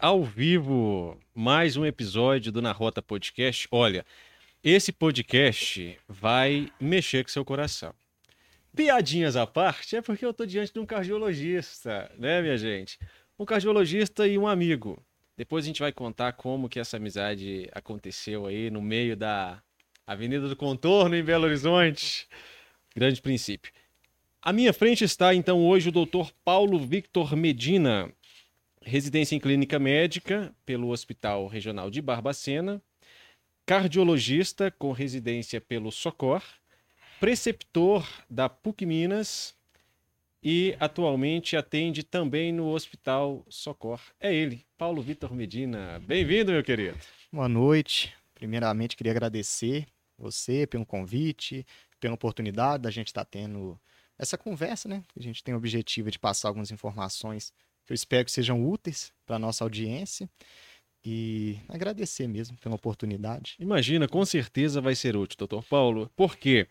Ao vivo, mais um episódio do Na Rota Podcast. Olha, esse podcast vai mexer com seu coração. Piadinhas à parte, é porque eu estou diante de um cardiologista, né, minha gente? Um cardiologista e um amigo. Depois a gente vai contar como que essa amizade aconteceu aí no meio da Avenida do Contorno, em Belo Horizonte. Grande princípio. À minha frente está então hoje o doutor Paulo Victor Medina, residência em clínica médica pelo Hospital Regional de Barbacena, cardiologista com residência pelo Socor, preceptor da PUC Minas e atualmente atende também no Hospital Socor. É ele, Paulo Vitor Medina. Bem-vindo, meu querido. Boa noite. Primeiramente, queria agradecer você pelo convite, pela oportunidade da gente estar tá tendo essa conversa, né? A gente tem o objetivo de passar algumas informações que eu espero que sejam úteis para a nossa audiência e agradecer mesmo pela oportunidade. Imagina, com certeza vai ser útil, doutor Paulo. Por quê?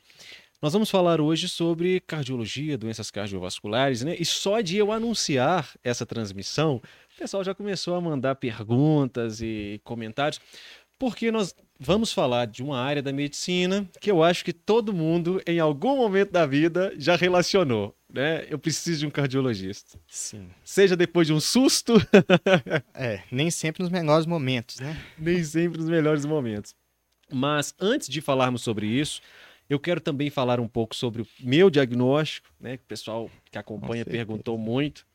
Nós vamos falar hoje sobre cardiologia, doenças cardiovasculares, né? E só de eu anunciar essa transmissão, o pessoal já começou a mandar perguntas e comentários, porque nós vamos falar de uma área da medicina que eu acho que todo mundo, em algum momento da vida, já relacionou. Né? Eu preciso de um cardiologista. Sim. Seja depois de um susto. é, nem sempre nos melhores momentos, né? Nem sempre nos melhores momentos. Mas antes de falarmos sobre isso, eu quero também falar um pouco sobre o meu diagnóstico, né? Que o pessoal que acompanha perguntou muito.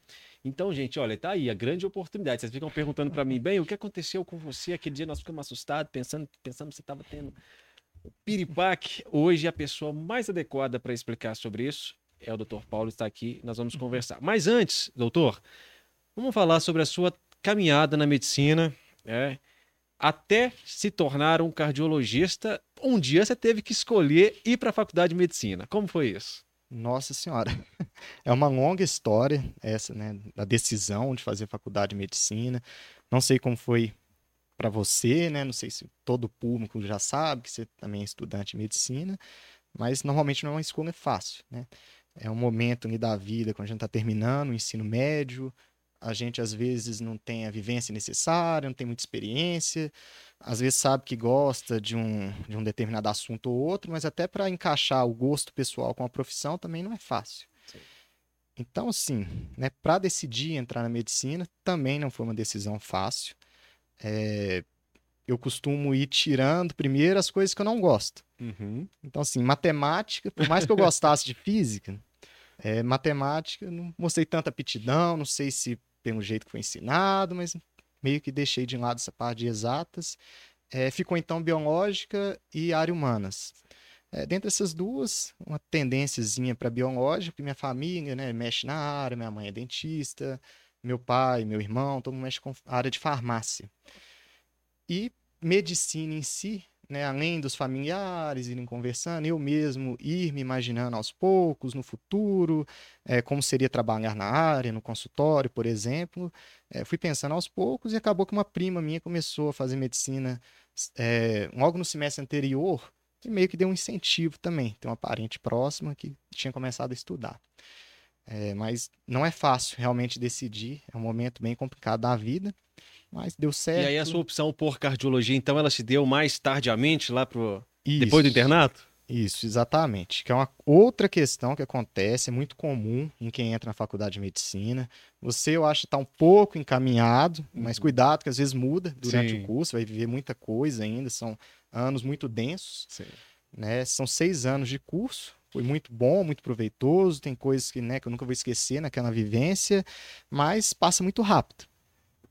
Então, gente, olha, tá aí a grande oportunidade. Vocês ficam perguntando para mim, bem, o que aconteceu com você aquele dia? Nós ficamos assustados, pensando, pensando que você estava tendo piripaque. Hoje, a pessoa mais adequada para explicar sobre isso é o doutor Paulo, está aqui, nós vamos conversar. Mas antes, doutor, vamos falar sobre a sua caminhada na medicina, né? até se tornar um cardiologista. Um dia você teve que escolher ir para a faculdade de medicina. Como foi isso? Nossa Senhora, é uma longa história essa, né, da decisão de fazer faculdade de medicina. Não sei como foi para você, né? Não sei se todo público já sabe que você também é estudante de medicina, mas normalmente não é uma escolha fácil, né? É um momento ali da vida quando a gente está terminando o ensino médio, a gente às vezes não tem a vivência necessária, não tem muita experiência, às vezes sabe que gosta de um, de um determinado assunto ou outro, mas até para encaixar o gosto pessoal com a profissão também não é fácil. Sim. Então, assim, né, para decidir entrar na medicina também não foi uma decisão fácil. É, eu costumo ir tirando primeiro as coisas que eu não gosto. Uhum. Então, assim, matemática, por mais que eu gostasse de física, é, matemática, não mostrei tanta aptidão, não sei se pelo jeito que foi ensinado, mas meio que deixei de lado essa parte de exatas. É, ficou então biológica e área humanas. É, dentre essas duas, uma tendênciazinha para biológica, porque minha família né, mexe na área, minha mãe é dentista, meu pai, meu irmão, todo mundo mexe com a área de farmácia. E medicina em si, né, além dos familiares irem conversando, eu mesmo ir me imaginando aos poucos, no futuro, é, como seria trabalhar na área, no consultório, por exemplo. É, fui pensando aos poucos e acabou que uma prima minha começou a fazer medicina é, logo no semestre anterior e meio que deu um incentivo também. Tem uma parente próxima que tinha começado a estudar. É, mas não é fácil realmente decidir, é um momento bem complicado da vida. Mas deu certo. E aí a sua opção por cardiologia, então, ela se deu mais tardiamente lá pro. Isso. Depois do internato? Isso, exatamente. Que é uma outra questão que acontece, é muito comum em quem entra na faculdade de medicina. Você, eu acho, está um pouco encaminhado, uhum. mas cuidado, que às vezes muda durante Sim. o curso, vai viver muita coisa ainda, são anos muito densos. Sim. Né? São seis anos de curso, foi muito bom, muito proveitoso, tem coisas que, né, que eu nunca vou esquecer naquela vivência, mas passa muito rápido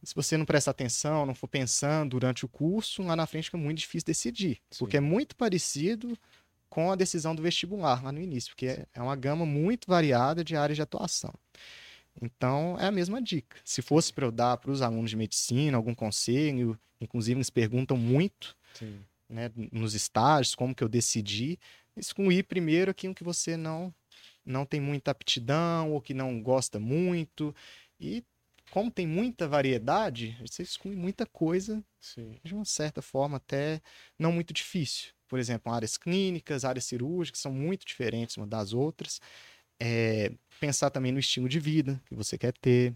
se você não prestar atenção, não for pensando durante o curso, lá na frente fica muito difícil decidir. Sim. Porque é muito parecido com a decisão do vestibular lá no início, porque é, é uma gama muito variada de áreas de atuação. Então, é a mesma dica. Se fosse para eu dar para os alunos de medicina algum conselho, inclusive eles perguntam muito né, nos estágios como que eu decidi, excluir primeiro aquilo que você não, não tem muita aptidão ou que não gosta muito e como tem muita variedade, você exclui muita coisa Sim. de uma certa forma até não muito difícil. Por exemplo, áreas clínicas, áreas cirúrgicas são muito diferentes uma das outras. É, pensar também no estilo de vida que você quer ter.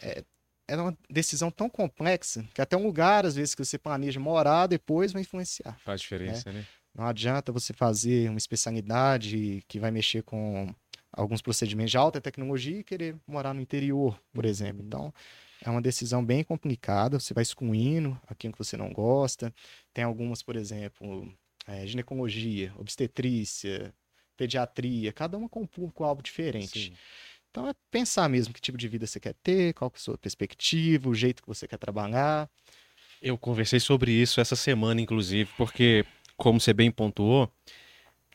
É, é uma decisão tão complexa que até um lugar, às vezes, que você planeja morar, depois vai influenciar. Faz diferença, né? Não adianta você fazer uma especialidade que vai mexer com alguns procedimentos de alta tecnologia e querer morar no interior, por exemplo. Então, é uma decisão bem complicada. Você vai excluindo aquilo que você não gosta. Tem algumas, por exemplo, é, ginecologia, obstetrícia, pediatria, cada uma com um público-alvo diferente. Sim. Então, é pensar mesmo que tipo de vida você quer ter, qual que é a sua perspectiva, o jeito que você quer trabalhar. Eu conversei sobre isso essa semana, inclusive, porque, como você bem pontuou,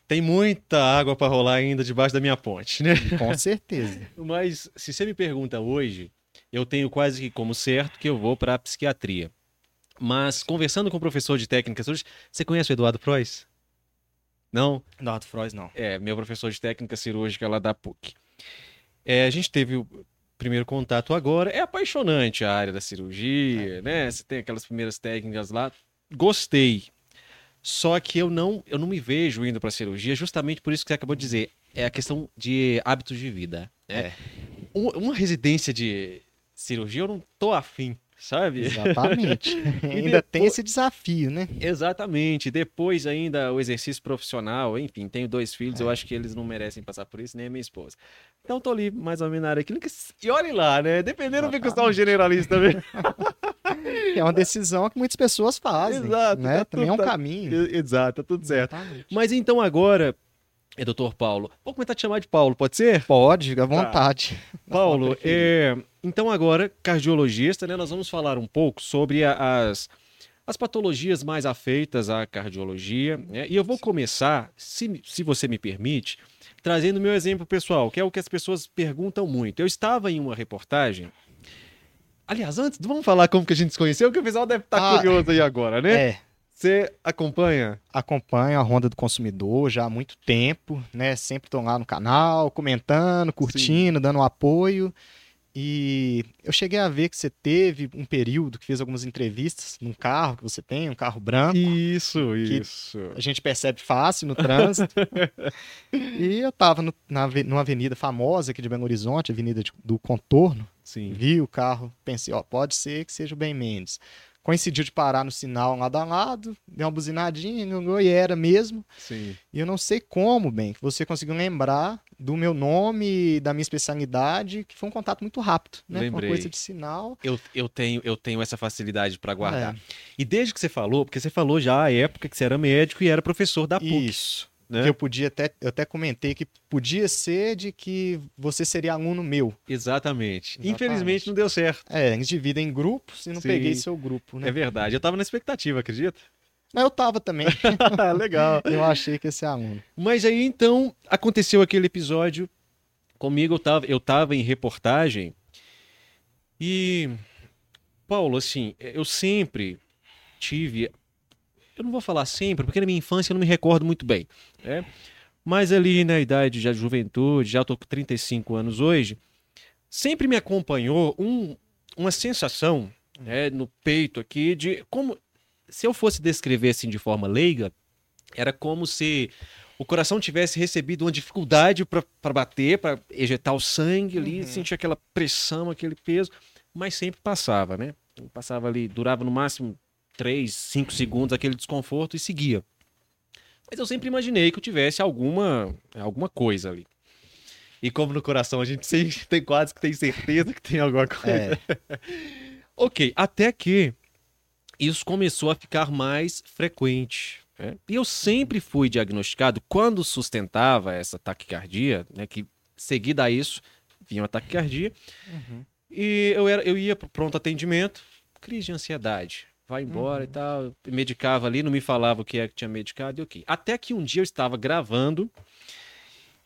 tem muita água para rolar ainda debaixo da minha ponte, né? Com certeza. Mas se você me pergunta hoje, eu tenho quase que como certo que eu vou para a psiquiatria. Mas conversando com o professor de técnicas hoje, você conhece o Eduardo Frois? Não? Eduardo Frois, não. É, meu professor de técnica cirúrgica lá da PUC. É, a gente teve o primeiro contato agora. É apaixonante a área da cirurgia, né? Você tem aquelas primeiras técnicas lá. Gostei. Só que eu não, eu não me vejo indo para cirurgia, justamente por isso que você acabou de dizer. É a questão de hábitos de vida. Né? É. Um- Uma residência de cirurgia, eu não tô afim, sabe? Exatamente. Ainda tem depois- esse desafio, né? Exatamente. Depois ainda o exercício profissional, enfim, tenho dois filhos, É. eu acho que eles não merecem passar por isso, nem a minha esposa. Então tô ali mais ou menos na área clínica. E olhe lá, né? Dependendo, fica só um generalista mesmo. É uma decisão que muitas pessoas fazem. Exato, Né? tá Também é um tudo- tá- caminho. Exato, tá tudo certo. Exatamente. Mas então agora, é doutor Paulo. Vou começar a te chamar de Paulo, pode ser? Pode, fica à vontade. Paulo, forma preferida. é, então agora, cardiologista, né? Nós vamos falar um pouco sobre as, as patologias mais afeitas à cardiologia. né? E eu vou começar, se, se você me permite, trazendo meu exemplo pessoal, que é o que as pessoas perguntam muito. Eu estava em uma reportagem. Aliás, antes, vamos falar como que a gente se conheceu, que o pessoal deve estar Ah, curioso aí agora, né? É, Você acompanha? acompanho a Ronda do Consumidor já há muito tempo, né? Sempre estou lá no canal, comentando, curtindo, dando um apoio. E eu cheguei a ver que você teve um período que fez algumas entrevistas num carro que você tem, um carro branco. Isso, isso. A gente percebe fácil no trânsito. e eu estava na, ave- numa avenida famosa aqui de Belo Horizonte, Avenida de- do Contorno. Sim. Vi o carro, pensei, ó, pode ser que seja o Ben Mendes. Coincidiu de parar no sinal lado a lado, deu uma buzinadinha, e era mesmo. Sim. E eu não sei como, bem, que você conseguiu lembrar do meu nome da minha especialidade, que foi um contato muito rápido, né? Lembrei. Uma coisa de sinal. Eu, eu, tenho, eu tenho essa facilidade para guardar. É, E desde que você falou, porque você falou já a época que você era médico e era professor da PUC, isso. Né? Que eu podia até, eu até comentei que podia ser de que você seria aluno meu. Exatamente. Exatamente. Infelizmente não deu certo. É, a gente divide em grupos e não Sim. peguei seu grupo, né? É verdade. Eu tava na expectativa, acredita? Eu tava também. Legal. eu achei que ia ser aluno. Mas aí então aconteceu aquele episódio comigo, eu tava, eu tava em reportagem e Paulo, assim, eu sempre tive, eu não vou falar sempre, porque na minha infância eu não me recordo muito bem, né? Mas ali na idade de juventude, já tô com 35 anos hoje, sempre me acompanhou um- uma sensação né, no peito aqui de como se eu fosse descrever assim de forma leiga, era como se o coração tivesse recebido uma dificuldade para bater, para ejetar o sangue ali, Uhum. sentir aquela pressão, aquele peso, mas sempre passava, né? Passava ali, durava no máximo 3, 5 segundos aquele desconforto e seguia. Mas eu sempre imaginei que eu tivesse alguma, alguma coisa ali. E como no coração a gente sempre tem quase que tem certeza que tem alguma coisa. É, Ok, até que isso começou a ficar mais frequente. né? E eu sempre fui diagnosticado quando sustentava essa taquicardia, né, que seguida a isso vinha uma taquicardia, Uhum. e eu, era, eu ia para pronto atendimento, crise de ansiedade, vai embora e tal, medicava ali, não me falava o que é que tinha medicado e ok. Até que um dia eu estava gravando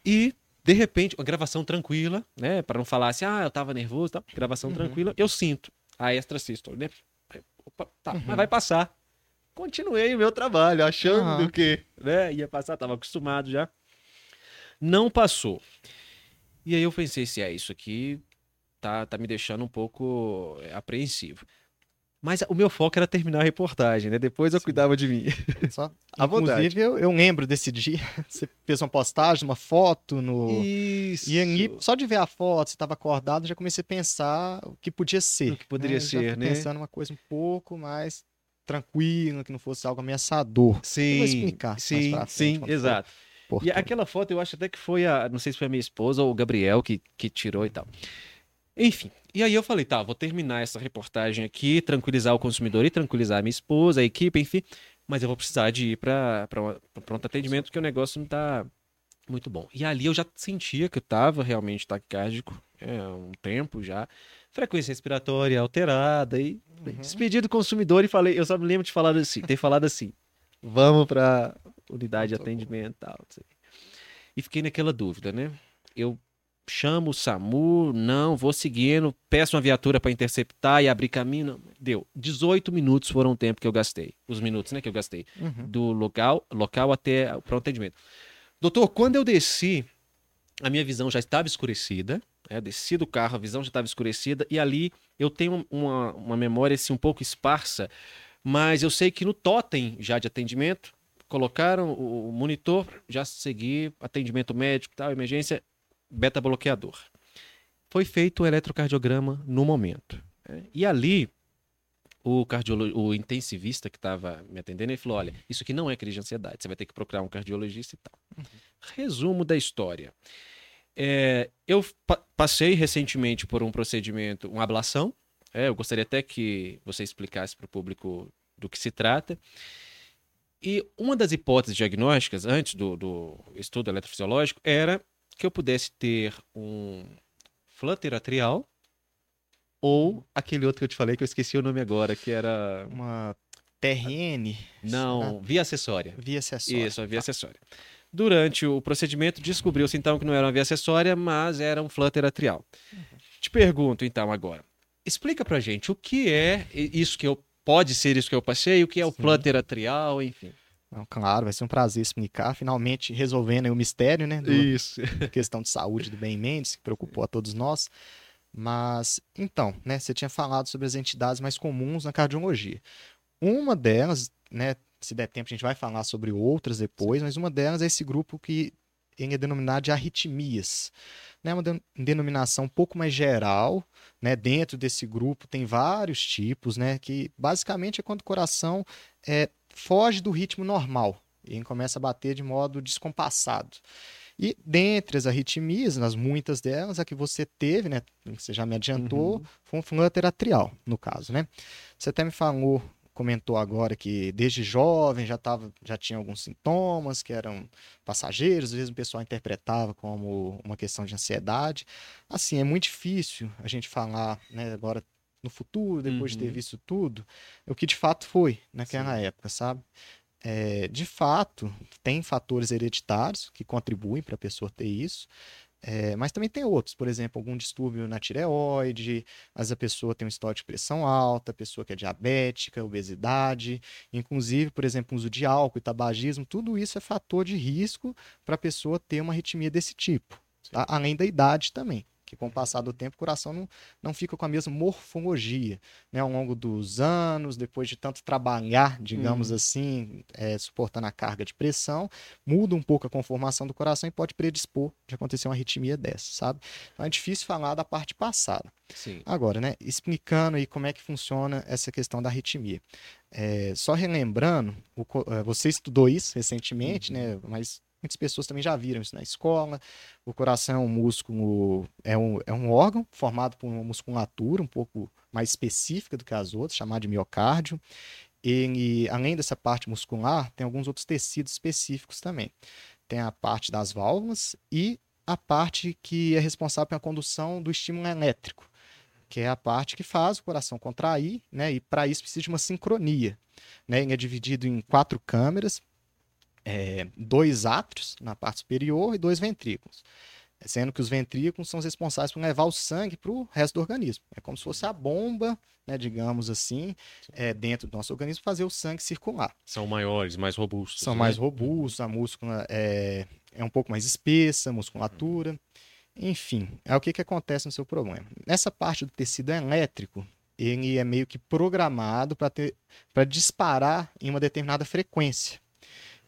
e de repente, uma gravação tranquila, né, para não falar assim, ah, eu estava nervoso, e tal, gravação Uhum. tranquila, eu sinto a extrasístole, né? Opa, tá, Uhum. mas vai passar. Continuei o meu trabalho, achando que né, ia passar, estava acostumado já. Não passou. E aí eu pensei, se é isso aqui, tá, tá me deixando um pouco é, apreensivo. Mas o meu foco era terminar a reportagem, né? Depois eu Sim. cuidava de mim. Só, vontade. inclusive, eu, eu lembro desse dia. Você fez uma postagem, uma foto no. Isso. E aí, só de ver a foto, você estava acordado, eu já comecei a pensar o que podia ser. O que poderia né? Já ser, fui né? Pensando uma coisa um pouco mais tranquila, que não fosse algo ameaçador. Sim, vou explicar sim, frente, sim, exato. E aquela foto eu acho até que foi a, não sei se foi a minha esposa ou o Gabriel que, que tirou e tal. Enfim, e aí eu falei, tá, vou terminar essa reportagem aqui, tranquilizar o consumidor e tranquilizar a minha esposa, a equipe, enfim, mas eu vou precisar de ir para pronto atendimento porque o negócio não tá muito bom. E ali eu já sentia que eu tava realmente taquicárdico, é, há um tempo já, frequência respiratória alterada e Uhum. despedi do consumidor e falei, eu só me lembro de falar assim, ter falado assim, vamos para unidade de atendimento e tal. não sei. E fiquei naquela dúvida, né? Eu chamo o SAMU, não, vou seguindo, peço uma viatura para interceptar e abrir caminho. Deu. 18 minutos foram o tempo que eu gastei. Os minutos, né, que eu gastei. Uhum. Do local, local até o pronto atendimento. Doutor, quando eu desci, a minha visão já estava escurecida. né? desci do carro, a visão já estava escurecida. E ali eu tenho uma, uma memória assim, um pouco esparsa, mas eu sei que no totem já de atendimento, colocaram o o monitor, já segui, atendimento médico, tal, emergência, beta bloqueador. Foi feito o eletrocardiograma no momento. né? E ali, o, cardiolo... o intensivista que estava me atendendo, ele falou: olha, isso aqui não é crise de ansiedade, você vai ter que procurar um cardiologista e tal. Resumo da história. É, eu pa- passei recentemente por um procedimento, uma ablação. É, eu gostaria até que você explicasse para o público do que se trata. E uma das hipóteses diagnósticas, antes do, do estudo eletrofisiológico, era que eu pudesse ter um flutter atrial ou aquele outro que eu te falei que eu esqueci o nome agora, que era. Uma TRN Não, via acessória. via acessória. Isso, a via acessória. Durante o procedimento, descobriu-se então que não era uma via acessória, mas era um flutter atrial. Te pergunto então agora, explica pra gente o que é isso que eu pode ser isso que eu passei, o que é o Sim. flutter atrial, enfim. Não, claro, vai ser um prazer explicar, finalmente resolvendo o mistério, né? do- Isso. da questão de saúde do Ben Mendes, que preocupou a todos nós. Mas, então, né, você tinha falado sobre as entidades mais comuns na cardiologia. Uma delas, né, se der tempo a gente vai falar sobre outras depois, mas uma delas é esse grupo que é denominado de arritmias. Né, uma den- denominação um pouco mais geral, né, dentro desse grupo tem vários tipos, né, que basicamente é quando o coração é, foge do ritmo normal e começa a bater de modo descompassado. E dentre as arritmias, nas muitas delas, a que você teve, né, que você já me adiantou, Uhum. foi um flutter atrial, no caso, né? Você até me falou, comentou agora que desde jovem já tava, já tinha alguns sintomas que eram passageiros, às vezes o pessoal interpretava como uma questão de ansiedade. Assim, é muito difícil a gente falar, né, agora no futuro, depois de ter Uhum. visto tudo, o que de fato foi naquela Sim. época, sabe? É, de fato, tem fatores hereditários que contribuem para a pessoa ter isso, é, mas também tem outros, por exemplo, algum distúrbio na tireoide, vezes a pessoa tem um histórico de pressão alta, a pessoa que é diabética, obesidade, inclusive, por exemplo, uso de álcool e tabagismo, tudo isso é fator de risco para a pessoa ter uma arritmia desse tipo, a- além da idade também. Que com o passar do tempo o coração não, não fica com a mesma morfologia né, ao longo dos anos, depois de tanto trabalhar, digamos Uhum. assim, é, suportando a carga de pressão, muda um pouco a conformação do coração e pode predispor de acontecer uma arritmia dessa, sabe? Então é difícil falar da parte passada. Sim. Agora, né, explicando aí como é que funciona essa questão da arritmia. É, só relembrando, o eh, você estudou isso recentemente, Uhum. né, mas muitas pessoas também já viram isso na escola. O coração é um músculo, é um, é um órgão formado por uma musculatura um pouco mais específica do que as outras, chamada de miocárdio. Ele, além dessa parte muscular, tem alguns outros tecidos específicos também. Tem a parte das válvulas e a parte que é responsável pela condução do estímulo elétrico, que é a parte que faz o coração contrair, né? E para isso precisa de uma sincronia, né? Ele é dividido em quatro câmeras, é, dois átrios na parte superior e dois ventrículos. Sendo que os ventrículos são os responsáveis por levar o sangue para o resto do organismo. É como se fosse a bomba, né, digamos assim, é, dentro do nosso organismo, fazer o sangue circular. São maiores, mais robustos. São né? mais robustos, a múscula é, é um pouco mais espessa, a musculatura. Enfim, é o que, que acontece no seu problema. Nessa parte do tecido elétrico, ele é meio que programado para disparar em uma determinada frequência.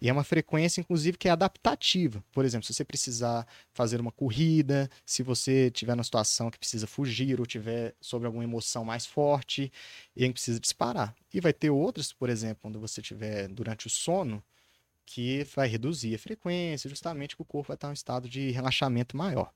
E é uma frequência, inclusive, que é adaptativa. Por exemplo, se você precisar fazer uma corrida, se você tiver numa situação que precisa fugir ou tiver sobre alguma emoção mais forte, ele precisa disparar. E vai ter outras, por exemplo, quando você tiver durante o sono, que vai reduzir a frequência, justamente que o corpo vai estar em um estado de relaxamento maior.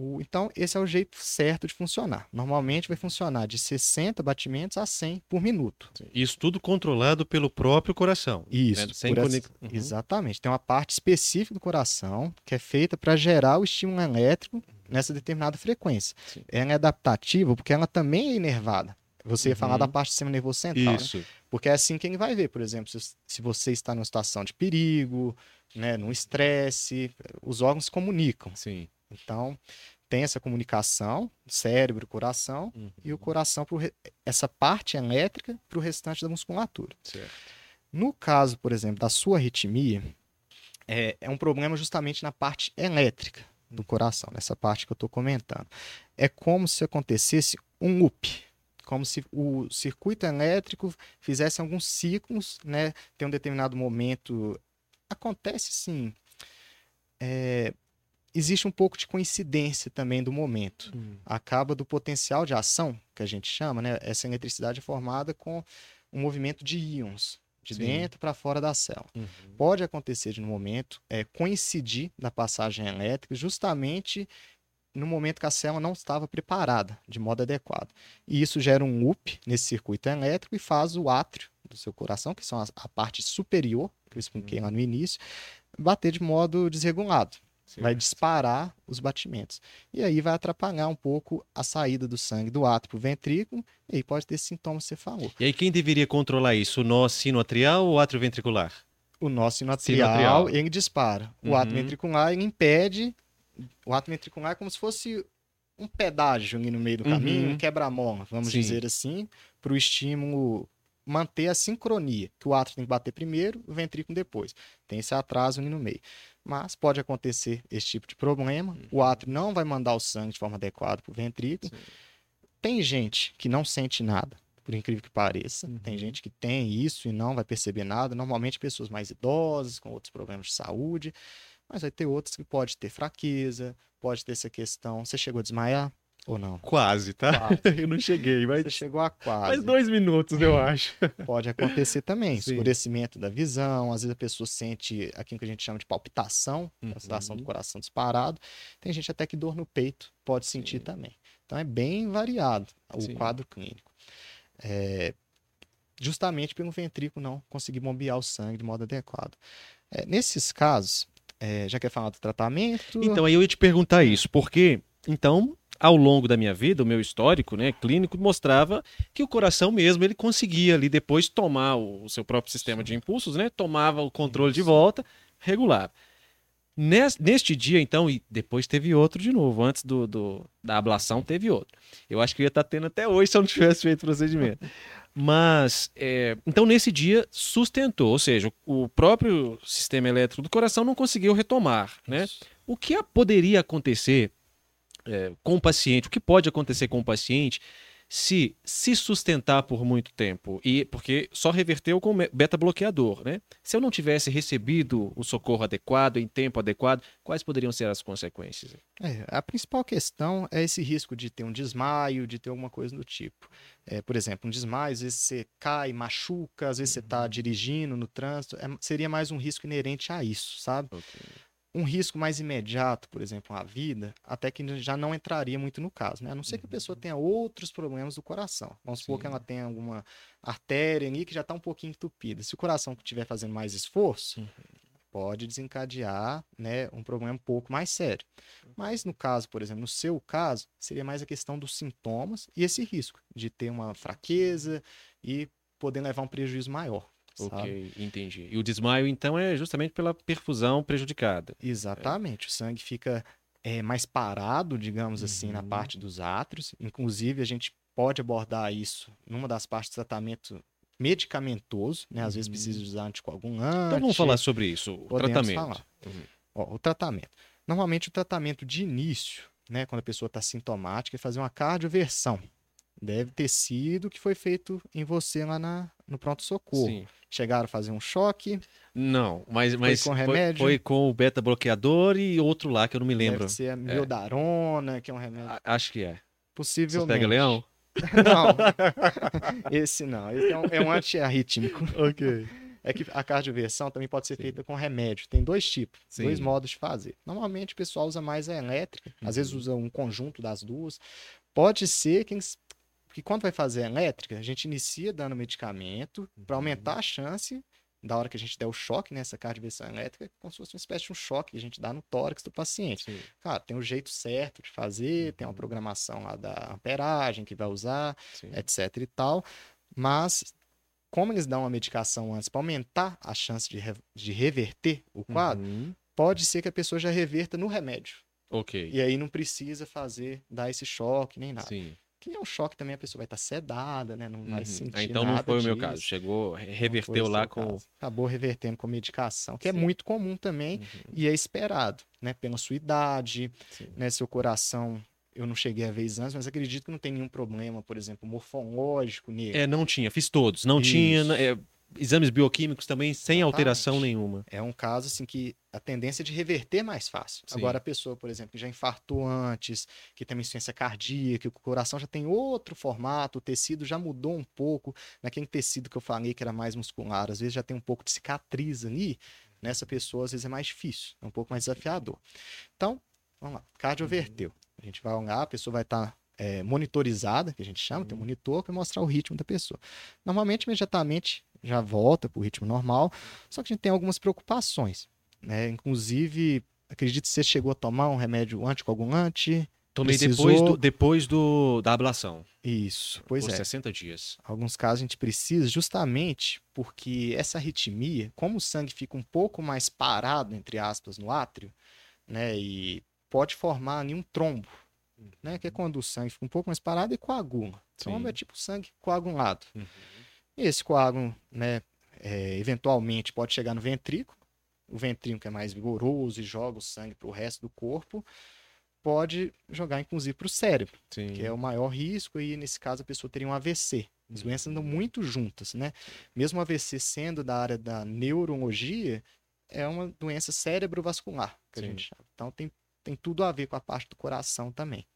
O, então, esse é o jeito certo de funcionar. Normalmente vai funcionar de 60 batimentos a 100 por minuto. Isso tudo controlado pelo próprio coração. Isso. Né? Sem conex... uhum. Exatamente. Tem uma parte específica do coração que é feita para gerar o estímulo elétrico nessa determinada frequência. Sim. Ela é adaptativa porque ela também é inervada. Você ia uhum. falar da parte do sistema nervoso central. Né? Isso. Né? Porque é assim que ele vai ver, por exemplo, se, se você está numa situação de perigo, né, num estresse, os órgãos se comunicam. Sim. Então, tem essa comunicação, cérebro, coração, uhum. e o coração, pro, essa parte elétrica para o restante da musculatura. Certo. No caso, por exemplo, da sua arritmia, é, é um problema justamente na parte elétrica do coração, nessa parte que eu estou comentando. É como se acontecesse um loop, como se o circuito elétrico fizesse alguns ciclos, né? Tem um determinado momento. Acontece sim. É, existe um pouco de coincidência também do momento. Uhum. Acaba do potencial de ação, que a gente chama, né? Essa eletricidade é formada com um movimento de íons, de Sim. dentro para fora da célula. Uhum. Pode acontecer de, no momento, é, coincidir na passagem elétrica justamente no momento que a célula não estava preparada de modo adequado. E isso gera um loop nesse circuito elétrico e faz o átrio do seu coração, que são a, a parte superior, que eu expliquei uhum. lá no início, bater de modo desregulado. Sim. vai disparar os batimentos. E aí vai atrapalhar um pouco a saída do sangue do átrio para o ventrículo, e aí pode ter sintomas que você falou. E aí quem deveria controlar isso? O nó sinoatrial ou o átrio ventricular? O nó sinoatrial, sinoatrial. ele dispara. O uhum. átrio ventricular, ele impede. O átrio ventricular é como se fosse um pedágio ali no meio do caminho, uhum. um quebra-mola, vamos Sim. dizer assim, para o estímulo manter a sincronia, que o átrio tem que bater primeiro, o ventrículo depois. Tem esse atraso ali no meio. Mas pode acontecer esse tipo de problema. Uhum. O átrio não vai mandar o sangue de forma adequada para o ventrículo. Sim. Tem gente que não sente nada, por incrível que pareça. Uhum. Tem gente que tem isso e não vai perceber nada. Normalmente pessoas mais idosas, com outros problemas de saúde. Mas vai ter outros que pode ter fraqueza, pode ter essa questão. Você chegou a desmaiar? Ou não? Quase, tá? Quase. eu não cheguei, mas. Você chegou a quase. Mais dois minutos, eu acho. Pode acontecer também. Sim. Escurecimento da visão, às vezes a pessoa sente aquilo que a gente chama de palpitação, uhum. a situação do coração disparado. Tem gente até que dor no peito pode sentir Sim. também. Então é bem variado o Sim. quadro clínico. É, justamente pelo ventrículo não conseguir bombear o sangue de modo adequado. É, nesses casos, é, já quer falar do tratamento? Então, aí eu ia te perguntar isso, porque, então, ao longo da minha vida, o meu histórico né, clínico mostrava que o coração mesmo ele conseguia ali depois tomar o, seu próprio sistema de impulsos, né, tomava o controle de volta, regular. Neste dia, então, e depois teve outro de novo, antes do, do, da ablação teve outro. Eu acho que ia estar tá tendo até hoje se eu não tivesse feito o procedimento. Mas, é, então nesse dia sustentou, ou seja, o próprio sistema elétrico do coração não conseguiu retomar, né? O que poderia acontecer é, com o paciente, o que pode acontecer com o paciente se se sustentar por muito tempo e porque só reverteu com beta bloqueador, né? Se eu não tivesse recebido o socorro adequado em tempo adequado, quais poderiam ser as consequências? É, a principal questão é esse risco de ter um desmaio, de ter alguma coisa do tipo. É, por exemplo, um desmaio, às vezes você cai, machuca, às vezes você está uhum. dirigindo no trânsito, é, seria mais um risco inerente a isso, sabe? Okay um risco mais imediato, por exemplo, à vida, até que já não entraria muito no caso, né? A não ser que a pessoa uhum. tenha outros problemas do coração. Vamos supor Sim. que ela tenha alguma artéria ali que já está um pouquinho entupida. Se o coração estiver fazendo mais esforço, uhum. pode desencadear né, um problema um pouco mais sério. Mas no caso, por exemplo, no seu caso, seria mais a questão dos sintomas e esse risco de ter uma fraqueza e poder levar um prejuízo maior. Ok, entendi. E o desmaio, então, é justamente pela perfusão prejudicada. Exatamente. É. O sangue fica é, mais parado, digamos uhum. assim, na uhum. parte dos átrios. Inclusive, a gente pode abordar isso numa das partes do tratamento medicamentoso, né? Às uhum. vezes precisa usar anticoagulante. Então vamos falar sobre isso, o tratamento. Falar. Uhum. Ó, o tratamento. Normalmente o tratamento de início, né, quando a pessoa está sintomática, é fazer uma cardioversão deve ter sido o que foi feito em você lá na, no pronto-socorro. Sim. Chegaram a fazer um choque, Não, mas, mas com foi, remédio? foi com o beta-bloqueador e outro lá que eu não me lembro. deve ser a miodarona, que é um remédio. A- Acho que é. Você Possivelmente. pega leão? Não. Esse não. Esse é um, é um antiarrítmico. Ok. É que a cardioversão também pode ser feita com remédio. Tem dois tipos, Sim. dois modos de fazer. Normalmente o pessoal usa mais a elétrica, às vezes Uhum. usa um conjunto das duas. Pode ser que, que quando vai fazer a elétrica, a gente inicia dando medicamento para Uhum. aumentar a chance da hora que a gente der o choque nessa cardioversão elétrica, como se fosse uma espécie de um choque que a gente dá no tórax do paciente. Sim. Cara, tem o jeito certo de fazer, tem uma Uhum. programação lá da amperagem que vai usar, Sim. etc e tal. Mas, como eles dão uma medicação antes para aumentar a chance de, re- de reverter o quadro, Uhum. pode ser que a pessoa já reverta no remédio. Ok. E aí não precisa fazer, dar esse choque nem nada. Sim. Que é um choque também, a pessoa vai estar sedada, né? Não vai Uhum. sentir Ah, então não foi o meu caso. Chegou, reverteu lá com. caso. Acabou revertendo com medicação, que é Sim. muito comum também Uhum. e é esperado, né? Pela sua idade, Sim. né? Seu coração, eu não cheguei a ver exames, mas acredito que não tem nenhum problema, por exemplo, morfológico nele. É, não tinha. Fiz todos. Não Isso. tinha. é, exames bioquímicos também sem alteração Exatamente. nenhuma. É um caso assim que a tendência é de reverter mais fácil. Sim. Agora a pessoa, por exemplo, que já infartou antes, que tem uma insuficiência cardíaca, que o coração já tem outro formato, o tecido já mudou um pouco, naquele tecido que eu falei que era mais muscular, às vezes já tem um pouco de cicatriz ali, nessa pessoa às vezes é mais difícil, é um pouco mais desafiador. Então, vamos lá, cardioverteu. A gente vai olhar, a pessoa vai estar é, monitorizada, que a gente chama, tem um monitor que vai mostrar o ritmo da pessoa. Normalmente, imediatamente, já volta para o ritmo normal, só que a gente tem algumas preocupações, né? Inclusive, acredito que você chegou a tomar um remédio anticoagulante. Tomei Precisou- depois, do, depois do, da ablação. Isso, pois por é. 60 dias. Alguns casos a gente precisa justamente porque essa arritmia, como o sangue fica um pouco mais parado, entre aspas, no átrio, né? E pode formar ali um trombo, né? Que é quando o sangue fica um pouco mais parado e coagula. Trombo Sim. é tipo sangue coagulado. Uhum. Esse coágulo, né, é, eventualmente pode chegar no ventrículo. O ventrículo que é mais vigoroso e joga o sangue para o resto do corpo, pode jogar inclusive para o cérebro, Sim. que é o maior risco e nesse caso a pessoa teria um AVC. As doenças andam Uhum. muito juntas, né? Mesmo o AVC sendo da área da neurologia, é uma doença cerebrovascular, que a Sim. gente chama. Então tem, tem tudo a ver com a parte do coração também.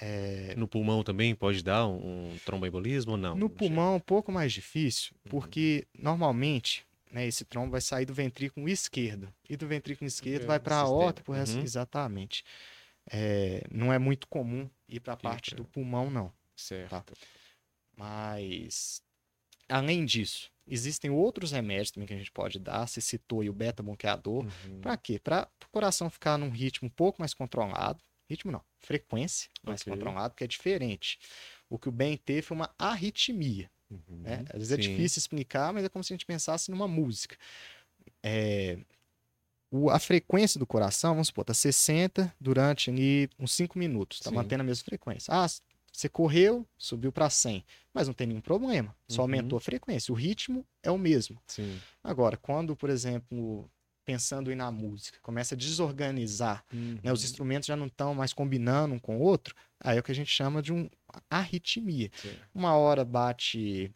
É, No pulmão também pode dar um, um tromboembolismo ou não? No pulmão é um pouco mais difícil, Uhum. porque normalmente né, esse trombo vai sair do ventrículo esquerdo. E do ventrículo esquerdo É, vai para a aorta, por resto, Uhum. exatamente. É, não é muito comum ir para a parte do pulmão, não. Certo. Tá. Mas, além disso, existem outros remédios também que a gente pode dar. Você citou aí o beta-bloqueador. Uhum. Para quê? Para o coração ficar num ritmo um pouco mais controlado. Ritmo não, frequência mais Ok. controlado, porque é diferente. O que o Ben teve foi uma arritmia. Uhum. né? Às vezes é Sim. difícil explicar, mas é como se a gente pensasse numa música. É, o- a frequência do coração, vamos supor, tá 60 durante ali uns 5 minutos, tá Sim. mantendo a mesma frequência. Ah, você correu, subiu para 100, mas não tem nenhum problema, só Uhum. aumentou a frequência. O ritmo é o mesmo. Sim. Agora, quando, por exemplo, pensando aí na música, começa a desorganizar, né, os Uhum. instrumentos já não estão mais combinando um com o outro, aí é o que a gente chama de um arritmia. Certo. Uma hora bate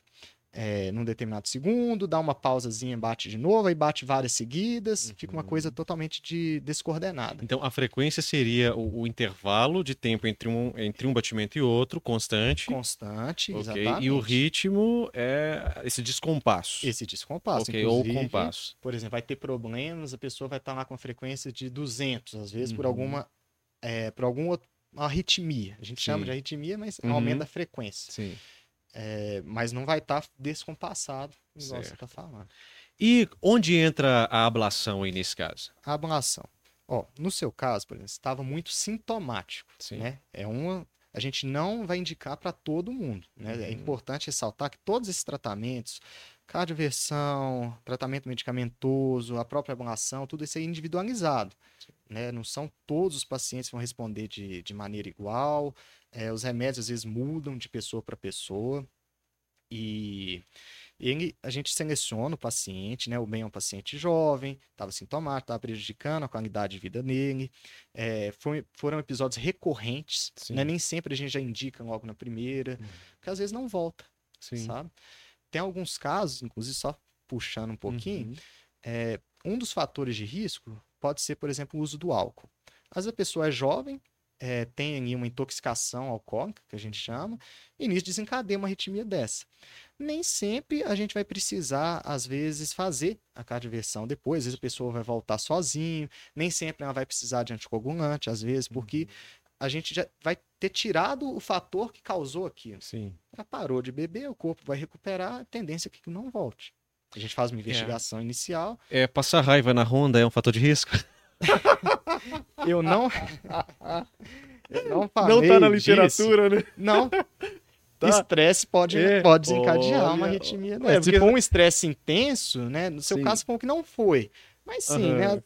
é, num determinado segundo, dá uma pausazinha, bate de novo, aí bate várias seguidas, fica uma Uhum. coisa totalmente de descoordenada. Então, a frequência seria o, o intervalo de tempo entre um, entre um batimento e outro, constante. Constante, ok? exatamente. E o ritmo é esse descompasso. Esse descompasso. ok, ou compasso. Por exemplo, vai ter problemas, a pessoa vai estar lá com a frequência de 200, às vezes por Uhum. alguma, é, por alguma outra- uma arritmia. A gente chama Sim. de arritmia, mas Uhum. aumenta a frequência. Sim. É, mas não vai estar descompassado, igual você Certo. está falando. E onde entra a ablação aí nesse caso? A ablação. Ó, no seu caso, por exemplo, estava muito sintomático. Sim. né? É uma a gente não vai indicar para todo mundo, né? É Uhum. importante ressaltar que todos esses tratamentos, cardioversão, tratamento medicamentoso, a própria ablação, tudo isso é individualizado, né? Não são todos os pacientes que vão responder de, de maneira igual, é, os remédios às vezes mudam de pessoa para pessoa e ele, a gente seleciona o paciente, né? O bem é um paciente jovem, estava sintomático, estava prejudicando a qualidade de vida nele. É, foi, foram episódios recorrentes, né? Nem sempre a gente já indica logo na primeira, uhum. porque às vezes não volta, Sim. sabe? Tem alguns casos, inclusive só puxando um pouquinho, uhum. é, um dos fatores de risco pode ser, por exemplo, o uso do álcool. Às vezes a pessoa é jovem, é, tem ali uma intoxicação alcoólica, que a gente chama, e nisso desencadeia uma arritmia dessa. Nem sempre a gente vai precisar, às vezes, fazer a cardioversão depois, às vezes a pessoa vai voltar sozinho, nem sempre ela vai precisar de anticoagulante, às vezes, porque uhum. a gente já vai ter tirado o fator que causou aquilo. Sim. Ela parou de beber, o corpo vai recuperar, a tendência é que não volte. A gente faz uma é. investigação é. inicial. É, passar raiva na Honda é um fator de risco? eu não. eu não falei. Não tá na literatura, disso. né? Não. Tá. Estresse pode, é, pode desencadear olha, uma arritmia. Né? É, Se for um estresse intenso, né? No seu sim. caso, foi que não foi. Mas sim, uhum. né?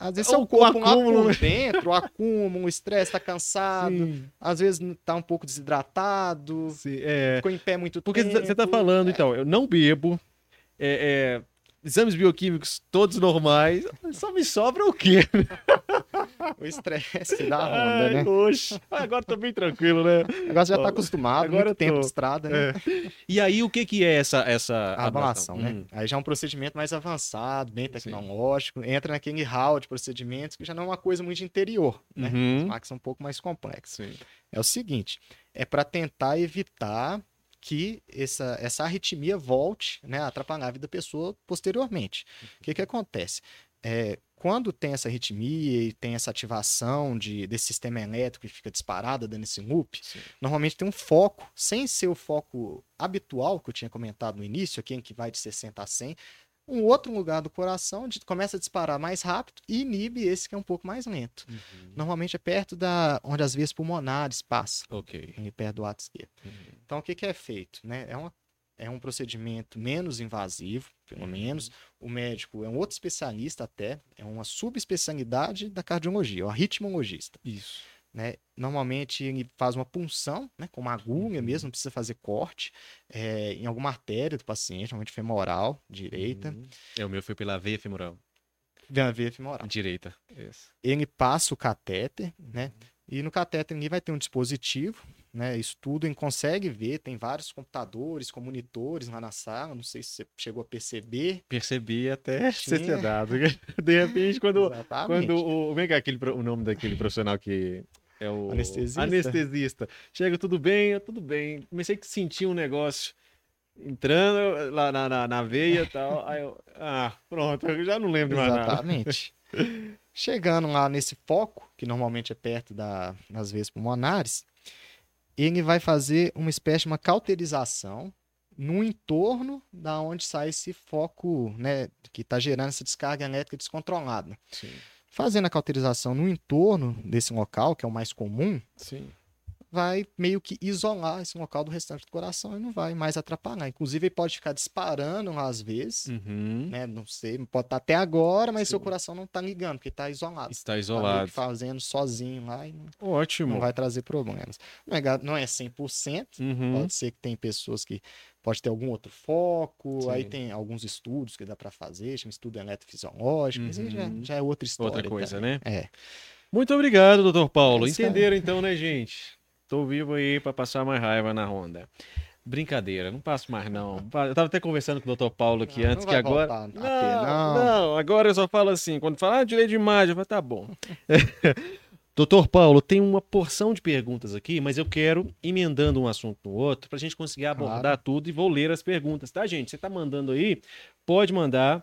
Às vezes é o corpo um acúmulo por dentro, o acúmulo, o estresse, tá cansado, sim. às vezes tá um pouco desidratado, sim, é. ficou em pé muito Porque tempo. Porque você tá falando, é. então, eu não bebo, é, é, exames bioquímicos todos normais, só me sobra o quê? o estresse da onda, Ai, né? Oxe. Agora tô bem tranquilo, né? Agora você já tá acostumado, agora muito tempo de estrada, né? É. E aí, o que que é essa, essa a né? Hum. Aí já é um procedimento mais avançado, bem tecnológico, Sim. entra naquele hall de procedimentos que já não é uma coisa muito interior, né? Uhum. As máquinas são um pouco mais complexas. Sim. É o seguinte, é para tentar evitar que essa, essa arritmia volte né, a atrapalhar a vida da pessoa posteriormente. O que, que acontece? É, quando tem essa arritmia e tem essa ativação de, desse sistema elétrico que fica disparado dando esse loop, Sim. normalmente tem um foco, sem ser o foco habitual que eu tinha comentado no início, aqui em que vai de 60 a 100, um outro lugar do coração começa a disparar mais rápido e inibe esse que é um pouco mais lento. Uhum. Normalmente é perto da onde as veias pulmonares passam. Ok. Perto do ato esquerdo. Uhum. Então o que, que é feito? Né? É, uma, é um procedimento menos invasivo, pelo uhum. menos. O médico é um outro especialista até, é uma subespecialidade da cardiologia, é o ritmologista. Isso. Né? Normalmente ele faz uma punção, né? com uma agulha uhum. mesmo, não precisa fazer corte, é, em alguma artéria do paciente, normalmente femoral, direita. Uhum. É, o meu foi pela veia femoral. Pela veia femoral. Direita. Isso. Ele passa o catéter, né? Uhum. E no catéter ele vai ter um dispositivo, né? Isso tudo ele consegue ver, tem vários computadores com monitores lá na sala, não sei se você chegou a perceber. Percebi até Tinha... ser sedado. De repente, quando, quando o. Vem cá, aquele, o nome daquele profissional que é o anestesista. anestesista. Chega, tudo bem, tudo bem. Comecei a sentir um negócio entrando lá na, na, na veia e tal. Aí eu, ah, pronto, eu já não lembro mais nada. Exatamente. Chegando lá nesse foco, que normalmente é perto da, das veias pulmonares, ele vai fazer uma espécie de uma cauterização no entorno da onde sai esse foco, né, que está gerando essa descarga elétrica descontrolada. Sim fazendo a cauterização no entorno desse local, que é o mais comum, Sim. vai meio que isolar esse local do restante do coração e não vai mais atrapalhar. Inclusive, ele pode ficar disparando às vezes, uhum. né? Não sei, pode estar até agora, mas Sim. seu coração não está ligando, porque está isolado. Está isolado. Tá fazendo sozinho lá e não, Ótimo. não vai trazer problemas. Não é, não é 100%, uhum. pode ser que tem pessoas que pode ter algum outro foco. Sim. Aí tem alguns estudos que dá para fazer, chama estudo eletrofisiológico, uhum. mas aí já, uhum. já, é outra história. Outra coisa, também. né? É. Muito obrigado, doutor Paulo. É Entenderam então, né, gente? Tô vivo aí para passar mais raiva na Honda. Brincadeira, não passo mais não. Eu tava até conversando com o doutor Paulo aqui não, antes não que agora. Não, não, não, agora eu só falo assim, quando falar ah, direito de imagem, eu falo, tá bom. Doutor Paulo, tem uma porção de perguntas aqui, mas eu quero emendando um assunto no outro para a gente conseguir abordar claro. tudo e vou ler as perguntas, tá, gente? Você está mandando aí? Pode mandar.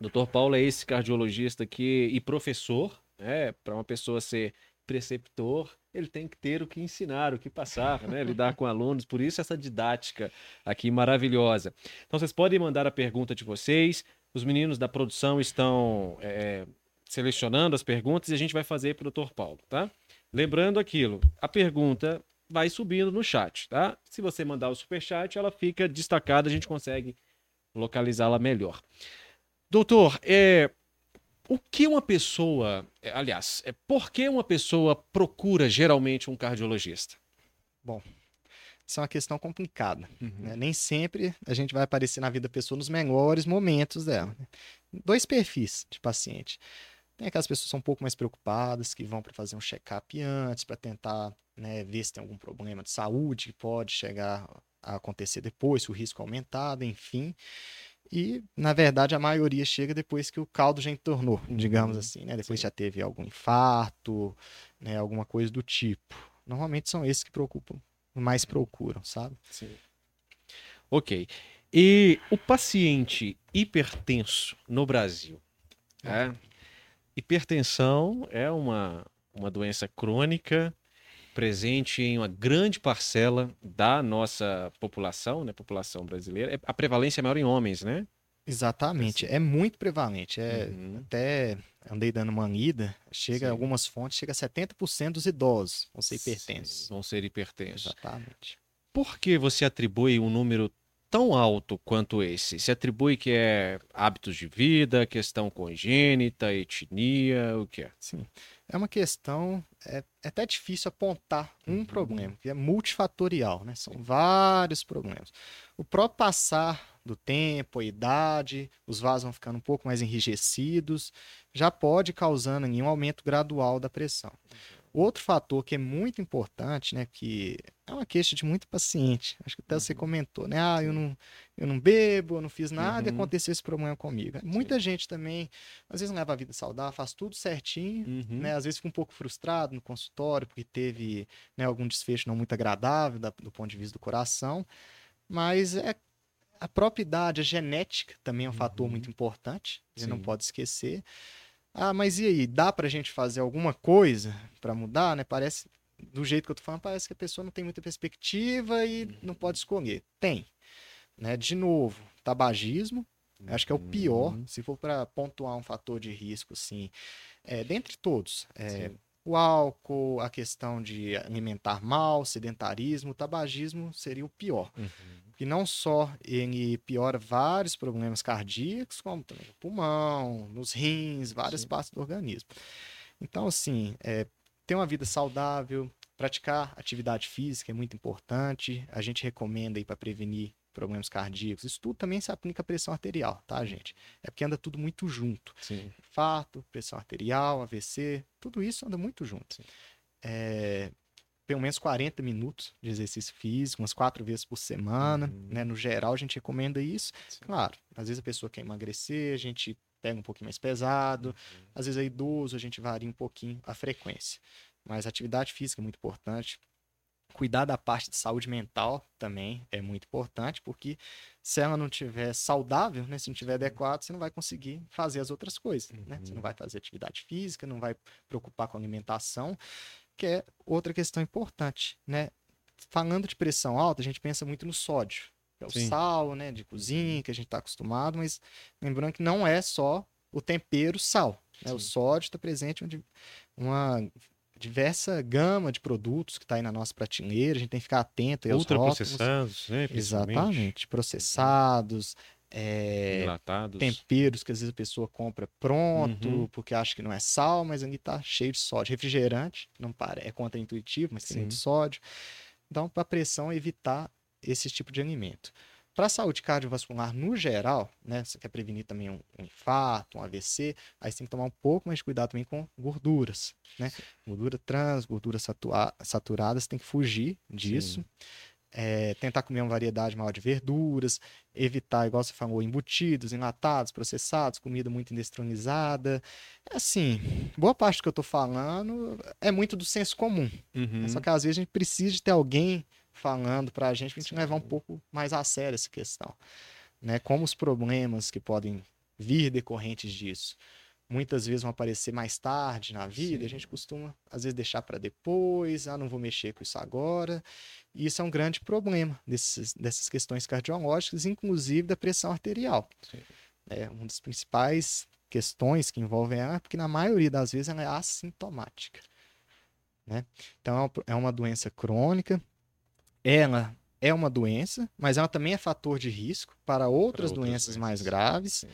Doutor Paulo é esse cardiologista aqui e professor, né? Para uma pessoa ser preceptor, ele tem que ter o que ensinar, o que passar, né? lidar com alunos, por isso essa didática aqui maravilhosa. Então vocês podem mandar a pergunta de vocês, os meninos da produção estão é, selecionando as perguntas e a gente vai fazer para o Dr. Paulo, tá? Lembrando aquilo, a pergunta vai subindo no chat, tá? Se você mandar o super chat, ela fica destacada, a gente consegue localizá-la melhor. Doutor, é, o que uma pessoa, é, aliás, é por que uma pessoa procura geralmente um cardiologista? Bom, isso é uma questão complicada. Uhum. né? Nem sempre a gente vai aparecer na vida da pessoa nos melhores momentos dela. né? Dois perfis de paciente. Tem aquelas pessoas que são um pouco mais preocupadas, que vão para fazer um check-up antes, para tentar né, ver se tem algum problema de saúde que pode chegar a acontecer depois, se o risco é aumentado, enfim. E, na verdade, a maioria chega depois que o caldo já entornou, digamos Uhum. assim, né? Depois Sim. já teve algum infarto, né? Alguma coisa do tipo. Normalmente são esses que preocupam, mais procuram, sabe? Sim. Ok. E o paciente hipertenso no Brasil? é? Hipertensão é uma, uma doença crônica presente em uma grande parcela da nossa população, né? População brasileira. É- A prevalência é maior em homens, né? Exatamente. É muito prevalente. É, Uhum. Até andei dando uma lida, chega Sim. algumas fontes, chega a 70% dos idosos vão ser hipertensos. Vão ser hipertensos. Exatamente. Por que você atribui um número tão alto quanto esse? Se atribui que é hábitos de vida, questão congênita, etnia, o que é? Sim. É uma questão, é, é até difícil apontar um Uhum. problema, que é multifatorial, né? São vários problemas. O próprio passar do tempo, a idade, os vasos vão ficando um pouco mais enrijecidos, já pode causando um aumento gradual da pressão. Outro fator que é muito importante, né, que é uma queixa de muito paciente, acho que até você Uhum. comentou, né, ah, eu não, eu não bebo, eu não fiz nada e Uhum. aconteceu esse problema comigo. Muita gente também, às vezes não leva a vida saudável, faz tudo certinho, Uhum. né? Às vezes fica um pouco frustrado no consultório porque teve né, algum desfecho não muito agradável da- do ponto de vista do coração, mas é a própria idade, a genética também é um fator Uhum. muito importante, a gente não pode esquecer. Ah, mas e aí, dá pra gente fazer alguma coisa pra mudar, né? Parece, do jeito que eu tô falando, parece que a pessoa não tem muita perspectiva e não pode escolher. Tem, né? De novo, tabagismo, Acho que é o pior, Uhum. se for para pontuar um fator de risco, assim, é, dentre todos. É, o álcool, a questão de alimentar mal, sedentarismo, o tabagismo seria o pior. Uhum. Porque não só ele piora vários problemas cardíacos, como também no pulmão, nos rins, várias Sim. partes do organismo. Então, assim, é, ter uma vida saudável, praticar atividade física é muito importante. A gente recomenda aí para prevenir problemas cardíacos. Isso tudo também se aplica à pressão arterial, tá, gente? É porque anda tudo muito junto. Sim. Infarto, pressão arterial, AVC, tudo isso anda muito junto. Sim. É, pelo menos 40 minutos de exercício físico, umas quatro vezes por semana, Uhum. né? No geral, a gente recomenda isso. Sim. Claro, às vezes a pessoa quer emagrecer, a gente pega um pouquinho mais pesado. Uhum. Às vezes é idoso, a gente varia um pouquinho a frequência. Mas atividade física é muito importante. Cuidar da parte de saúde mental também é muito importante, porque se ela não tiver saudável, né, se não tiver adequado, você não vai conseguir fazer as outras coisas, né? Você Uhum. não vai fazer atividade física, não vai preocupar com a alimentação, que é outra questão importante, né? Falando de pressão alta, a gente pensa muito no sódio, que é o Sim. sal, né, de cozinha, que a gente está acostumado, mas lembrando que não é só o tempero sal, né? O sódio está presente onde uma diversa gama de produtos que está aí na nossa prateleira, a gente tem que ficar atento aí aos rótulos. Ultraprocessados, né? Exatamente, processados, é, temperos que às vezes a pessoa compra pronto, Uhum. porque acha que não é sal, mas ali tá cheio de sódio. Refrigerante, não para, é contraintuitivo, mas tem Sim. muito sódio. Então, para pressão, evitar esse tipo de alimento. Para a saúde cardiovascular no geral, né, você quer prevenir também um, um infarto, um AVC, aí você tem que tomar um pouco mais de cuidado também com gorduras, né? Gordura trans, gorduras satua- saturadas, tem que fugir disso. Sim. É, tentar comer uma variedade maior de verduras, evitar, igual você falou, embutidos, enlatados, processados, comida muito indestronizada. Assim, boa parte do que eu tô falando é muito do senso comum. Uhum. Só que às vezes a gente precisa de ter alguém falando pra gente, pra gente levar um pouco mais a sério essa questão. Né? Como os problemas que podem vir decorrentes disso muitas vezes vão aparecer mais tarde na vida, Sim. a gente costuma, às vezes, deixar para depois, ah, não vou mexer com isso agora. E isso é um grande problema desses, dessas questões cardiológicas, inclusive da pressão arterial. Sim. É uma das principais questões que envolvem ela, porque na maioria das vezes ela é assintomática. Né? Então é uma- é uma doença crônica, ela é uma doença, mas ela também é fator de risco para outras, outras doenças mais doenças. graves, Sim.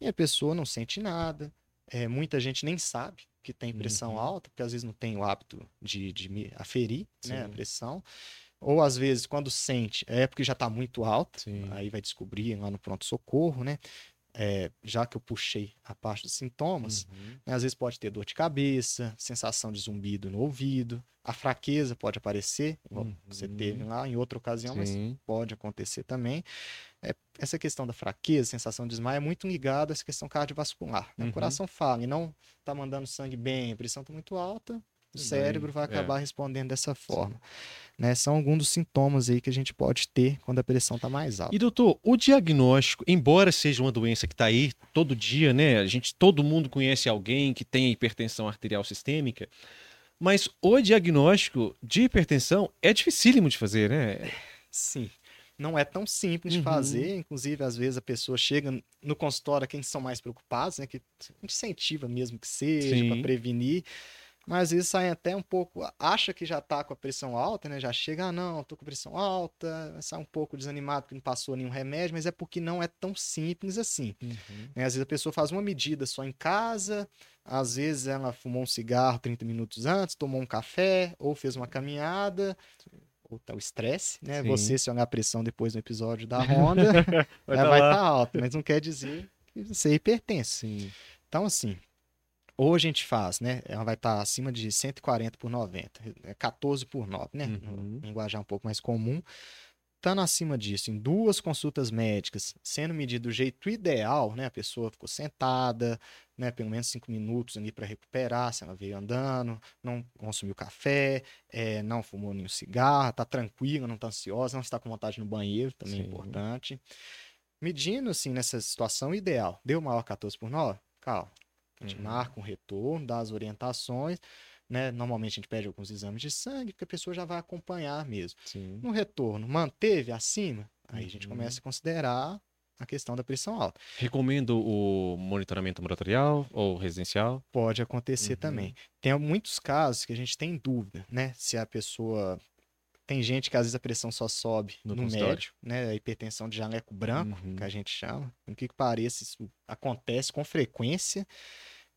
e a pessoa não sente nada. É, muita gente nem sabe que tem pressão Uhum. alta, porque às vezes não tem o hábito de, de me- aferir né, a pressão. Ou às vezes, quando sente, é porque já está muito alto, Sim. aí vai descobrir lá no pronto-socorro, né? É, já que eu puxei a parte dos sintomas, Uhum. né, às vezes pode ter dor de cabeça, sensação de zumbido no ouvido, a fraqueza pode aparecer, igual você Uhum. teve lá em outra ocasião, mas Sim. pode acontecer também. É, essa questão da fraqueza, sensação de desmaio é muito ligada a essa questão cardiovascular. né? Uhum. O coração fala e não está mandando sangue bem, a pressão está muito alta, o cérebro vai é. acabar respondendo dessa forma. Né? São alguns dos sintomas aí que a gente pode ter quando a pressão está mais alta. E doutor, o diagnóstico, embora seja uma doença que está aí todo dia, né? A gente, todo mundo conhece alguém que tem hipertensão arterial sistêmica, mas o diagnóstico de hipertensão é dificílimo de fazer, né? Sim. Não é tão simples de Uhum. fazer, inclusive às vezes a pessoa chega no consultório quem são mais preocupados, né, que incentiva mesmo que seja Sim. para prevenir, mas às vezes sai até um pouco, acha que já tá com a pressão alta, né, já chega, ah, não, tô com pressão alta, sai um pouco desanimado porque não passou nenhum remédio, mas é porque não é tão simples assim. né? Às vezes a pessoa faz uma medida só em casa, às vezes ela fumou um cigarro 30 minutos antes, tomou um café, ou fez uma caminhada, tá o estresse, né? Sim. Você, se olhar a pressão depois no episódio da Honda, Vai ela tá vai lá. estar alta, mas não quer dizer que você é hipertenso. Sim. Então, assim, ou a gente faz, né? Ela vai estar acima de 140 por 90, é 14 por 9, né? Uhum. Linguajar um pouco mais comum. Estando acima disso, em duas consultas médicas, sendo medido do jeito ideal, né? A pessoa ficou sentada, né? Pelo menos cinco minutos ali para recuperar, se ela veio andando, não consumiu café, eh, não fumou nenhum cigarro, tá tranquila, não tá ansiosa, não está com vontade no banheiro, também é Sim. importante. Medindo, assim, nessa situação ideal, deu maior 14 por 9? Calma. A gente Uhum. marca um retorno, dá as orientações, né? Normalmente a gente pede alguns exames de sangue, porque a pessoa já vai acompanhar mesmo. Sim. No retorno, manteve acima, aí a gente Uhum. começa a considerar a questão da pressão alta. Recomendo o monitoramento ambulatorial ou residencial. Pode acontecer Uhum. também. Tem muitos casos que a gente tem dúvida, né? Se a pessoa. Tem gente que às vezes a pressão só sobe No no, médio, né? A hipertensão de jaleco branco, Uhum. que a gente chama. O que que pareça, isso acontece com frequência.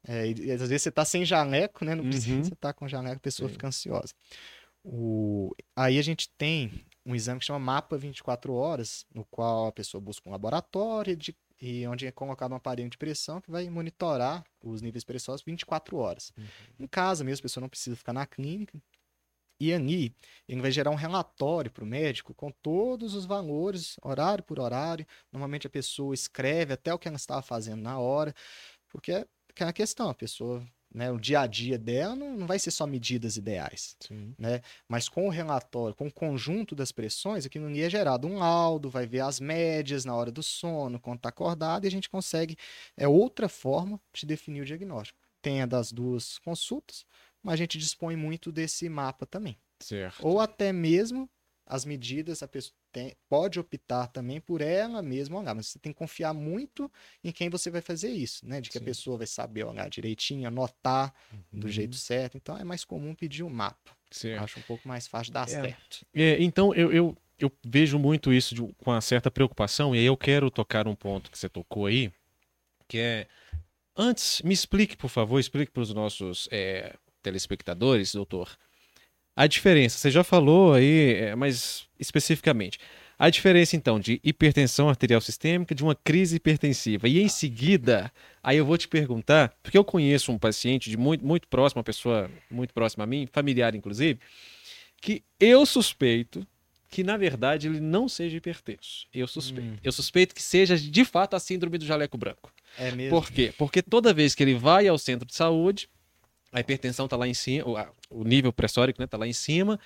É, e, às vezes você tá sem jaleco, né? Não Uhum. precisa você tá com jaleco, a pessoa Sim. fica ansiosa. O... Aí a gente tem um exame que chama Mapa 24 Horas, no qual a pessoa busca um laboratório de- e onde é colocado um aparelho de pressão que vai monitorar os níveis pressosos 24 horas. Uhum. Em casa mesmo, a pessoa não precisa ficar na clínica. E ali, ele vai gerar um relatório para o médico com todos os valores, horário por horário. Normalmente a pessoa escreve até o que ela estava fazendo na hora, porque é aquela questão, a pessoa, né, o dia a dia dela não, não vai ser só medidas ideais Sim. mas com o relatório, com o conjunto das pressões, aqui no NIA é gerado um laudo, vai ver as médias na hora do sono, quando está acordado, e a gente consegue, é outra forma de definir o diagnóstico. Tem a das duas consultas, mas a gente dispõe muito desse mapa também. Certo. Ou até mesmo as medidas, a pessoa tem- pode optar também por ela mesma olhar, mas você tem que confiar muito em quem você vai fazer isso, né? De que Sim. a pessoa vai saber olhar direitinho, anotar do Uhum. jeito certo. Então é mais comum pedir o mapa. Certo. Eu acho um pouco mais fácil dar certo. É, então, eu, eu, eu vejo muito isso de- com uma certa preocupação, e aí eu quero tocar um ponto que você tocou aí, que é. Antes, me explique, por favor, explique para os nossos é, telespectadores, doutor, a diferença. Você já falou aí, é, mas especificamente. A diferença, então, de hipertensão arterial sistêmica de uma crise hipertensiva. E em seguida, aí eu vou te perguntar, porque eu conheço um paciente de muito, muito próximo, uma pessoa muito próxima a mim, familiar inclusive, que eu suspeito que, na verdade, ele não seja hipertenso. Eu suspeito. Hum. Eu suspeito que seja, de fato, a síndrome do jaleco branco. É mesmo. Por quê? Porque toda vez que ele vai ao centro de saúde, a hipertensão está lá em cima, o, nível pressórico está lá em cima,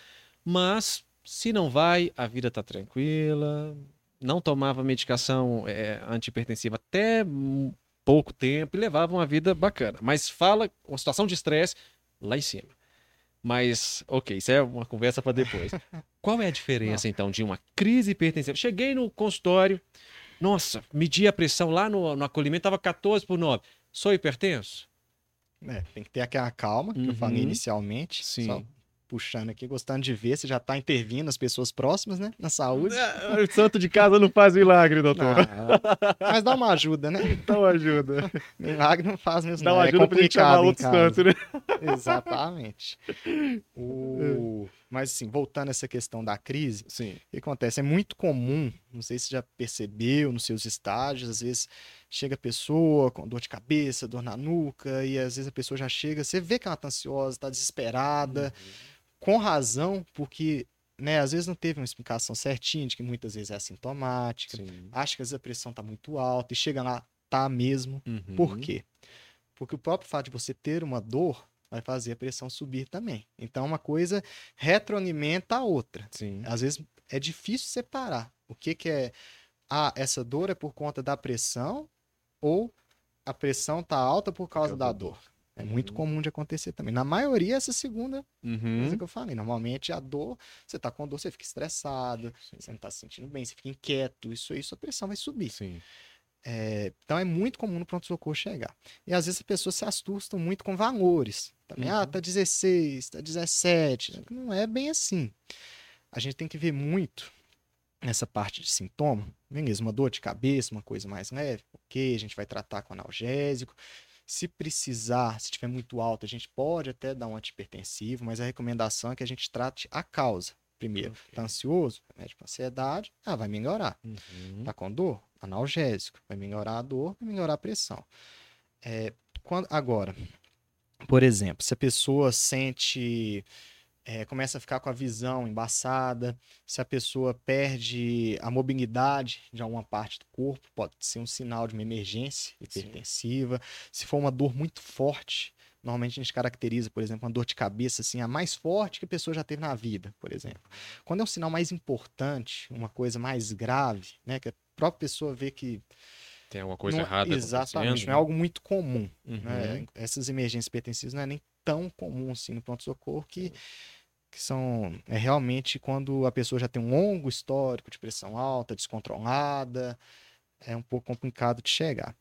mas se não vai, a vida está tranquila, não tomava medicação é, antihipertensiva até pouco tempo e levava uma vida bacana. Mas fala uma situação de estresse lá em cima. Mas, ok, isso é uma conversa para depois. Qual é a diferença, então, de uma crise hipertensiva? Cheguei no consultório, nossa, medi a pressão lá no, no acolhimento, estava 14 por 9. Sou hipertenso? É, tem que ter aquela calma que eu falei Uhum. inicialmente. Sim. Só puxando aqui, gostando de ver se já tá intervindo as pessoas próximas, né? Na saúde. É, O santo de casa não faz milagre, doutor. Mas dá uma ajuda, né? Dá uma ajuda. Milagre não faz mesmo. Dá não. uma é ajuda pra gente chamar complicado outro santo, né? Exatamente. O... Mas, assim, voltando a essa questão da crise, Sim. o que acontece? É muito comum, não sei se você já percebeu nos seus estágios, às vezes chega a pessoa com dor de cabeça, dor na nuca, e às vezes a pessoa já chega, você vê que ela tá ansiosa, tá desesperada, com razão, porque, né, às vezes não teve uma explicação certinha de que muitas vezes é assintomática, Sim. acha que às vezes a pressão tá muito alta, e chega lá, tá mesmo. Uhum. Por quê? Porque o próprio fato de você ter uma dor vai fazer a pressão subir também. Então, uma coisa retroalimenta a outra. Sim. Às vezes é difícil separar o que, que é. Ah, essa dor é por conta da pressão ou a pressão tá alta por causa da da dor. É Uhum. muito comum de acontecer também. Na maioria, essa segunda Uhum. coisa que eu falei. Normalmente, a dor, você tá com dor, você fica estressado, você não tá se sentindo bem, você fica inquieto. Isso aí, sua pressão vai subir. Sim. É, então é muito comum no pronto-socorro chegar. E às vezes as pessoas se assustam muito com valores. Também, ah, Uhum. tá 16, tá 17. Não é bem assim. A gente tem que ver muito nessa parte de sintoma. Beleza, uma dor de cabeça, uma coisa mais leve, ok, a gente vai tratar com analgésico. Se precisar, se tiver muito alto, a gente pode até dar um antipertensivo, mas a recomendação é que a gente trate a causa. Primeiro, Ok. tá ansioso? Remédio para ansiedade, ah, vai melhorar. Uhum. Tá com dor? Analgésico. Vai melhorar a dor, vai melhorar a pressão. É, quando, agora, por exemplo, se a pessoa sente. é, começa a ficar com a visão embaçada, se a pessoa perde a mobilidade de alguma parte do corpo, pode ser um sinal de uma emergência hipertensiva. Se for uma dor muito forte, normalmente a gente caracteriza, por exemplo, uma dor de cabeça assim, a mais forte que a pessoa já teve na vida, por exemplo. Quando é um sinal mais importante, uma coisa mais grave, né, que a própria pessoa vê que Tem alguma coisa não, errada exatamente, não é algo muito comum, Uhum. né? Essas emergências hipertensivas não é nem tão comum assim no pronto socorro que que são é realmente quando a pessoa já tem um longo histórico de pressão alta, descontrolada, é um pouco complicado de chegar.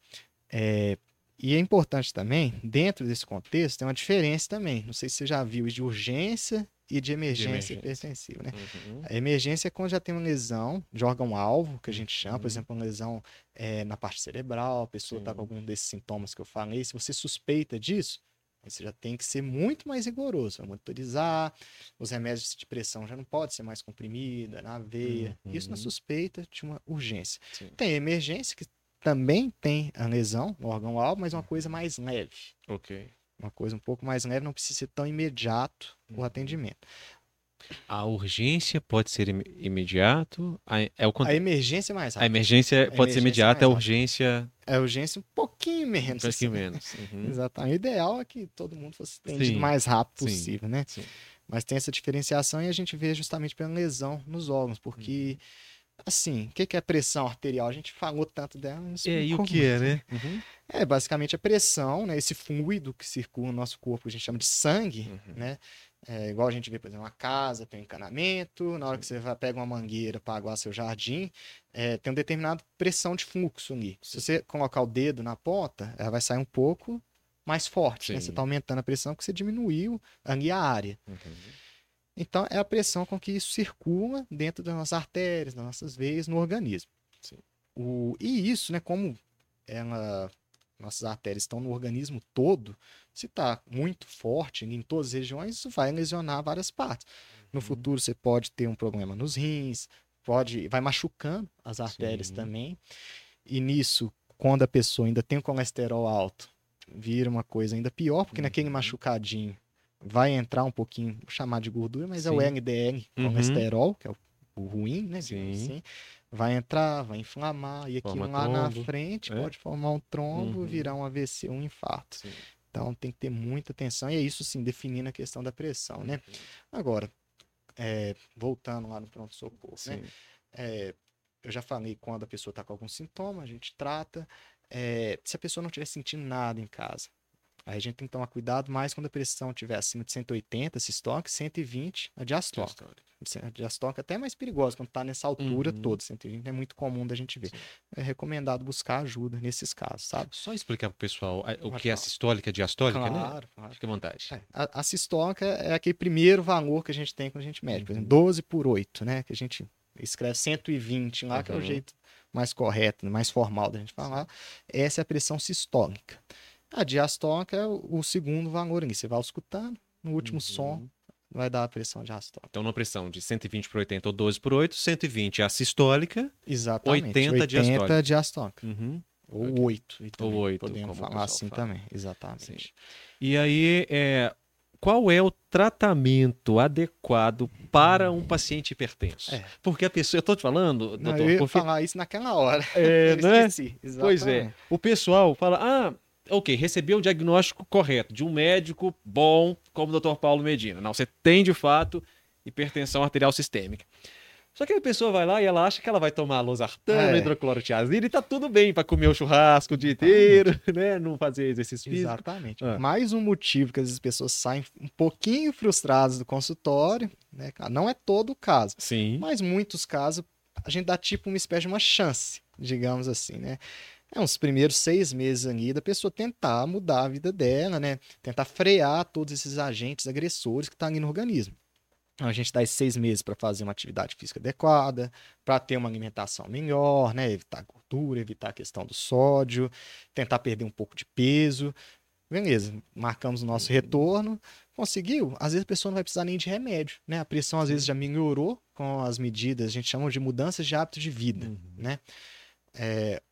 É, e é importante também, dentro desse contexto, tem uma diferença também. Não sei se você já viu de urgência e de emergência, emergência. hipertensiva, né? Uhum. A emergência é quando já tem uma lesão de órgão-alvo, que a gente chama, por Uhum. exemplo, uma lesão eh, na parte cerebral, a pessoa está com algum desses sintomas que eu falei. Se você suspeita disso, você já tem que ser muito mais rigoroso, vai monitorizar. Os remédios de pressão já não pode ser mais comprimida, na veia. Isso na Uhum. suspeita de uma urgência. Sim. Tem emergência, que também tem a lesão no órgão-alvo, mas é uma coisa Uhum. mais leve. Ok. Uma coisa um pouco mais leve, não precisa ser tão imediato o Uhum. atendimento. A urgência pode ser im- imediato. A, é o A emergência é mais A rápida. emergência pode ser emergência é imediata, a mais urgência A urgência um pouquinho um menos. assim. pouquinho menos. Uhum. Exatamente. O ideal é que todo mundo fosse atendido o mais rápido sim, possível, né? sim. Mas tem essa diferenciação e a gente vê justamente pela lesão nos órgãos, porque, Uhum. Assim, o que que é pressão arterial? A gente falou tanto dela. não E o que é, né? Uhum. É basicamente a pressão, né? Esse fluido que circula no nosso corpo, a gente chama de sangue, Uhum. né? É, igual a gente vê, por exemplo, uma casa, tem um encanamento, na hora que você vai, pega uma mangueira para aguar seu jardim, é, tem uma determinada pressão de fluxo ali. Se você colocar o dedo na ponta, ela vai sair um pouco mais forte, né? Você está aumentando a pressão porque você diminuiu ali a área. Uhum. Então, é a pressão com que isso circula dentro das nossas artérias, das nossas veias, no organismo. Sim. O, e isso, né, como ela, nossas artérias estão no organismo todo, se está muito forte em todas as regiões, isso vai lesionar várias partes. No Uhum. futuro, você pode ter um problema nos rins, pode, vai machucando as artérias Sim. também. E nisso, quando a pessoa ainda tem o colesterol alto, vira uma coisa ainda pior, porque naquele Uhum. machucadinho vai entrar um pouquinho, vou chamar de gordura, mas é o Sim. LDL, Uhum. colesterol, que é o, o ruim, né? Sim. assim. Vai entrar, vai inflamar, e aquilo Forma lá na trombo, frente é? pode formar um trombo, Uhum. virar um AVC, um infarto. Sim. Então tem que ter muita atenção, e é isso sim, definindo a questão da pressão, né? Uhum. Agora, é, voltando lá no pronto-socorro, né? Sim. É, eu já falei quando a pessoa está com algum sintoma, a gente trata. É, se a pessoa não estiver sentindo nada em casa, aí a gente tem que tomar cuidado mais quando a pressão estiver acima de 180, sistólica, 120, a diastólica. A diastólica é até mais perigosa quando está nessa altura Uhum. toda, 120 é muito comum da gente ver. Sim. É recomendado buscar ajuda nesses casos, sabe? Só explicar pro pessoal a- o Pode que é a sistólica e a diastólica, né? claro, claro. Fique à vontade. É, a, a sistólica é aquele primeiro valor que a gente tem quando a gente mede. Por Uhum. exemplo, 12 por 8, né? Que a gente escreve 120 lá, que é o Uhum. jeito mais correto, mais formal da gente falar. Essa é a pressão sistólica. A diastólica é o, segundo valor. Você vai escutando, no último Uhum. som, vai dar a pressão diastólica. Então, numa pressão de 120 por 80 ou 12 por 8, 120 é a sistólica. Exatamente. 80 diastólica. diastólica. Uhum. Ou 8. Ou oito, Podemos como o falar assim fala. também. Exatamente. E aí, é, qual é o tratamento adequado para um paciente hipertenso? É. Porque a pessoa, eu tô te falando, Não, doutor, eu ia porque falar isso naquela hora. É, Eu né? esqueci. Pois é. Exatamente. O pessoal fala: ah, ok, recebeu o diagnóstico correto de um médico bom como o Dr. Paulo Medina. Não, você tem de fato hipertensão arterial sistêmica. Só que a pessoa vai lá e ela acha que ela vai tomar losartano, É. hidroclorotiazida e tá tudo bem para comer o churrasco o dia inteiro, né? Não fazer exercício físico. Exatamente. Ah. Mais um motivo que as pessoas saem um pouquinho frustradas do consultório, né? Não é todo o caso, Sim. mas muitos casos a gente dá tipo uma espécie de uma chance, digamos assim, né? É uns primeiros seis meses ali da pessoa tentar mudar a vida dela, né? Tentar frear todos esses agentes agressores que estão ali no organismo. Então, a gente dá esses seis meses para fazer uma atividade física adequada, para ter uma alimentação melhor, né? Evitar gordura, evitar a questão do sódio, tentar perder um pouco de peso. Beleza, marcamos o nosso retorno. Conseguiu? Às vezes a pessoa não vai precisar nem de remédio, né? A pressão às vezes já melhorou com as medidas, a gente chama de mudanças de hábito de vida, Uhum. né? É,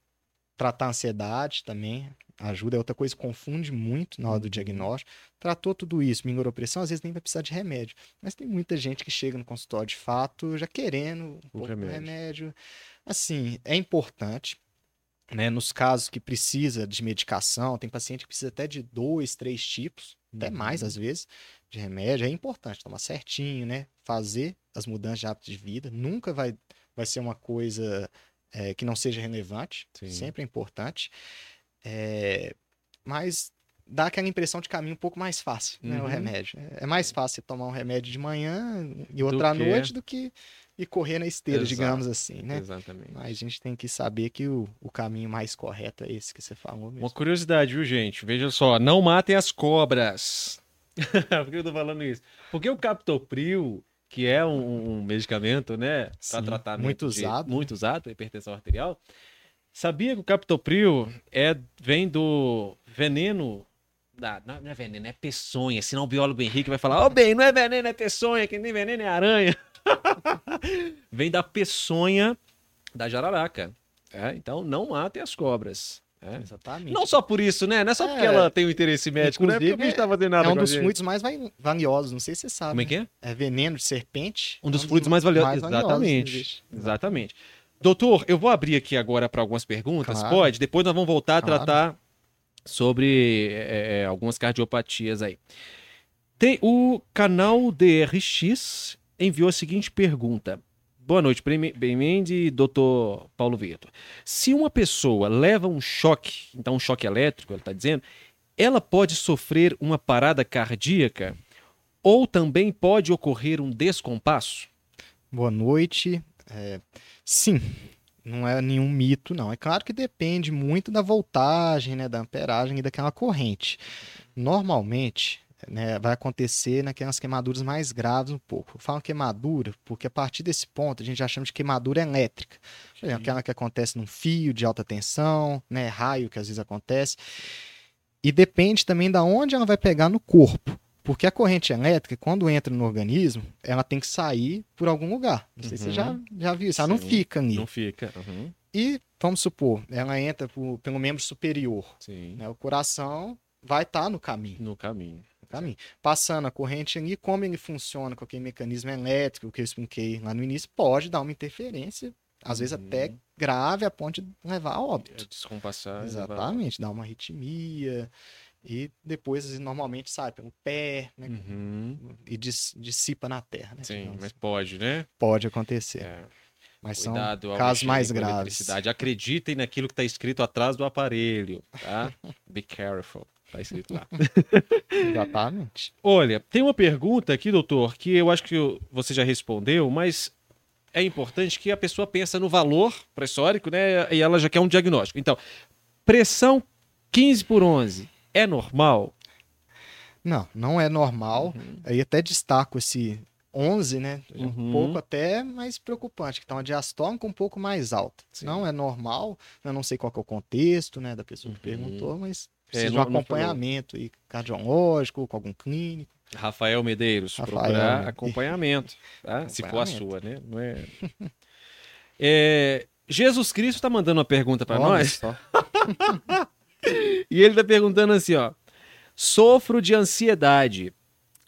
tratar a ansiedade também ajuda, é outra coisa que confunde muito na hora do diagnóstico. Tratou tudo isso, melhorou a pressão, às vezes nem vai precisar de remédio. Mas tem muita gente que chega no consultório de fato já querendo um pouco de remédio. remédio. Assim, é importante, né? Nos casos que precisa de medicação, tem paciente que precisa até de dois, três tipos, até Uhum. mais às vezes, de remédio. É importante tomar certinho, né? Fazer as mudanças de hábito de vida. Nunca vai, vai ser uma coisa é, que não seja relevante. Sim. Sempre é importante. É, mas dá aquela impressão de caminho um pouco mais fácil, né? O Uhum. remédio. É- É mais fácil você tomar um remédio de manhã e Do à que- noite do que ir correr na esteira, Exato. digamos assim, né? Exatamente. Mas a gente tem que saber que o, o caminho mais correto é esse que você falou mesmo. Uma curiosidade, viu, gente? Veja só, não matem as cobras. Por que eu tô falando isso? Porque o Captopril, que é um, um medicamento, né, para tratamento muito de- usado. muito usado hipertensão arterial, sabia que o Captopril é vem do veneno da, não é veneno, é peçonha, senão o biólogo Henrique vai falar, ó bem, não é veneno, é peçonha, quem tem veneno é aranha. vem da peçonha da jararaca. É, então não matem as cobras. É. Exatamente. Não só por isso, né? Não é só porque É. ela tem um interesse médico, não é porque o bicho tá fazendo nada é um dos fluidos mais valiosos, não sei se você sabe. Como é que é? né? É veneno de serpente. Um dos é fluidos mais valiosos. valiosos que Exatamente. existe. Exatamente. Doutor, eu vou abrir aqui agora para algumas perguntas, Claro. pode? Depois nós vamos voltar a Claro. tratar sobre é, é, algumas cardiopatias aí. Tem o canal DRX enviou a seguinte pergunta. Boa noite, bem-vindo, doutor Paulo Vitor. Se uma pessoa leva um choque, então um choque elétrico, ele está dizendo, ela pode sofrer uma parada cardíaca ou também pode ocorrer um descompasso? Boa noite. É, sim, não é nenhum mito, não. É claro que depende muito da voltagem, né, da amperagem e daquela corrente. Normalmente, né, vai acontecer naquelas queimaduras mais graves um pouco. Eu falo queimadura porque a partir desse ponto a gente já chama de queimadura elétrica. Aquela que acontece num fio de alta tensão, né, raio que às vezes acontece. E depende também da onde ela vai pegar no corpo. Porque a corrente elétrica, quando entra no organismo, ela tem que sair por algum lugar. Não sei se você já, já viu isso. Ela não Sim, fica ali. Não fica. Uhum. E, vamos supor, ela entra por- pelo membro superior. Sim. né? O coração vai estar no caminho. No caminho. Caminho. Passando a corrente ali, como ele funciona com aquele mecanismo elétrico que eu expliquei lá no início, pode dar uma interferência, às vezes Uhum. até grave, a ponto de levar a É óbito. Descompassar. Exatamente, dá uma arritmia. E depois, normalmente sai pelo pé, né? Uhum. E dis- dissipa na terra, né? Sim, mas pode, né? Pode acontecer. É. Mas Cuidado são casos mais graves. Acreditem naquilo que está escrito atrás do aparelho, tá? Be careful. Tá escrito lá. Exatamente. Olha, tem uma pergunta aqui, doutor, que eu acho que você já respondeu, mas é importante que a pessoa pensa no valor pressórico, né? E ela já quer um diagnóstico. Então, pressão 15 por 11 é normal? Não, não é normal. Uhum. Aí até destaco esse, 11, né? Um Uhum. pouco até mais preocupante, que tá uma diastônica um pouco mais alta. Sim. Não é normal, eu não sei qual é o contexto, né, da pessoa que Uhum. perguntou, mas É, precisa de não- um acompanhamento aí, cardiológico, com algum clínico. Rafael Medeiros, Rafael, procurar né? acompanhamento, tá? Se for a Acompanhamento. sua, né? Não é... É, Jesus Cristo tá mandando uma pergunta para nós e ele tá perguntando assim, ó: Sofro de ansiedade.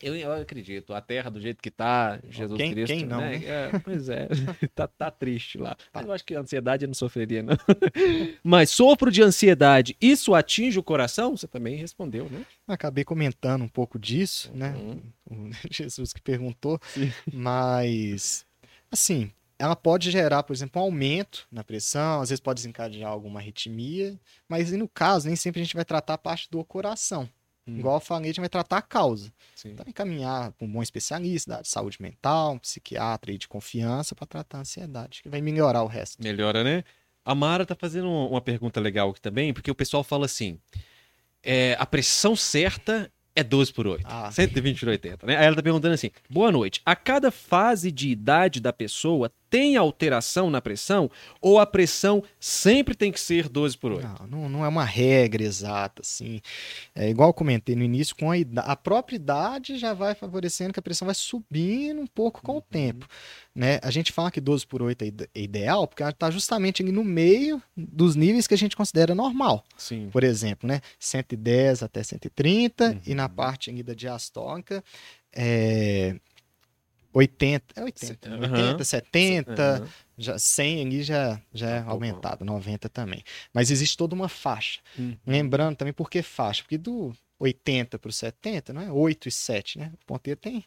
Eu, eu acredito, a terra do jeito que tá, Jesus Quem- Cristo, quem não, né? É, pois é, tá, tá triste lá. Mas eu acho que a ansiedade eu não sofreria, não. Mas sofro de ansiedade, isso atinge o coração? Você também respondeu, né? Acabei comentando um pouco disso, né? Uhum. O Jesus que perguntou, Sim. mas assim, ela pode gerar, por exemplo, um aumento na pressão, às vezes pode desencadear alguma arritmia, mas no caso, nem sempre a gente vai tratar a parte do coração. Hum. Igual eu falei, a gente vai tratar a causa. Sim. Então, encaminhar para um bom especialista de saúde mental, um psiquiatra aí de confiança para tratar a ansiedade, que vai melhorar o resto. Melhora, né? A Mara tá fazendo um- uma pergunta legal aqui também, porque o pessoal fala assim: é, a pressão certa é 12 por 8. Ah. 120 por 80, né? Aí ela tá perguntando assim: boa noite. A cada fase de idade da pessoa tem alteração na pressão ou a pressão sempre tem que ser 12 por 8? Não, não, não é uma regra exata, assim. É igual comentei no início, com a, ida- a própria idade já vai favorecendo que a pressão vai subindo um pouco com o tempo. Né? A gente fala que 12 por 8 é é ideal, porque ela está justamente no meio dos níveis que a gente considera normal. Sim. Por exemplo, né? 110 até 130, e na Uhum. parte da diastólica, é 80, é 80, né? Aham. 80, 70, Aham. já 100 ali já, já é Tá bom. aumentado, 90 também. Mas existe toda uma faixa. Hum. Lembrando também por que faixa, porque do 80 para o 70, não é 8 e 7, né? O ponteiro tem,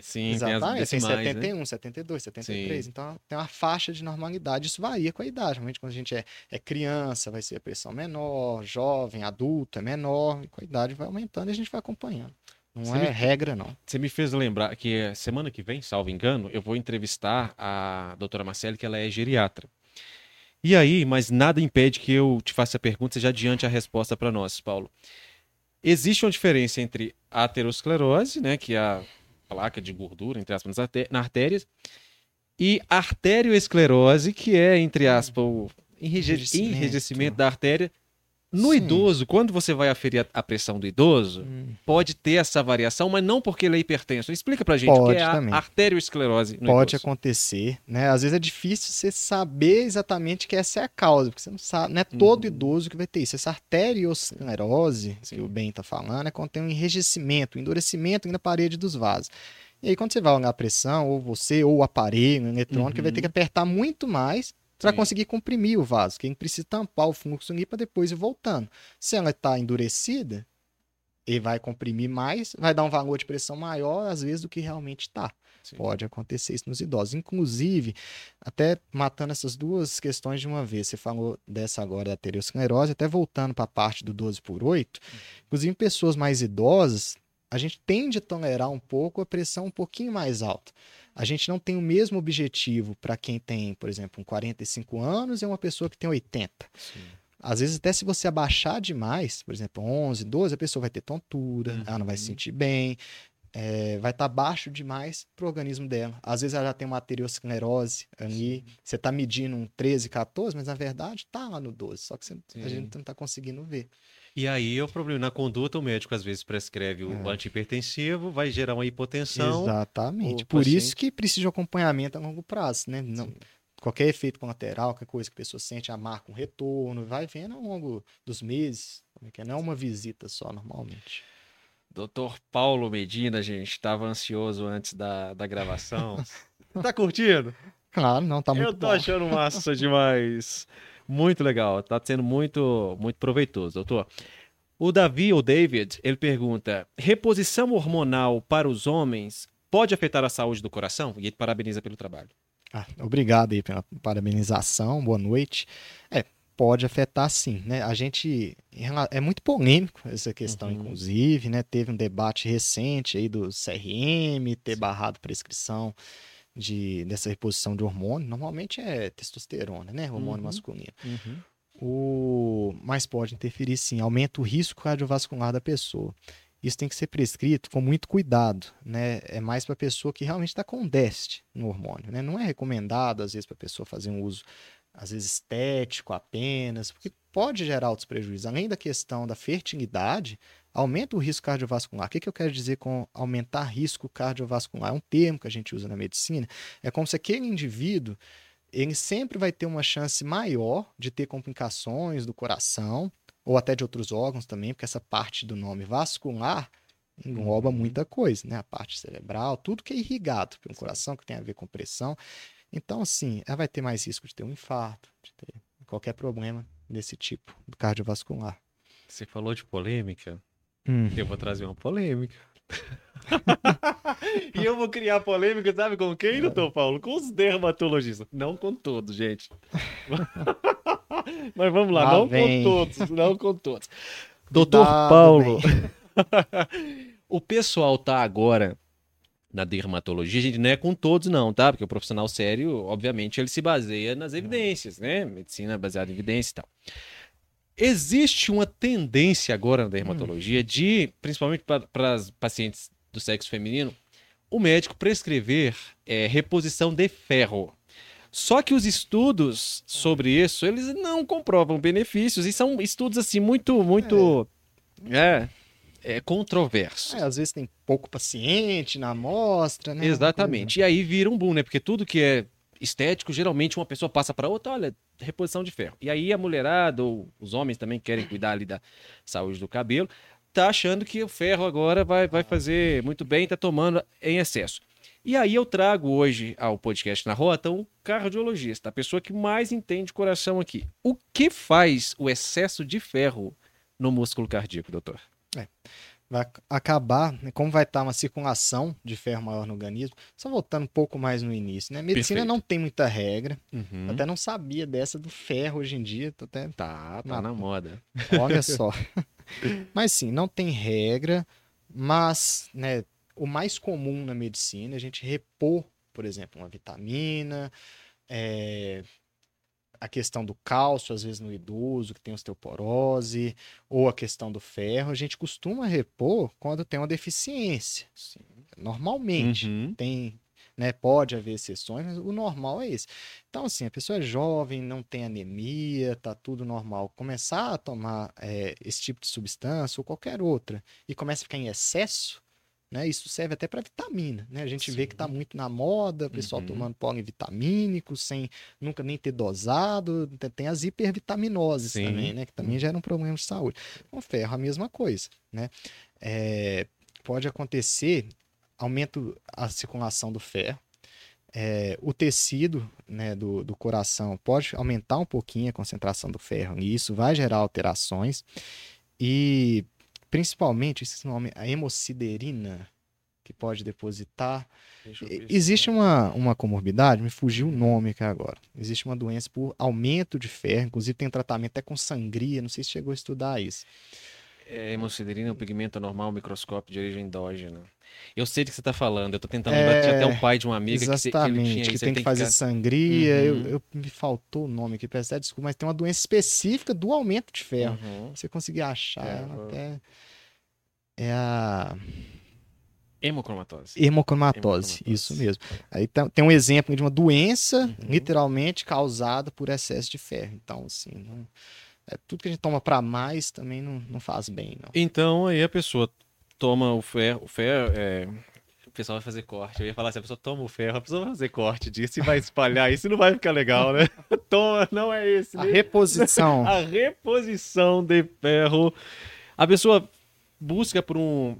Sim, tem as exatamente, tem decimais, né? 71, 72, 73, Sim. então tem uma faixa de normalidade, isso varia com a idade. Realmente quando a gente é, é criança, vai ser a pressão menor, jovem, adulto é menor, e com a idade vai aumentando e a gente vai acompanhando. Não Você é me- regra, não. Você me fez lembrar que eh, semana que vem, salvo engano, eu vou entrevistar a doutora Marcele, que ela é geriatra. E aí, mas nada impede que eu te faça a pergunta, você já adiante a resposta para nós, Paulo. Existe uma diferença entre a aterosclerose, né, que é a placa de gordura, entre aspas, nas arté- nas artérias, e arterioesclerose, que é, entre aspas, o enrije- Enrijecimento. enrijecimento da artéria. No Sim. idoso, quando você vai aferir a- pressão do idoso, Hum. pode ter essa variação, mas não porque ele é hipertenso. Explica pra gente o Pode que é também. a arteriosclerose no Pode idoso. acontecer, né? Às vezes é difícil você saber exatamente que essa é a causa, porque você não sabe, não é todo Uhum. idoso que vai ter isso. Essa arteriosclerose Sim. que o Ben tá falando é quando tem um enrijecimento, um endurecimento na parede dos vasos. E aí quando você vai olhar a pressão, ou você, ou o aparelho eletrônico, vai ter que apertar muito mais para. Sim. conseguir comprimir o vaso, que precisa tampar o fluxo ali para depois ir voltando. Se ela está endurecida, ele vai comprimir mais, vai dar um valor de pressão maior, às vezes, do que realmente está. Sim. Pode acontecer isso nos idosos. Inclusive, até matando essas duas questões de uma vez, você falou dessa agora da arteriosclerose, até voltando para a parte do 12 por 8, inclusive em pessoas mais idosas, a gente tende a tolerar um pouco a pressão um pouquinho mais alta. A gente não tem o mesmo objetivo para quem tem, por exemplo, um 45 anos e uma pessoa que tem 80. Sim. Às vezes, até se você abaixar demais, por exemplo, 11, 12, a pessoa vai ter tontura, Uhum. ela não vai se sentir bem, é, vai estar baixo demais para o organismo dela. Às vezes, ela já tem uma arteriosclerose ali, você está medindo um 13, 14, mas na verdade está lá no 12, só que você- a gente não está conseguindo ver. E aí é o problema. Na conduta, o médico às vezes prescreve o É. antihipertensivo, vai gerar uma hipotensão. Exatamente. Por paciente- isso que precisa de acompanhamento a longo prazo, né? Não, Sim. qualquer efeito colateral, qualquer coisa que a pessoa sente, a marca um retorno, vai vendo ao longo dos meses, como é que é? não é uma visita só, normalmente. Doutor Paulo Medina, gente, estava ansioso antes da, da gravação. tá curtindo? Claro, não, tá muito Eu tô bom. achando massa demais. Muito legal, tá sendo muito, muito proveitoso, doutor. O Davi, ou David, ele pergunta: reposição hormonal para os homens pode afetar a saúde do coração? E ele parabeniza pelo trabalho. Ah, obrigado aí pela parabenização, boa noite. É, pode afetar sim, né? A gente é muito polêmico essa questão, Uhum. inclusive, né? Teve um debate recente aí do CRM ter barrado prescrição de dessa reposição de hormônio. Normalmente é testosterona, né? Hormônio Uhum. masculino. O mas pode interferir sim, aumenta o risco cardiovascular da pessoa. isso tem que ser prescrito com muito cuidado, né? É mais para a pessoa que realmente está com déficit no hormônio, né? Não é recomendado, às vezes, para a pessoa fazer um uso, às vezes, estético apenas, porque pode gerar outros prejuízos. Além da questão da fertilidade, aumenta o risco cardiovascular. O que, que eu quero dizer com aumentar risco cardiovascular? É um termo que a gente usa na medicina. É como se aquele indivíduo ele sempre vai ter uma chance maior de ter complicações do coração ou até de outros órgãos também, porque essa parte do nome vascular engloba uhum. muita coisa, né? A parte cerebral, tudo que é irrigado pelo coração, que tem a ver com pressão. Então, assim, ela vai ter mais risco de ter um infarto, de ter qualquer problema desse tipo, cardiovascular. Você falou de polêmica. Hum. Eu vou trazer uma polêmica. e eu vou criar polêmica, sabe com quem, doutor Paulo? Com os dermatologistas. Não com todos, gente. Mas vamos lá, ah, não vem. com todos, não com todos. Doutor Paulo, o pessoal tá agora na dermatologia, a gente não é com todos não, tá? Porque o profissional sério, obviamente, ele se baseia nas evidências, né? Medicina baseada em evidência e tal. Existe uma tendência agora na dermatologia hum. de, principalmente para as pacientes do sexo feminino, o médico prescrever é, reposição de ferro. Só que os estudos sobre isso, eles não comprovam benefícios e são estudos assim muito, muito, é, é, é controversos. É, às vezes tem pouco paciente na amostra, né? Exatamente. E aí vira um boom, né? Porque tudo que é estético, geralmente uma pessoa passa para outra, olha, reposição de ferro. E aí a mulherada, ou os homens também querem cuidar ali da saúde do cabelo, tá achando que o ferro agora vai, vai fazer muito bem, tá tomando em excesso. E aí eu trago hoje ao podcast na rota um cardiologista, a pessoa que mais entende coração aqui. O que faz o excesso de ferro no músculo cardíaco, doutor? É vai acabar, né, como vai estar uma circulação de ferro maior no organismo. Só voltando um pouco mais no início, né? medicina Perfeito. não tem muita regra. Uhum. Até não sabia dessa do ferro hoje em dia. Tô até... Tá, tá na, na moda. Olha só. mas sim, não tem regra, mas né, o mais comum na medicina é a gente repor, por exemplo, uma vitamina, é, a questão do cálcio, às vezes no idoso que tem osteoporose, ou a questão do ferro, a gente costuma repor quando tem uma deficiência. Sim. Normalmente uhum. tem, né, pode haver exceções, mas o normal é esse. Então, assim, a pessoa é jovem, não tem anemia, tá tudo normal. Começar a tomar é, esse tipo de substância ou qualquer outra e começa a ficar em excesso, né? Isso serve até para vitamina. Né? A gente Sim. vê que está muito na moda, o pessoal uhum. tomando polivitamínico, sem nunca nem ter dosado. Tem as hipervitaminoses Sim. também, né? que também geram problemas de saúde. Com ferro, a mesma coisa. Né? É, pode acontecer aumento a circulação do ferro. É, o tecido né, do, do coração pode aumentar um pouquinho a concentração do ferro, e isso vai gerar alterações. E principalmente esse nome, a hemociderina, que pode depositar. Existe uma, uma comorbidade, me fugiu o nome aqui agora. Existe uma doença por aumento de ferro, inclusive tem tratamento até com sangria, não sei se chegou a estudar isso. É, hemociderina é um pigmento anormal microscópio de origem endógena. Eu sei do que você está falando, eu estou tentando é... lembrar, tinha até um pai de uma amiga exatamente, que, que, que tem que fazer ficar... sangria, uhum. eu, eu, me faltou o nome aqui, peço desculpa, mas tem uma doença específica do aumento de ferro. Uhum. Você conseguir achar é, até... É a... Hemocromatose. Hemocromatose. Hemocromatose, isso mesmo. Aí tá, tem um exemplo de uma doença uhum. literalmente causada por excesso de ferro. Então, assim, não, é, tudo que a gente toma para mais também não, não faz bem, não. Então, aí a pessoa toma o ferro, o ferro é, o pessoal vai fazer corte. Eu ia falar assim, a pessoa toma o ferro, a pessoa vai fazer corte disso e vai espalhar isso, não vai ficar legal, né? toma, não é esse. A né? reposição. a reposição de ferro. A pessoa busca por um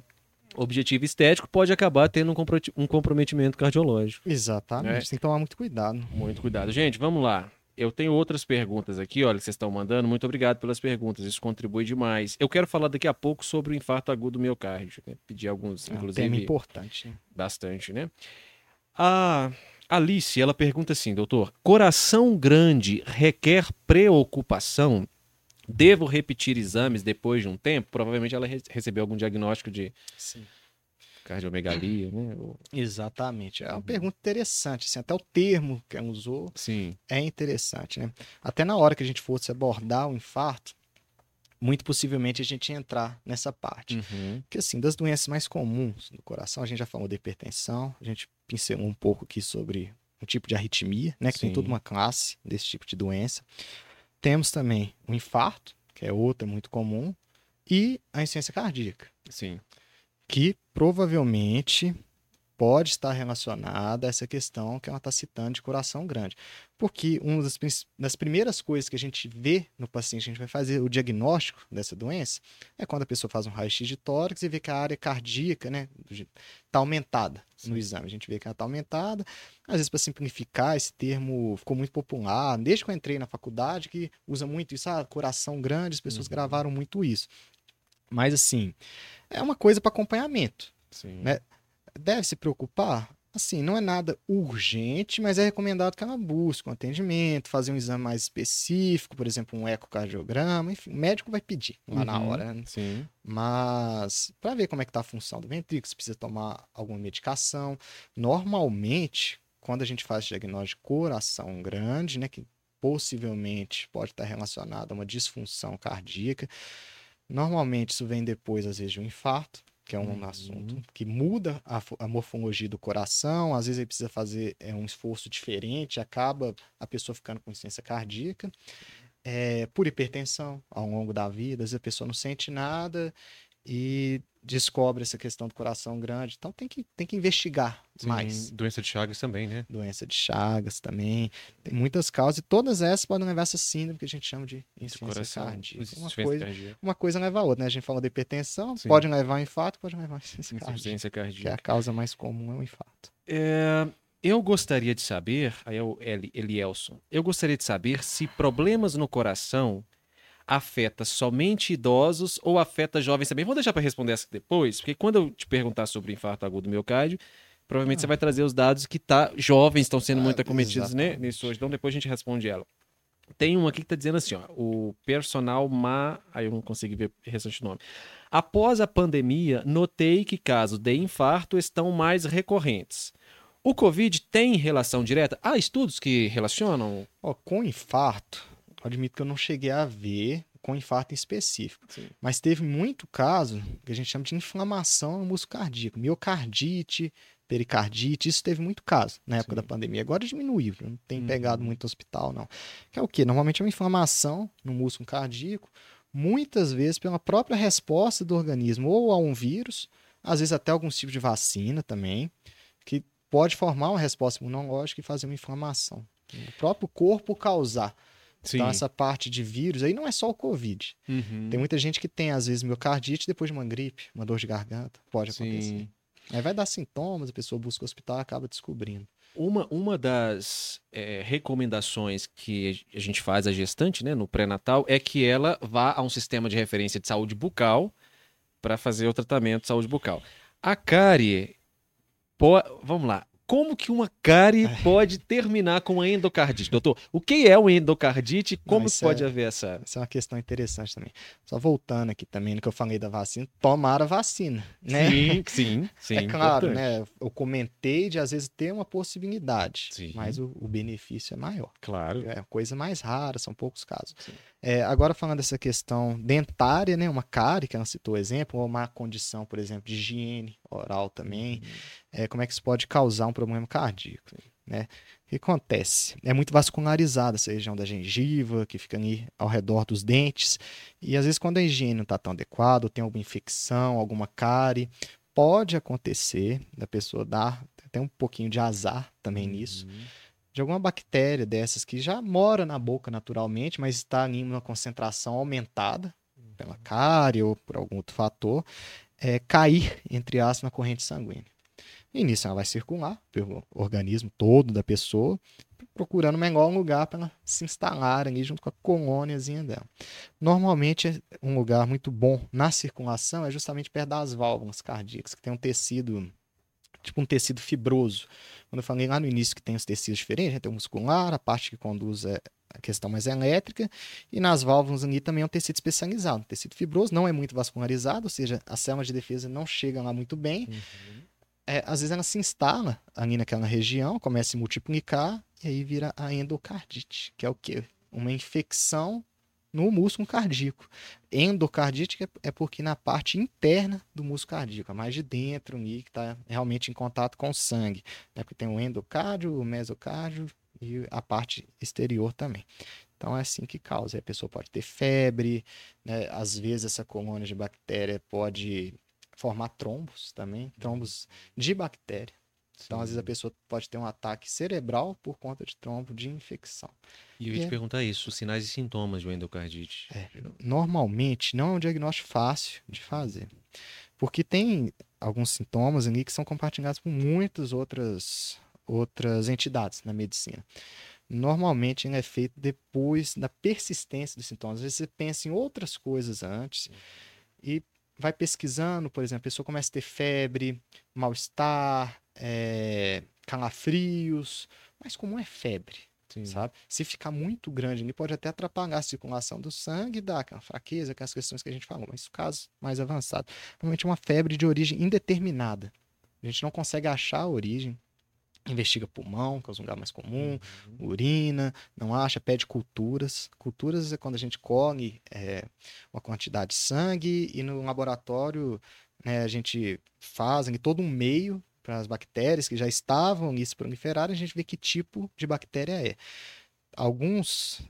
objetivo estético pode acabar tendo um comprometimento cardiológico. Exatamente, né? tem que tomar muito cuidado. Muito cuidado. Gente, vamos lá. Eu tenho outras perguntas aqui, olha, que vocês estão mandando. Muito obrigado pelas perguntas, isso contribui demais. Eu quero falar daqui a pouco sobre o infarto agudo do miocárdio. Né? Pedir alguns, é um inclusive. tema importante. Né? Bastante, né? A Alice, ela pergunta assim, doutor: coração grande requer preocupação? Devo repetir exames depois de um tempo? Provavelmente ela re recebeu algum diagnóstico de Sim. Cardiomegalia, né? Ou... Exatamente. É uma uhum. pergunta interessante. Assim, até o termo que ela usou Sim. é interessante, né? Até na hora que a gente fosse abordar o infarto, muito possivelmente a gente ia entrar nessa parte. Uhum. Porque, assim, das doenças mais comuns do coração, a gente já falou da hipertensão, a gente pincelou um pouco aqui sobre um tipo de arritmia, né? Que tem Sim. toda uma classe desse tipo de doença. Temos também o infarto, que é outra muito comum, e a insuficiência cardíaca, Sim. Que provavelmente pode estar relacionada a essa questão que ela está citando de coração grande. Porque uma das, das primeiras coisas que a gente vê no paciente, a gente vai fazer o diagnóstico dessa doença, é quando a pessoa faz um raio-x de tórax e vê que a área cardíaca né, está aumentada no Sim. exame. A gente vê que ela está aumentada. Às vezes, para simplificar, esse termo ficou muito popular. Desde que eu entrei na faculdade, que usa muito isso, ah, coração grande, as pessoas Uhum. gravaram muito isso. Mas, assim, é uma coisa para acompanhamento Sim. Né? deve se preocupar? Assim, não é nada urgente, mas é recomendado que ela busque um atendimento, fazer um exame mais específico, por exemplo, um ecocardiograma, enfim, o médico vai pedir lá na Uhum. hora, né? Sim. Mas para ver como é que tá a função do ventrículo, se precisa tomar alguma medicação. Normalmente, quando a gente faz diagnóstico de coração grande, né, que possivelmente pode estar relacionado a uma disfunção cardíaca, normalmente isso vem depois, às vezes, de um infarto, que é um Uhum. assunto que muda a, a morfologia do coração, às vezes ele precisa fazer é, um esforço diferente, acaba a pessoa ficando com insuficiência cardíaca. É, por hipertensão ao longo da vida, às vezes a pessoa não sente nada e descobre essa questão do coração grande. Então tem que, tem que investigar Sim. mais. Doença de Chagas também, né? Doença de Chagas também. Tem muitas causas e todas essas podem levar a essa síndrome que a gente chama de De insuficiência cardíaca. Uma coisa, cardíaca. uma coisa leva a outra, né? A gente falou da hipertensão, Sim. pode levar a um infarto, pode levar a insuficiência cardíaca. Insuficiência Que é cardíaca. a causa mais comum, é o infarto. É, eu gostaria de saber, aí é o Eli, Elielson, eu gostaria de saber se problemas no coração afeta somente idosos ou afeta jovens também. Vou deixar para responder essa depois, porque quando eu te perguntar sobre infarto agudo do miocárdio, provavelmente Ah. você vai trazer os dados que tá, jovens estão sendo Ah, muito acometidos né, nisso hoje. Então depois a gente responde ela. Tem um aqui que tá dizendo assim, ó, o personal ma, aí eu não consegui ver o restante do nome. Após a pandemia, notei que casos de infarto estão mais recorrentes. O Covid tem relação direta? Há estudos que relacionam? Ó, com infarto, admito que eu não cheguei a ver com infarto em específico. Sim. Mas teve muito caso que a gente chama de inflamação no músculo cardíaco, miocardite, pericardite, isso teve muito caso na época Sim. da pandemia. Agora diminuiu, não tem Uhum. pegado muito hospital, não. Que é o quê? Normalmente é uma inflamação no músculo cardíaco, muitas vezes pela própria resposta do organismo, ou a um vírus, às vezes até alguns tipos de vacina também, que pode formar uma resposta imunológica e fazer uma inflamação. O próprio corpo causar. Sim. Então, essa parte de vírus aí não é só o Covid. Uhum. Tem muita gente que tem, às vezes, miocardite depois de uma gripe, uma dor de garganta. Pode acontecer. Sim. Aí vai dar sintomas, a pessoa busca o hospital e acaba descobrindo. Uma, uma das é, recomendações que a gente faz à gestante, né, no pré-natal, é que ela vá a um sistema de referência de saúde bucal para fazer o tratamento de saúde bucal. A cárie, po- vamos lá, como que uma cárie pode terminar com a endocardite? Doutor, o que é uma endocardite e como isso pode é- haver essa... Essa é uma questão interessante também. Só voltando aqui também no que eu falei da vacina, tomar a vacina, né? Sim, sim, sim. é claro, importante. né? Eu comentei de às vezes ter uma possibilidade, Sim. mas o, o benefício é maior. Claro. É coisa mais rara, são poucos casos. É, agora falando dessa questão dentária, né? Uma cárie, que ela citou o exemplo, ou uma condição, por exemplo, de higiene oral também. É, como é que isso pode causar um problema cardíaco, né? O que acontece? É muito vascularizada essa região da gengiva, que fica ali ao redor dos dentes. E às vezes quando a higiene não está tão adequada, tem alguma infecção, alguma cárie, pode acontecer da pessoa dar até um pouquinho de azar também nisso Uhum. de alguma bactéria dessas que já mora na boca naturalmente, mas está em uma concentração aumentada pela cárie ou por algum outro fator, é, cair, entre aspas, na corrente sanguínea. E nisso ela vai circular pelo organismo todo da pessoa, procurando melhor um lugar para ela se instalar ali junto com a colôniazinha dela. Normalmente, um lugar muito bom na circulação é justamente perto das válvulas cardíacas, que tem um tecido, tipo um tecido fibroso. Quando eu falei lá no início que tem os tecidos diferentes, gente tem o muscular, a parte que conduz é a questão mais elétrica, e nas válvulas ali também é um tecido especializado. O tecido fibroso não é muito vascularizado, ou seja, as células de defesa não chegam lá muito bem. Uhum. É, às vezes ela se instala ali naquela região, começa a se multiplicar, e aí vira a endocardite, que é o quê? Uma infecção no músculo cardíaco. Endocardite é, é porque na parte interna do músculo cardíaco, é mais de dentro, que está realmente em contato com o sangue. Né? Porque tem o endocárdio, o mesocárdio e a parte exterior também. Então é assim que causa. A pessoa pode ter febre, né? às vezes essa colônia de bactéria pode formar trombos também, trombos de bactéria. Então, às vezes, a pessoa pode ter um ataque cerebral por conta de trombo de infecção. E eu ia e te é... perguntar isso, sinais e sintomas de endocardite. É, normalmente, não é um diagnóstico fácil de fazer. Porque tem alguns sintomas ali que são compartilhados por muitas outras, outras entidades na medicina. Normalmente, ele é feito depois da persistência dos sintomas. Às vezes, você pensa em outras coisas antes e vai pesquisando, por exemplo, a pessoa começa a ter febre, mal-estar, é, calafrios, mas como é febre, Sim. sabe? Se ficar muito grande, ele pode até atrapalhar a circulação do sangue, dar aquela fraqueza, aquelas questões que a gente falou, mas caso mais avançado, normalmente é uma febre de origem indeterminada. A gente não consegue achar a origem, investiga pulmão, que é o lugar mais comum, uhum. urina, não acha, pede culturas. Culturas é quando a gente colhe é, uma quantidade de sangue e no laboratório né, a gente faz em todo um meio para as bactérias que já estavam ali se proliferarem, a gente vê que tipo de bactéria é. Alguns,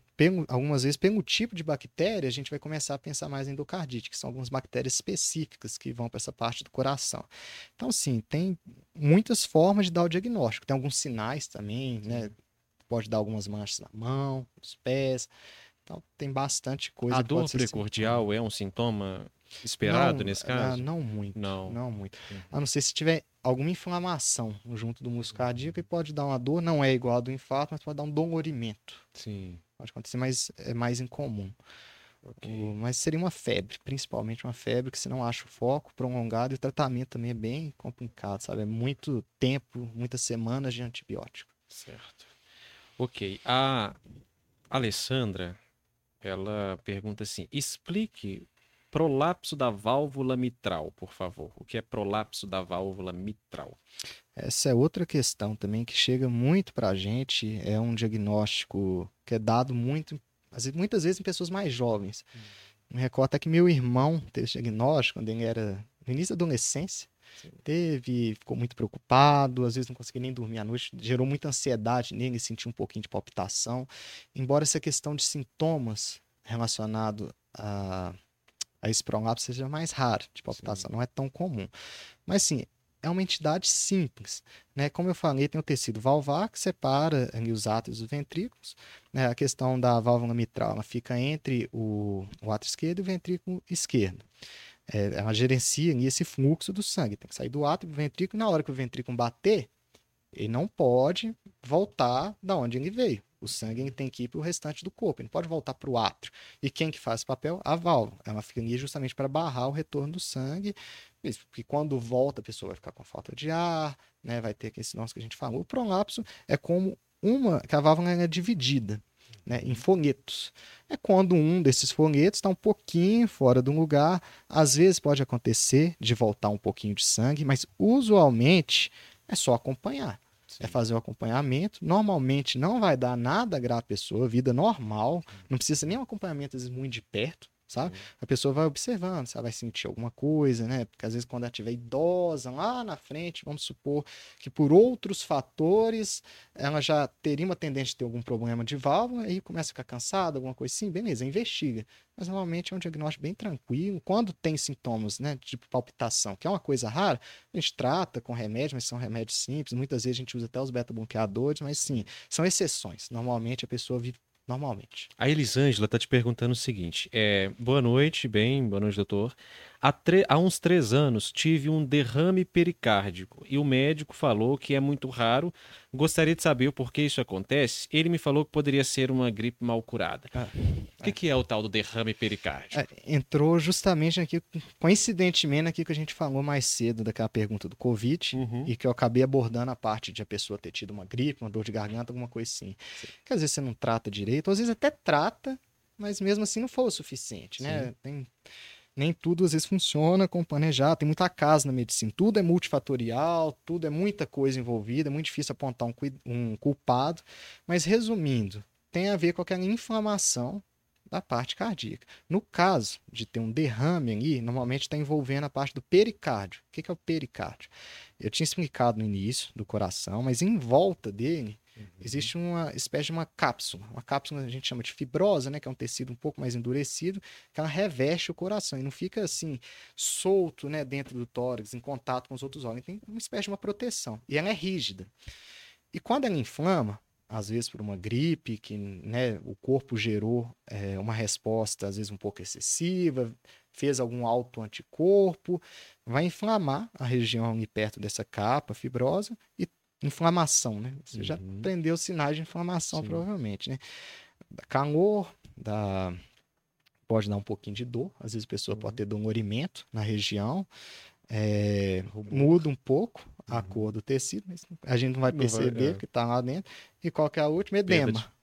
algumas vezes, pelo tipo de bactéria, a gente vai começar a pensar mais em endocardite, que são algumas bactérias específicas que vão para essa parte do coração. Então, sim, tem muitas formas de dar o diagnóstico. Tem alguns sinais também, né? Pode dar algumas manchas na mão, nos pés. Então, tem bastante coisa. A dor precordial é um sintoma esperado não, nesse caso? Não, não muito. Não. não muito. Uhum. A não ser se tiver alguma inflamação junto do músculo cardíaco e pode dar uma dor, não é igual a do infarto, mas pode dar um dolorimento. Sim. Pode acontecer, mas é mais incomum. Okay. O, mas seria uma febre, principalmente uma febre que se não acha o foco prolongado e o tratamento também é bem complicado, sabe? É muito tempo, muitas semanas de antibiótico. Certo. Ok. A Alessandra, ela pergunta assim: explique prolapso da válvula mitral, por favor. O que é prolapso da válvula mitral? Essa é outra questão também que chega muito para a gente. É um diagnóstico que é dado muito, muitas vezes em pessoas mais jovens. Hum. Me recordo até que meu irmão teve esse diagnóstico quando ele era no início da adolescência. Sim. Teve, ficou muito preocupado, às vezes não conseguia nem dormir à noite, gerou muita ansiedade nele, sentiu um pouquinho de palpitação. Embora essa questão de sintomas relacionado a a esse prolapso seja mais raro de palpitação, sim. não é tão comum. Mas sim, é uma entidade simples. Né? Como eu falei, tem o tecido valvar que separa os átrios dos ventrículos. Né? A questão da válvula mitral ela fica entre o, o átrio esquerdo e o ventrículo esquerdo. É, ela gerencia esse fluxo do sangue. Tem que sair do átrio para o ventrículo. Na hora que o ventrículo bater, ele não pode voltar da onde ele veio. O sangue tem que ir para o restante do corpo, ele não pode voltar para o átrio. E quem que faz esse papel? A válvula. Ela fica ali justamente para barrar o retorno do sangue, porque quando volta a pessoa vai ficar com falta de ar, né? vai ter aquele sinal que a gente falou. O prolapso é como uma, que a válvula é dividida. Né, em folhetos. É quando um desses folhetos está um pouquinho fora do lugar. Às vezes pode acontecer de voltar um pouquinho de sangue, mas usualmente é só acompanhar. Sim. é fazer o acompanhamento. Normalmente não vai dar nada à pessoa, vida normal, não precisa nem um acompanhamento às vezes muito de perto sabe? Uhum. A pessoa vai observando se ela vai sentir alguma coisa, né? Porque às vezes quando ela estiver idosa, lá na frente, vamos supor que por outros fatores ela já teria uma tendência de ter algum problema de válvula, aí começa a ficar cansada, alguma coisa assim, beleza, investiga. Mas normalmente é um diagnóstico bem tranquilo. Quando tem sintomas, né, tipo palpitação, que é uma coisa rara, a gente trata com remédios, mas são remédios simples. Muitas vezes a gente usa até os beta-bloqueadores, mas sim, são exceções. Normalmente a pessoa vive normalmente. A Elisângela está te perguntando o seguinte: é, boa noite, bem, boa noite, doutor. Há, há, uns três anos tive um derrame pericárdico e o médico falou que é muito raro. Gostaria de saber o porquê isso acontece. Ele me falou que poderia ser uma gripe mal curada. Ah, o que é. que é o tal do derrame pericárdico? É, entrou justamente aqui, coincidentemente, aqui que a gente falou mais cedo daquela pergunta do Covid uhum. e que eu acabei abordando a parte de a pessoa ter tido uma gripe, uma dor de garganta, alguma coisa assim. Sim. Que às vezes você não trata direito, às vezes até trata, mas mesmo assim não foi o suficiente, né? Tem nem tudo às vezes funciona com planejar. Tem muita casa na medicina. Tudo é multifatorial, tudo é muita coisa envolvida, é muito difícil apontar um, um culpado. Mas resumindo, tem a ver com aquela inflamação da parte cardíaca. No caso de ter um derrame ali, normalmente está envolvendo a parte do pericárdio. O que é o pericárdio? Eu tinha explicado no início do coração, mas em volta dele uhum. existe uma espécie de uma cápsula. Uma cápsula a gente chama de fibrosa, né, que é um tecido um pouco mais endurecido, que ela reveste o coração e não fica assim solto, né, dentro do tórax, em contato com os outros órgãos. Tem uma espécie de uma proteção e ela é rígida. E quando ela inflama, às vezes por uma gripe, que né, o corpo gerou é, uma resposta, às vezes um pouco excessiva, fez algum alto anticorpo, vai inflamar a região ali perto dessa capa fibrosa e inflamação, né? Você uhum. já aprendeu sinais de inflamação, Sim. provavelmente, né? Da calor, da... pode dar um pouquinho de dor, às vezes a pessoa uhum. pode ter dolorimento na região, é, muda um pouco a uhum. cor do tecido, mas a gente não vai perceber não vai, é. que está lá dentro. E qual que é a última? Edema.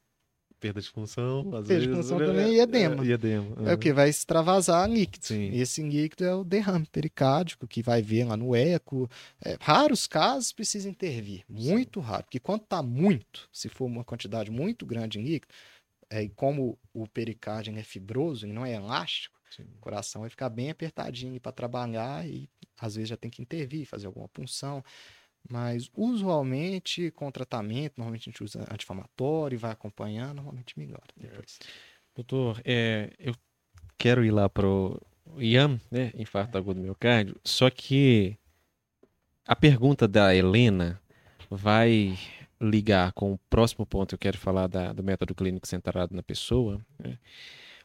Perda de, de função, às perda vezes. de função também e edema. É, e edema. Uhum. É o que vai extravasar líquido. Sim. Esse líquido é o derrame pericárdico, que vai ver lá no eco. É, raros casos precisa intervir, muito Sim. raro. Porque quando está muito, se for uma quantidade muito grande em líquido, é, e como o pericárdio é fibroso e não é elástico, Sim. o coração vai ficar bem apertadinho para trabalhar e às vezes já tem que intervir, fazer alguma punção. Mas usualmente com tratamento, normalmente a gente usa anti-inflamatório, vai acompanhando, normalmente melhora depois. Doutor, é, eu quero ir lá pro IAM, né, infarto agudo do miocárdio, só que a pergunta da Helena vai ligar com o próximo ponto que eu quero falar da, do método clínico centrado na pessoa, né?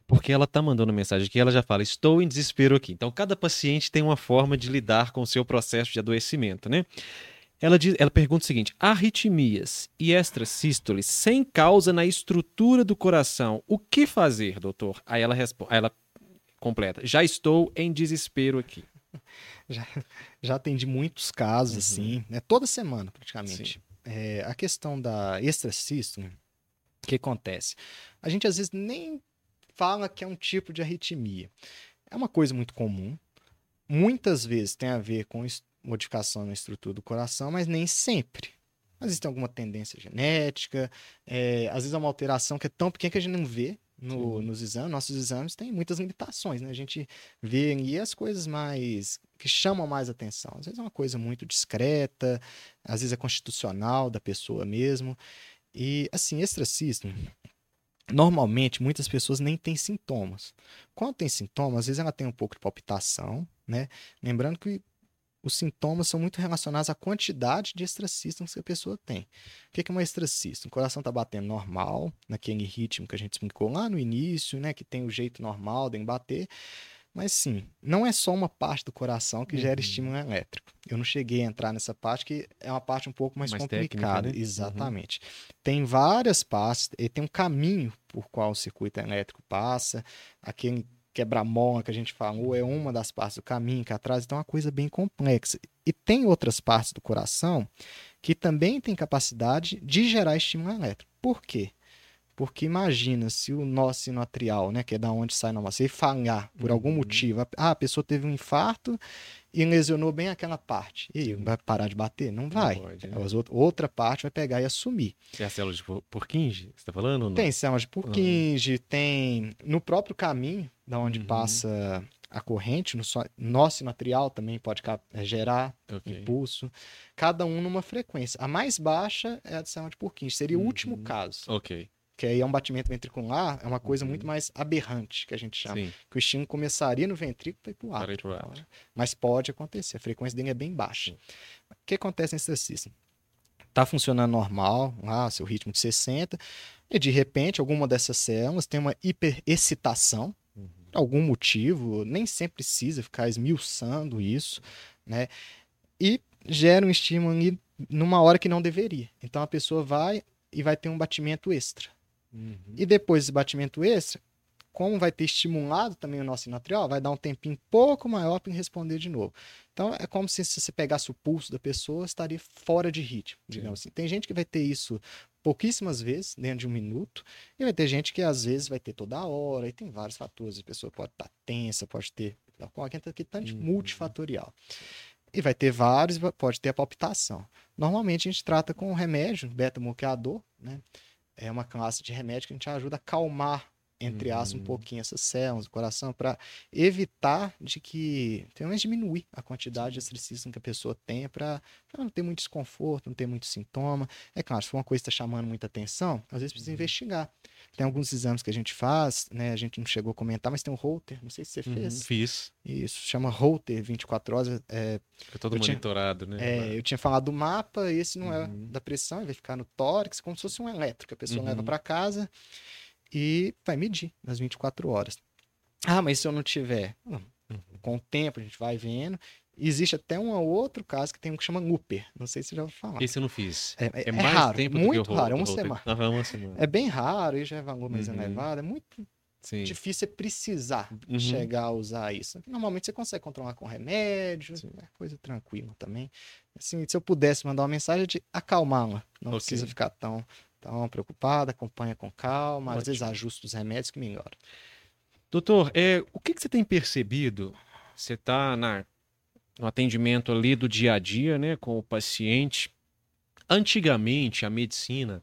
porque ela está mandando mensagem aqui, ela já fala, estou em desespero aqui. Então, cada paciente tem uma forma de lidar com o seu processo de adoecimento, né? Ela, diz, ela pergunta o seguinte: arritmias e extrasístoles sem causa na estrutura do coração, o que fazer, doutor? Aí ela responde, ela completa: já estou em desespero aqui. Já, já atendi muitos casos uhum. assim, né? Toda semana praticamente. É, a questão da extrasístole, o que acontece? A gente às vezes nem fala que é um tipo de arritmia. É uma coisa muito comum. Muitas vezes tem a ver com modificação na estrutura do coração, mas nem sempre. Às vezes tem alguma tendência genética, é, às vezes é uma alteração que é tão pequena que a gente não vê no, nos exames. Nossos exames têm muitas limitações, né? A gente vê ali as coisas mais que chamam mais atenção. Às vezes é uma coisa muito discreta, às vezes é constitucional da pessoa mesmo. E assim, extracístole Normalmente, muitas pessoas nem têm sintomas. Quando tem sintomas, às vezes ela tem um pouco de palpitação, né? Lembrando que os sintomas são muito relacionados à quantidade de extracístoles que a pessoa tem. O que é uma extracístole? O coração está batendo normal, naquele ritmo que a gente explicou lá no início, né? Que tem o jeito normal de bater. Mas sim, não é só uma parte do coração que gera uhum. estímulo elétrico. Eu não cheguei a entrar nessa parte, que é uma parte um pouco mais, mais complicada. Técnica, né? Exatamente. Uhum. Tem várias partes, e tem um caminho por qual o circuito elétrico passa. Aquele quebra-mola que a gente falou é uma das partes do caminho que atrás, então é uma coisa bem complexa. E tem outras partes do coração que também têm capacidade de gerar estímulo elétrico. Por quê? Porque imagina se o nó sinoatrial, né, que é da onde sai a se falhar por uhum. algum motivo, ah, a pessoa teve um infarto e lesionou bem aquela parte. E aí, vai parar de bater? Não vai. Não pode, né? Outra parte vai pegar e assumir. É a célula de Purkinje, você está falando? Tem célula de Purkinje, uhum. tem no próprio caminho, da onde uhum. passa a corrente, no nó sinoatrial também pode é, gerar okay. impulso. Cada um numa frequência. A mais baixa é a de célula de Purkinje, seria o último uhum. caso. Ok que aí é um batimento ventricular, é uma coisa uhum. muito mais aberrante, que a gente chama. Sim. Que o estímulo começaria no ventrículo e para o ar. Mas pode acontecer, a frequência dele é bem baixa. Sim. O que acontece nesse exercício? Está funcionando normal, lá, seu ritmo de 60, e de repente alguma dessas células tem uma hiperexcitação, uhum. por algum motivo, nem sempre precisa ficar esmiuçando isso, né? E gera um estímulo ali numa hora que não deveria. Então a pessoa vai e vai ter um batimento extra. Uhum. E depois desse batimento extra, como vai ter estimulado também o nosso sinoatrial, vai dar um tempinho um pouco maior para responder de novo. Então é como se, se você pegasse o pulso da pessoa, estaria fora de ritmo, digamos Sim. assim. Tem gente que vai ter isso pouquíssimas vezes, dentro de um minuto, e vai ter gente que às vezes vai ter toda hora, e tem vários fatores. A pessoa pode estar tá tensa, pode ter qualquer que tanto uhum. multifatorial. E vai ter vários, pode ter a palpitação. Normalmente a gente trata com remédio, beta-bloqueador, né? É uma classe de remédio que a gente ajuda a acalmar entre aspas, um Uhum. pouquinho essas células do coração para evitar de que, pelo menos diminuir a quantidade de exercício que a pessoa tenha para não ter muito desconforto, não ter muito sintoma. É claro, se for uma coisa que está chamando muita atenção, às vezes Uhum. precisa investigar. Tem alguns exames que a gente faz, né? A gente não chegou a comentar, mas tem um Holter, não sei se você Uhum, fez. Fiz. Isso, chama Holter 24 horas. É, Fica todo Eu tinha- monitorado, né? é, eu tinha falado do mapa, esse não é Uhum. da pressão, ele vai ficar no tórax, como se fosse um elétrico. A pessoa Uhum. leva para casa e vai medir nas 24 horas. Ah, mas se eu não tiver? Não. Com o tempo a gente vai vendo. Existe até um outro caso que tem um que chama Looper. Não sei se você já ouviu falar. Esse eu não fiz. É, é- É é mais raro, tempo do que muito raro, é uma semana. Aham, uma semana. É bem raro, e já é valor mais Uhum. elevado. É muito Sim. difícil você precisar Uhum. chegar a usar isso. Normalmente você consegue controlar com remédio, é coisa tranquila também. Assim, se eu pudesse mandar uma mensagem é de acalmá-la, não Ok. precisa ficar tão, tão preocupada, acompanha com calma, às vezes Ótimo. ajusta os remédios que melhora. Doutor, é, o que, que você tem percebido? Você está no atendimento ali do dia a dia, né, com o paciente. Antigamente, a medicina,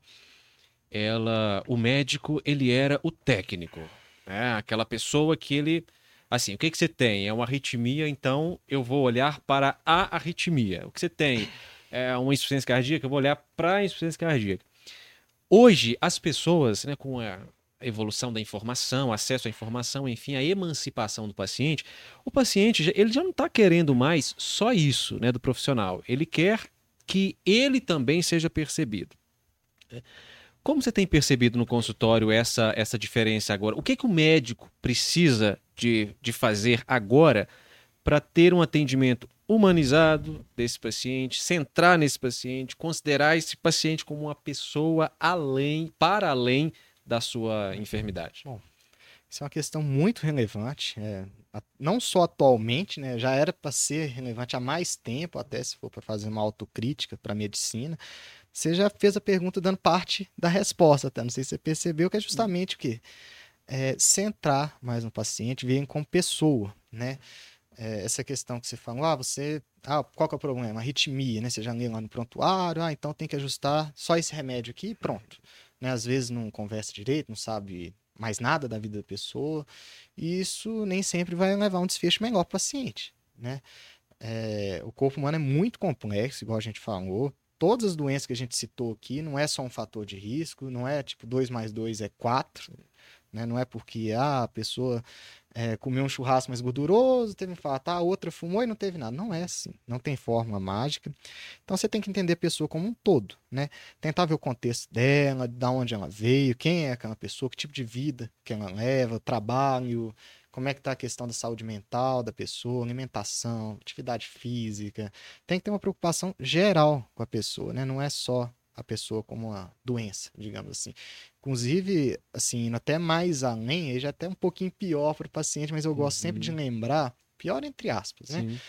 ela, o médico, ele era o técnico, né? Aquela pessoa que ele, assim, o que que você tem? É uma arritmia, então eu vou olhar para a arritmia. O que você tem? É uma insuficiência cardíaca, eu vou olhar para a insuficiência cardíaca. Hoje, as pessoas, né, com a evolução da informação, acesso à informação, enfim, a emancipação do paciente, o paciente ele já não está querendo mais só isso, né, do profissional. Ele quer que ele também seja percebido. né? Como você tem percebido no consultório essa, essa diferença agora? O que, que o médico precisa de, de fazer agora para ter um atendimento humanizado desse paciente, centrar nesse paciente, considerar esse paciente como uma pessoa além, para além da sua enfermidade? Isso é uma questão muito relevante, é, não só atualmente, né, já era para ser relevante há mais tempo, até se for para fazer uma autocrítica para a medicina. Você já fez a pergunta dando parte da resposta, até não sei se você percebeu que é justamente o quê? É, centrar mais no paciente, ver como pessoa, né? É, essa questão que você falou, ah, você, ah, qual que é o problema? Arritmia, né? Você já lê lá no prontuário, ah, então tem que ajustar só esse remédio aqui e pronto. Né? Às vezes não conversa direito, não sabe mais nada da vida da pessoa, e isso nem sempre vai levar um desfecho melhor para o paciente, né? É, o corpo humano é muito complexo, igual a gente falou. Todas as doenças que a gente citou aqui não é só um fator de risco, não é tipo 2 mais 2 é 4, né? Não é porque ah, a pessoa é, comeu um churrasco mais gorduroso, teve infarto, a outra fumou e não teve nada. Não é assim, não tem fórmula mágica. Então você tem que entender a pessoa como um todo, né? Tentar ver o contexto dela, de onde ela veio, quem é aquela pessoa, que tipo de vida que ela leva, trabalho, como é que está a questão da saúde mental da pessoa, alimentação, atividade física. Tem que ter uma preocupação geral com a pessoa, né? Não é só a pessoa como uma doença, digamos assim. Inclusive, assim, indo até mais além, aí já é até um pouquinho pior para o paciente, mas eu gosto sempre de Uhum. lembrar, pior entre aspas, né? Sim.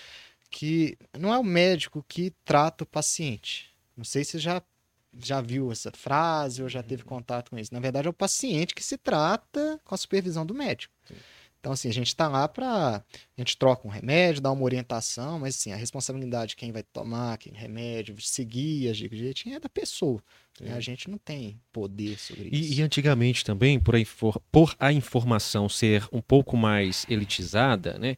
que não é o médico que trata o paciente. Não sei se já já viu essa frase ou já teve contato com isso. Na verdade, é o paciente que se trata com a supervisão do médico. Sim. Então, assim, a gente está lá para. A gente troca um remédio, dá uma orientação, mas, assim, a responsabilidade de quem vai tomar aquele remédio, seguir, agir direitinho, é da pessoa. né? Sim. A gente não tem poder sobre isso. E, e antigamente também, por a, infor- por a informação ser um pouco mais elitizada, né?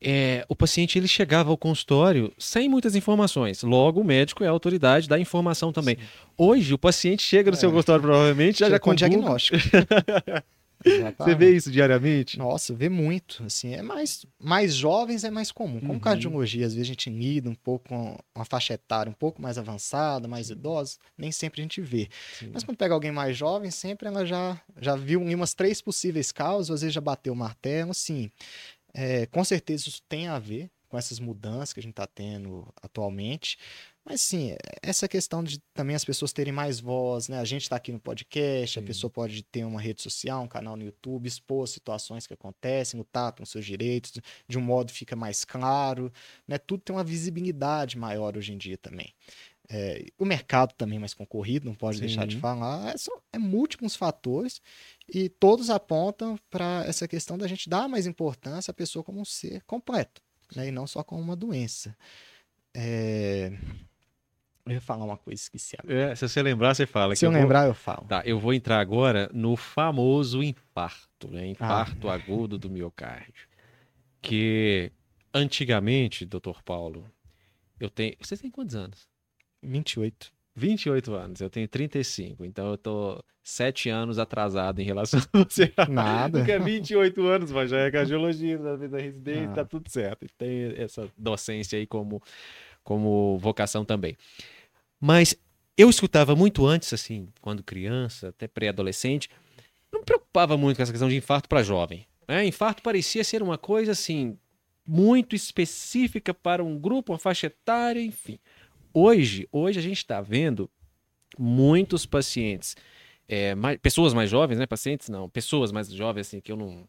é, o paciente ele chegava ao consultório sem muitas informações. Logo, o médico é a autoridade da informação também. Hoje, o paciente chega no É. seu consultório, provavelmente, já, já com com Google. diagnóstico. Você vê isso diariamente? Nossa, vê muito, assim, é mais, mais jovens é mais comum. Como Uhum. cardiologia, às vezes a gente lida um pouco com uma faixa etária um pouco mais avançada, mais idosa, nem sempre a gente vê. Sim. Mas quando pega alguém mais jovem, sempre ela já, já viu em umas três possíveis causas, às vezes já bateu o martelo, assim. É, com certeza isso tem a ver com essas mudanças que a gente está tendo atualmente. Mas sim, essa questão de também as pessoas terem mais voz, né? A gente está aqui no podcast, a Sim. pessoa pode ter uma rede social, um canal no YouTube, expor situações que acontecem, lutar pelos seus direitos, de um modo fica mais claro, né? Tudo tem uma visibilidade maior hoje em dia também. É, o mercado também é mais concorrido, não pode deixar de Sim. falar. É, só- é múltiplos fatores e todos apontam para essa questão da gente dar mais importância à pessoa como um ser completo, né? E não só como uma doença. É, Eu ia falar uma coisa, esqueci. É, se você lembrar, você fala. Se eu vou- lembrar, eu falo. Tá, eu vou entrar agora no famoso infarto, né? Infarto agudo do miocárdio. Que antigamente, doutor Paulo, eu tenho. Você tem quantos anos? 28. 28 anos, eu tenho 35, então eu tô 7 anos atrasado em relação a você. Nada. Porque é 28 anos, mas já é cardiologia, já fez a residência, Ah. tá tudo certo. E Tem essa docência aí como, como vocação também. Mas eu escutava muito antes, assim, quando criança, até pré-adolescente, não me preocupava muito com essa questão de infarto para jovem. Né? Infarto parecia ser uma coisa, assim, muito específica para um grupo, uma faixa etária, enfim. Hoje, hoje a gente está vendo muitos pacientes, é, mais- pessoas mais jovens, né? Pacientes não, pessoas mais jovens, assim, que eu não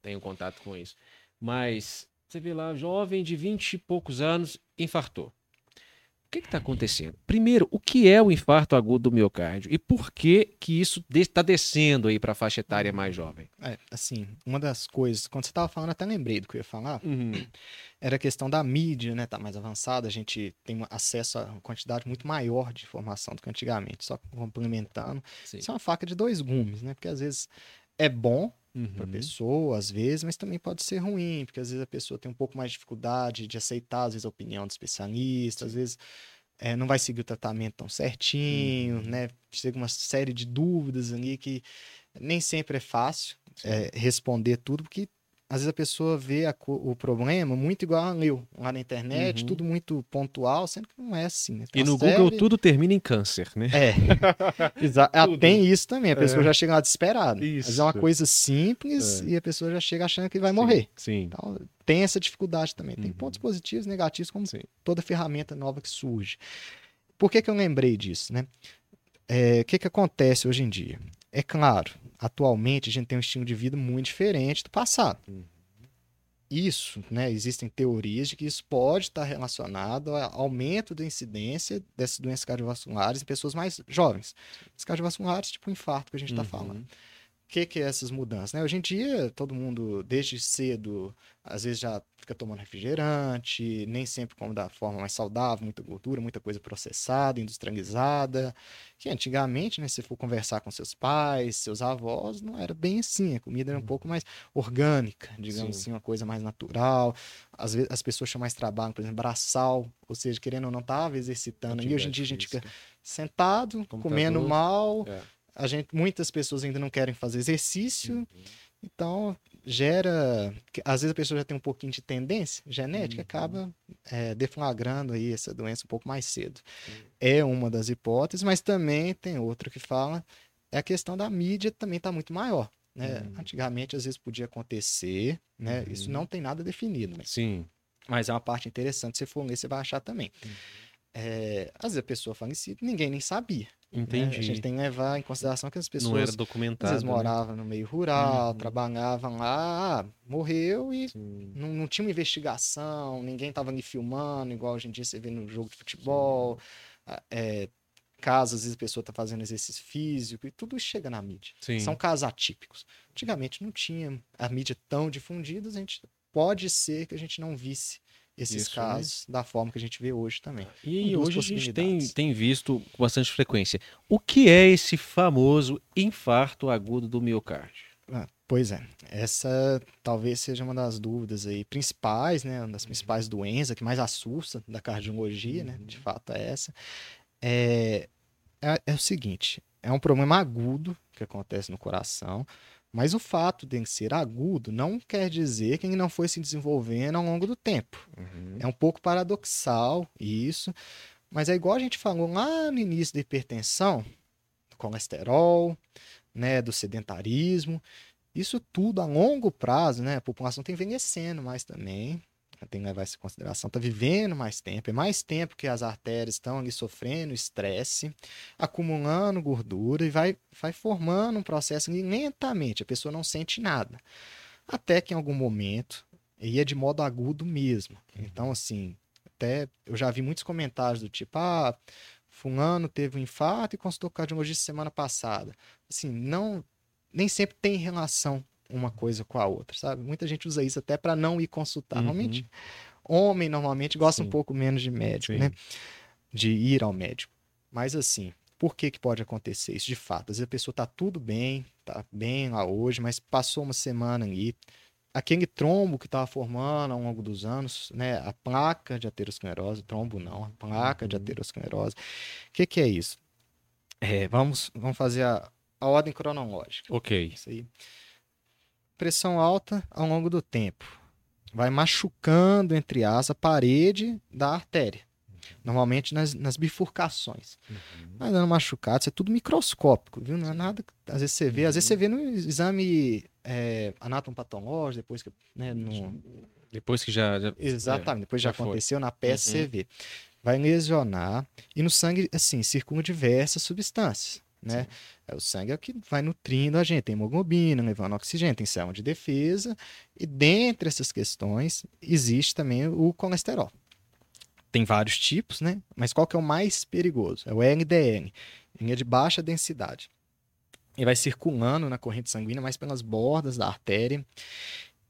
tenho contato com isso. Mas você vê lá, jovem de 20 e poucos anos, infartou. O que está acontecendo? Primeiro, o que é o infarto agudo do miocárdio e por que que isso está descendo aí para a faixa etária mais jovem? É, assim, uma das coisas, quando você estava falando, até lembrei do que eu ia falar, era a questão da mídia, né? Tá mais avançada, a gente tem acesso a uma quantidade muito maior de informação do que antigamente, só complementando. Sim. Isso é uma faca de dois gumes, né? Porque às vezes é bom para a Uhum. pessoa, às vezes, mas também pode ser ruim, porque às vezes a pessoa tem um pouco mais de dificuldade de aceitar, às vezes, a opinião do especialista, às vezes eh, não vai seguir o tratamento tão certinho, Uhum. né? Chega uma série de dúvidas ali que nem sempre é fácil eh, responder tudo, porque às vezes a pessoa vê a o problema muito igual a leu lá na internet, Uhum. tudo muito pontual, sendo que não é assim. né? Tem E no Google tudo termina em câncer, né? é. Ah, tem isso também, a pessoa É. já chega lá desesperada. Às vezes é uma Isso. coisa simples É. e a pessoa já chega achando que vai Sim, morrer. Sim. Então, tem essa dificuldade também. Tem Uhum. pontos positivos e negativos, como Sim. toda ferramenta nova que surge. Por que, que eu lembrei disso, né? É, O que, que acontece hoje em dia? É claro, atualmente a gente tem um estilo de vida muito diferente do passado. Uhum. Isso, né? Existem teorias de que isso pode estar relacionado ao aumento da incidência dessas doenças cardiovasculares em pessoas mais jovens. As cardiovasculares, tipo o infarto que a gente está Uhum. falando. O que, que é essas mudanças? Né? Hoje em dia, todo mundo, desde cedo, às vezes já fica tomando refrigerante, nem sempre come da forma mais saudável, muita gordura, muita coisa processada, industrializada. Que antigamente, né, se for conversar com seus pais, seus avós, não era bem assim. A comida era um pouco mais orgânica, digamos Sim. assim, uma coisa mais natural. Às vezes as pessoas tinham mais trabalho, por exemplo, braçal, ou seja, querendo ou não, estava exercitando. E hoje em dia a gente fica sentado, Computador. comendo mal. É. A gente, muitas pessoas ainda não querem fazer exercício, Uhum. então gera. Às vezes a pessoa já tem um pouquinho de tendência genética, Uhum. acaba é, deflagrando aí essa doença um pouco mais cedo. Sim. É uma das hipóteses, mas também tem outra que fala é a questão da mídia também está muito maior. Né? Uhum. Antigamente, às vezes, podia acontecer, né? Isso Uhum. não tem nada definido, mas, Sim. mas é uma parte interessante. Se for ler, você vai achar também. É, às vezes a pessoa falecida, ninguém nem sabia. né? Entendi. A gente tem que levar em consideração que as pessoas Não era às documentado. vezes né? moravam no meio rural, Uhum. trabalhavam lá, ah, morreu e Sim. não, não tinha uma investigação, ninguém estava ali filmando, igual hoje em dia você vê no jogo de futebol. É, casos, às vezes a pessoa está fazendo exercício físico e tudo isso chega na mídia. Sim. São casos atípicos. Antigamente não tinha a mídia tão difundida, a gente pode ser que a gente não visse esses Isso, né? casos da forma que a gente vê hoje também. E hoje a gente tem, tem visto com bastante frequência. O que é esse famoso infarto agudo do miocárdio? Ah, pois é, essa talvez seja uma das dúvidas aí principais, né? Uma das principais doenças que mais assusta da cardiologia, né? De fato é essa. É, é, é o seguinte, é um problema agudo que acontece no coração, mas o fato de ser agudo não quer dizer que ele não foi se desenvolvendo ao longo do tempo. É um pouco paradoxal isso, mas é igual a gente falou lá no início da hipertensão, do colesterol, né, do sedentarismo. Isso tudo a longo prazo, né? A população está envelhecendo mais também. Tem que levar isso em consideração. Está vivendo mais tempo. É mais tempo que as artérias estão ali sofrendo estresse, acumulando gordura e vai, vai formando um processo lentamente. A pessoa não sente nada. Até que em algum momento, e é de modo agudo mesmo. Então, assim, até eu já vi muitos comentários do tipo, ah, fulano teve um infarto e consultou cardiologista semana passada. Assim, não, nem sempre tem relação uma coisa com a outra, sabe? Muita gente usa isso até para não ir consultar. Uhum. Normalmente, homem normalmente gosta Sim. um pouco menos de médico, Sim. né? de ir ao médico. Mas assim, por que, que pode acontecer isso? De fato, às vezes a pessoa está tudo bem, está bem lá hoje, mas passou uma semana aí, aquele trombo que estava formando ao longo dos anos, né, a placa de aterosclerose, trombo não, a placa de Uhum. aterosclerose. O que, que é isso? É, vamos, vamos fazer a, a ordem cronológica. Ok. Isso aí. Pressão alta ao longo do tempo. Vai machucando, entre aspas, a parede da artéria. Normalmente nas, nas bifurcações. Vai dando machucado, isso é tudo microscópico, viu? Não é nada. Às vezes você vê, às vezes você vê no exame é, anatomopatológico, depois que. Né, no, Depois que já. já- Exatamente, depois já, já foi. aconteceu na peça, Uhum. você vê. Vai lesionar e no sangue, assim, circulam diversas substâncias, né? É, o sangue é o que vai nutrindo a gente, tem hemoglobina, levando oxigênio, tem célula de defesa e dentre essas questões existe também o colesterol. Tem vários tipos, né? Mas qual que é o mais perigoso? É o LDL, linha de baixa densidade. E vai circulando na corrente sanguínea, mais pelas bordas da artéria.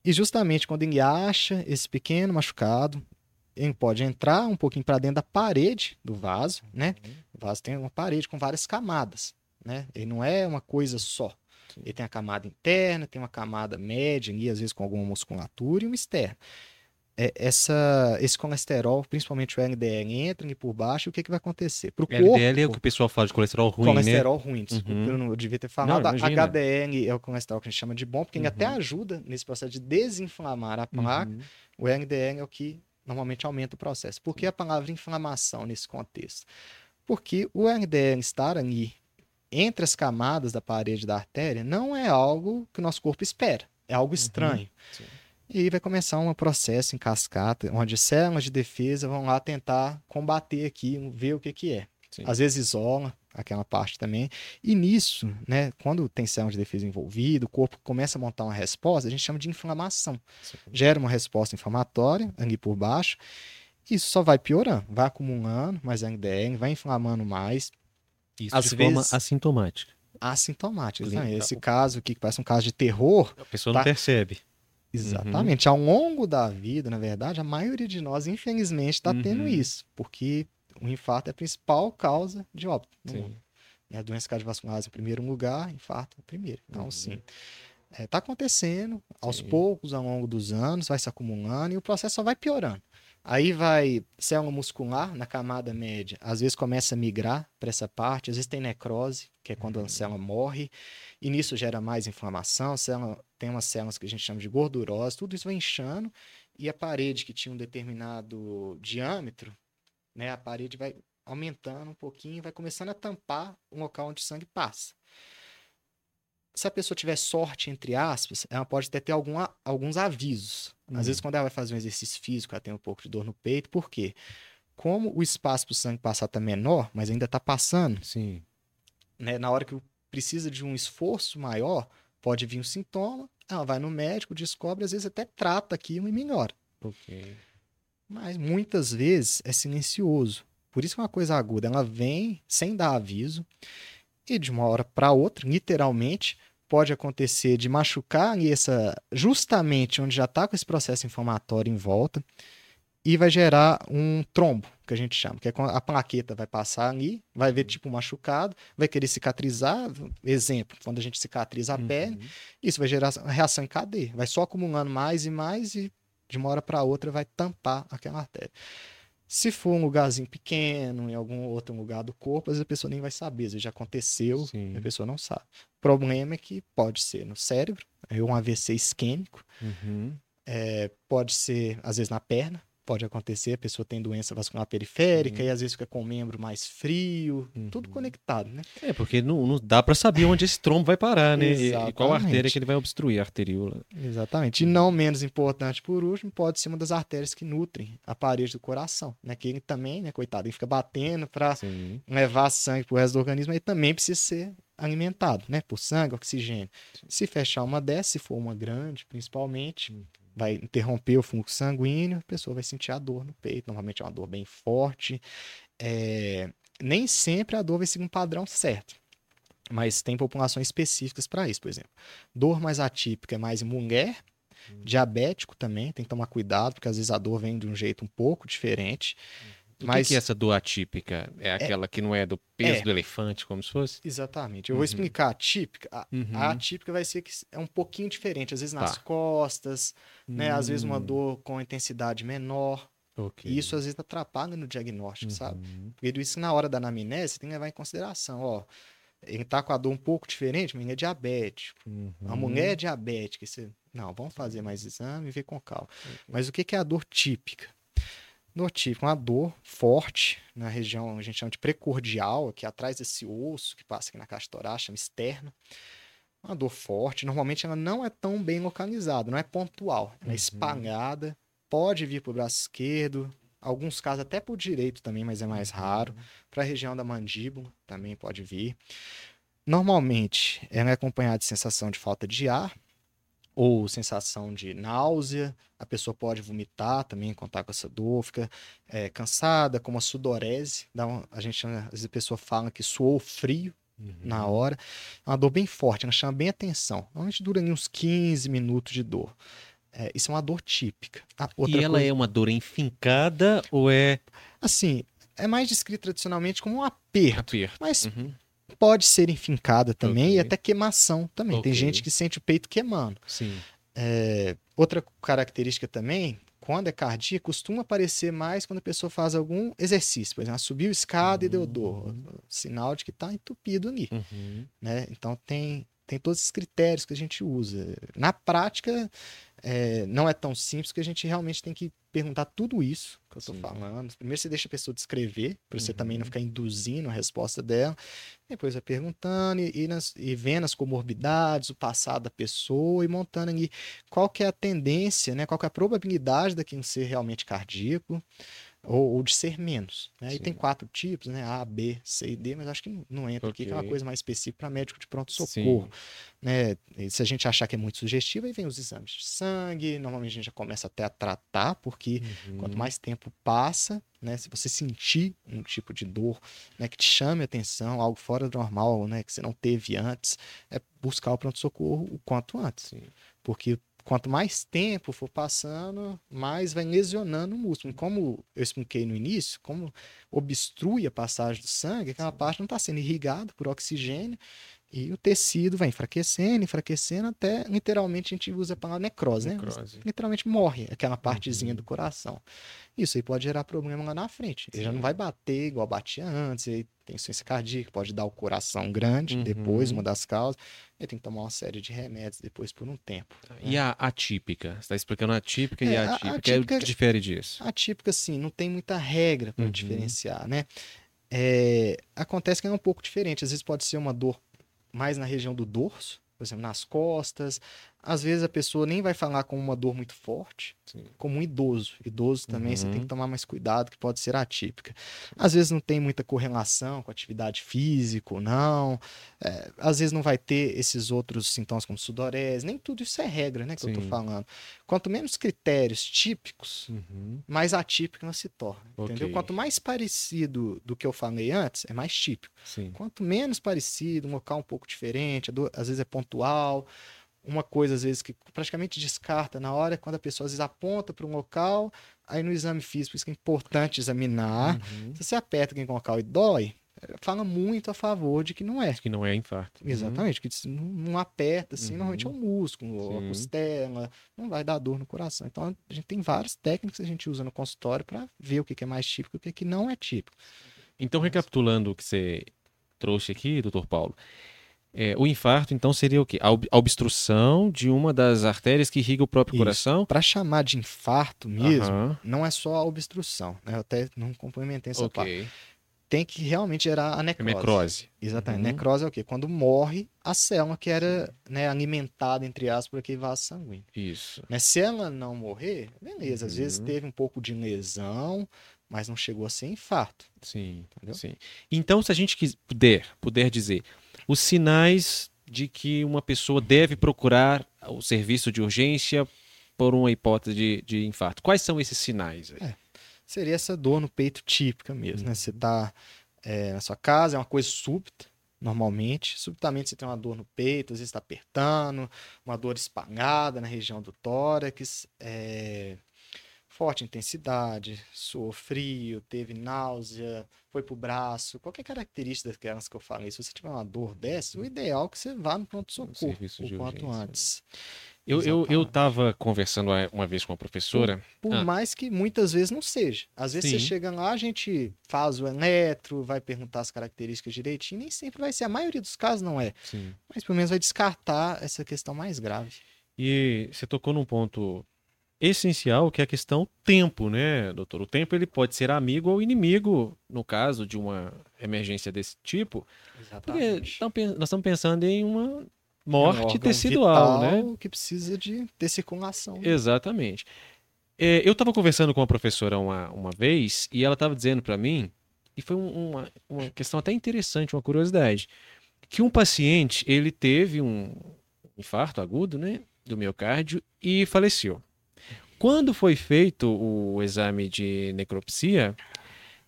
E justamente quando ele acha esse pequeno machucado, ele pode entrar um pouquinho para dentro da parede do vaso, né? O vaso tem uma parede com várias camadas, né? Ele não é uma coisa só. Ele tem a camada interna, tem uma camada média, e às vezes com alguma musculatura, e uma externa. É, essa, esse colesterol, principalmente o LDL, entra ali por baixo, e o que, que vai acontecer? Para o corpo, LDL é o que o pessoal fala de colesterol ruim, né? colesterol ruim, desculpa, Uhum. eu, não, devia ter falado. Não. HDL é o colesterol que a gente chama de bom, porque ele Uhum. até ajuda nesse processo de desinflamar a placa. Uhum. O LDL é o que normalmente aumenta o processo. Por que a palavra inflamação nesse contexto? Porque o LDL estar ali entre as camadas da parede da artéria não é algo que o nosso corpo espera. É algo estranho. Sim. E aí vai começar um processo em cascata, onde células de defesa vão lá tentar combater aqui, ver o que, que é. Sim. Às vezes isola aquela parte também. E nisso, né, quando tem células de defesa envolvido, o corpo começa a montar uma resposta, a gente chama de inflamação Sim. gera uma resposta inflamatória ali por baixo. Isso só vai piorando, vai acumulando mais LDL, vai inflamando mais, Isso Às de forma vezes- assintomática. assintomático. Legal. Né? Esse caso aqui, que parece um caso de terror, A pessoa não Tá. percebe. exatamente, ao longo da vida, na verdade, a maioria de nós, infelizmente, está tendo Uhum. isso, porque o infarto é a principal causa de óbito. Sim. mundo. Né? Doença cardiovascular em primeiro lugar, infarto em primeiro. Então, Uhum. sim, está acontecendo aos Sim. poucos, ao longo dos anos, vai se acumulando e o processo só vai piorando. Aí vai célula muscular na camada média, às vezes começa a migrar para essa parte, às vezes tem necrose, que é quando Uhum. a célula morre, e nisso gera mais inflamação, célula, tem umas células que a gente chama de gordurose, tudo isso vai inchando, e a parede que tinha um determinado diâmetro, né, a parede vai aumentando um pouquinho, vai começando a tampar o local onde o sangue passa. Se a pessoa tiver sorte, entre aspas, ela pode até ter algum, alguns avisos. Às Hum. vezes, quando ela vai fazer um exercício físico, ela tem um pouco de dor no peito. Por quê? Como o espaço para o sangue passar está menor, mas ainda está passando, Sim. né, na hora que precisa de um esforço maior, pode vir um sintoma, ela vai no médico, descobre, às vezes até trata aquilo e melhora. Ok. Mas muitas vezes é silencioso. Por isso que é uma coisa aguda. Ela vem sem dar aviso e de uma hora para outra, literalmente, pode acontecer de machucar essa justamente onde já está com esse processo inflamatório em volta e vai gerar um trombo, que a gente chama, que é quando a plaqueta vai passar ali, vai ver tipo machucado, vai querer cicatrizar, exemplo, quando a gente cicatriza a pele, Uhum. isso vai gerar reação em cadeia. Vai só acumulando mais e mais e de uma hora para outra vai tampar aquela artéria. Se for um lugarzinho pequeno, em algum outro lugar do corpo, às vezes a pessoa nem vai saber, às vezes já aconteceu, Sim. a pessoa não sabe. Problema é que pode ser no cérebro, é um AVC isquêmico, Uhum. é, pode ser às vezes na perna, pode acontecer, a pessoa tem doença vascular periférica Uhum. e às vezes fica com o membro mais frio, tudo Uhum. conectado, né? É, porque não, não dá pra saber onde esse trombo vai parar, né? E, e qual artéria que ele vai obstruir, a arteríola. Exatamente. E não menos importante, por último, pode ser uma das artérias que nutrem a parede do coração, né? Que ele também, né, coitado, ele fica batendo para levar sangue para o resto do organismo, ele também precisa ser alimentado, né? Por sangue, oxigênio. Se fechar uma dessas, se for uma grande, principalmente, vai interromper o fluxo sanguíneo, a pessoa vai sentir a dor no peito. Normalmente é uma dor bem forte. É, Nem sempre a dor vai seguir um padrão certo. Mas tem populações específicas para isso, por exemplo. Dor mais atípica é mais em mulher, diabético também, tem que tomar cuidado, porque às vezes a dor vem de um jeito um pouco diferente. O Mas- que, é essa dor atípica? É aquela que não é do peso É. do elefante, como se fosse? Exatamente. Eu vou Uhum. explicar a típica. A, Uhum. a atípica vai ser que é um pouquinho diferente. Às vezes nas Tá. costas, né? Às vezes uma Hum, dor com intensidade menor. ok. E isso às vezes atrapalha no diagnóstico, sabe? Uhum. Porque isso na hora da anamnese você tem que levar em consideração, ó. Ele tá com a dor um pouco diferente, mas ele é diabético. A Uhum. mulher é diabética. Você... Não, vamos fazer mais exame e ver com calma. Mas o que é a dor típica? Dor típica, uma dor forte na região, a gente chama de precordial, aqui atrás desse osso que passa aqui na caixa torácica, chama externa. Uma dor forte, normalmente ela não é tão bem localizada, não é pontual, ela é Uhum. espalhada, pode vir para o braço esquerdo, alguns casos até para o direito também, mas é mais raro. Para a região da mandíbula também pode vir. Normalmente, ela é acompanhada de sensação de falta de ar ou sensação de náusea. A pessoa pode vomitar também, contar com essa dor, fica é, cansada, com uma sudorese. Dá um- a gente às vezes a pessoa fala que suou frio Uhum. na hora. É uma dor bem forte, ela chama bem atenção. Normalmente dura uns 15 minutos de dor. É, isso é uma dor típica. Outra E ela coisa- é uma dor enfincada ou é Assim, é mais descrito tradicionalmente como um aperto, aperto? mas Uhum. Pode ser enfincada também Ok. e até queimação também. Tem Ok. gente que sente o peito queimando. Sim. É, outra característica também, quando é cardíaca, costuma aparecer mais quando a pessoa faz algum exercício. Por exemplo, ela subiu escada e deu dor. Uhum. Sinal de que está entupido ali. Uhum. né? Então tem, tem todos esses critérios que a gente usa. Na prática, é, não é tão simples que a gente realmente tem que perguntar tudo isso que eu estou falando. Primeiro você deixa a pessoa descrever, para você também não Uhum. ficar induzindo a resposta dela. Depois vai perguntando e, e nas- e vendo as comorbidades, o passado da pessoa e montando ali qual que é a tendência, né? qual que é a probabilidade daquilo ser realmente cardíaco ou, ou de ser menos. Né? E tem quatro tipos, né? A, B, C e D, mas acho que não- entra aqui, que é uma coisa mais específica para médico de pronto-socorro. Né? E se a gente achar que é muito sugestivo, aí vem os exames de sangue. Normalmente a gente já começa até a tratar, porque Uhum. quanto mais tempo passa, né? Se você sentir um tipo de dor né, que te chame a atenção, algo fora do normal, né? Que você não teve antes, é buscar o pronto-socorro o quanto antes. Sim. Porque quanto mais tempo for passando, mais vai lesionando o músculo. E como eu expliquei no início, como obstrui a passagem do sangue, aquela parte não está sendo irrigada por oxigênio e o tecido vai enfraquecendo, enfraquecendo, até literalmente a gente usa a palavra necrose, né? Necrose. Literalmente morre aquela partezinha Uhum. do coração. Isso aí pode gerar problema lá na frente. Ele já Sim. não vai bater igual batia antes, aí tem insuficiência cardíaca, pode dar o coração grande Uhum. depois, uma das causas. Ele tem que tomar uma série de remédios depois por um tempo. E a atípica? Você está explicando a atípica e É, a a- a atípica. É o que difere disso? Atípica, assim, não tem muita regra para Uhum. diferenciar, né? É, acontece que é um pouco diferente. Às vezes pode ser uma dor mais na região do dorso, por exemplo, nas costas. Às vezes a pessoa nem vai falar com uma dor muito forte, Sim. como um idoso. Idoso também você Uhum. tem que tomar mais cuidado, que pode ser atípica. Às vezes não tem muita correlação com atividade física ou não. É, às vezes não vai ter esses outros sintomas como sudorese. Nem tudo isso é regra, né, que eu tô Sim. falando. Quanto menos critérios típicos, Uhum. mais atípica ela se torna. Entendeu? Ok. Quanto mais parecido do que eu falei antes, é mais típico. Sim. Quanto menos parecido, um local um pouco diferente, às vezes é pontual, uma coisa às vezes que praticamente descarta na hora, é quando a pessoa às vezes aponta para um local, aí no exame físico, por isso que é importante examinar. Uhum. Se você aperta aquele local e dói, eh, fala muito a favor de que não é. Que não é infarto. Uhum. Exatamente, que se não, não aperta assim, Uhum. normalmente é o músculo, ou a Sim. costela, não vai dar dor no coração. Então a gente tem várias técnicas que a gente usa no consultório para ver o que que é mais típico e o que que não é típico. Então, recapitulando o que você trouxe aqui, doutor Paulo, é, o infarto, então, seria o quê? A ob- a obstrução de uma das artérias que irriga o próprio Isso. coração? Para chamar de infarto mesmo, Aham, não é só a obstrução, né? Eu até não complementei essa parte. Ok. Tem que realmente gerar a É necrose. necrose. Exatamente. Uhum. Necrose é o quê? Quando morre a célula que era né, alimentada, entre aspas, por aquele vaso sanguíneo. Isso. Né? Se ela não morrer, beleza. Às vezes Uhum. teve um pouco de lesão, mas não chegou a ser infarto. Sim, Entendeu? sim. Então, se a gente puder, puder dizer, os sinais de que uma pessoa deve procurar o serviço de urgência por uma hipótese de, de infarto. Quais são esses sinais? aí? Seria essa dor no peito típica mesmo, né? Você Uhum. tá é, na sua casa, é uma coisa súbita, normalmente. Subitamente você tem uma dor no peito, às vezes está apertando, uma dor espalhada na região do tórax. é, forte intensidade, suou frio, teve náusea, foi pro braço, qualquer característica daquelas que eu falei. Se você tiver uma dor dessa, o ideal é que você vá no pronto-socorro o quanto antes. Eu, eu, eu tava conversando uma- vez com uma professora. Por Ah. mais que muitas vezes não seja. Às vezes você Sim. chega lá, a gente faz o eletro, vai perguntar as características direitinho, nem sempre vai ser. A maioria dos casos não é. Sim. Mas pelo menos vai descartar essa questão mais grave. E você tocou num ponto essencial, que é a questão tempo, né, doutor? O tempo ele pode ser amigo ou inimigo no caso de uma emergência desse tipo, porque tão pen- nós estamos pensando em uma É um morte tecidual, né? que precisa de ter circulação. Exatamente. É, eu estava conversando com uma professora uma, uma vez e ela estava dizendo para mim, e foi um- uma, uma questão até interessante, uma curiosidade, que um paciente ele teve um infarto agudo, né, do miocárdio e faleceu. Quando foi feito o exame de necropsia,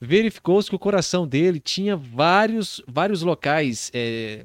verificou-se que o coração dele tinha vários, vários locais é,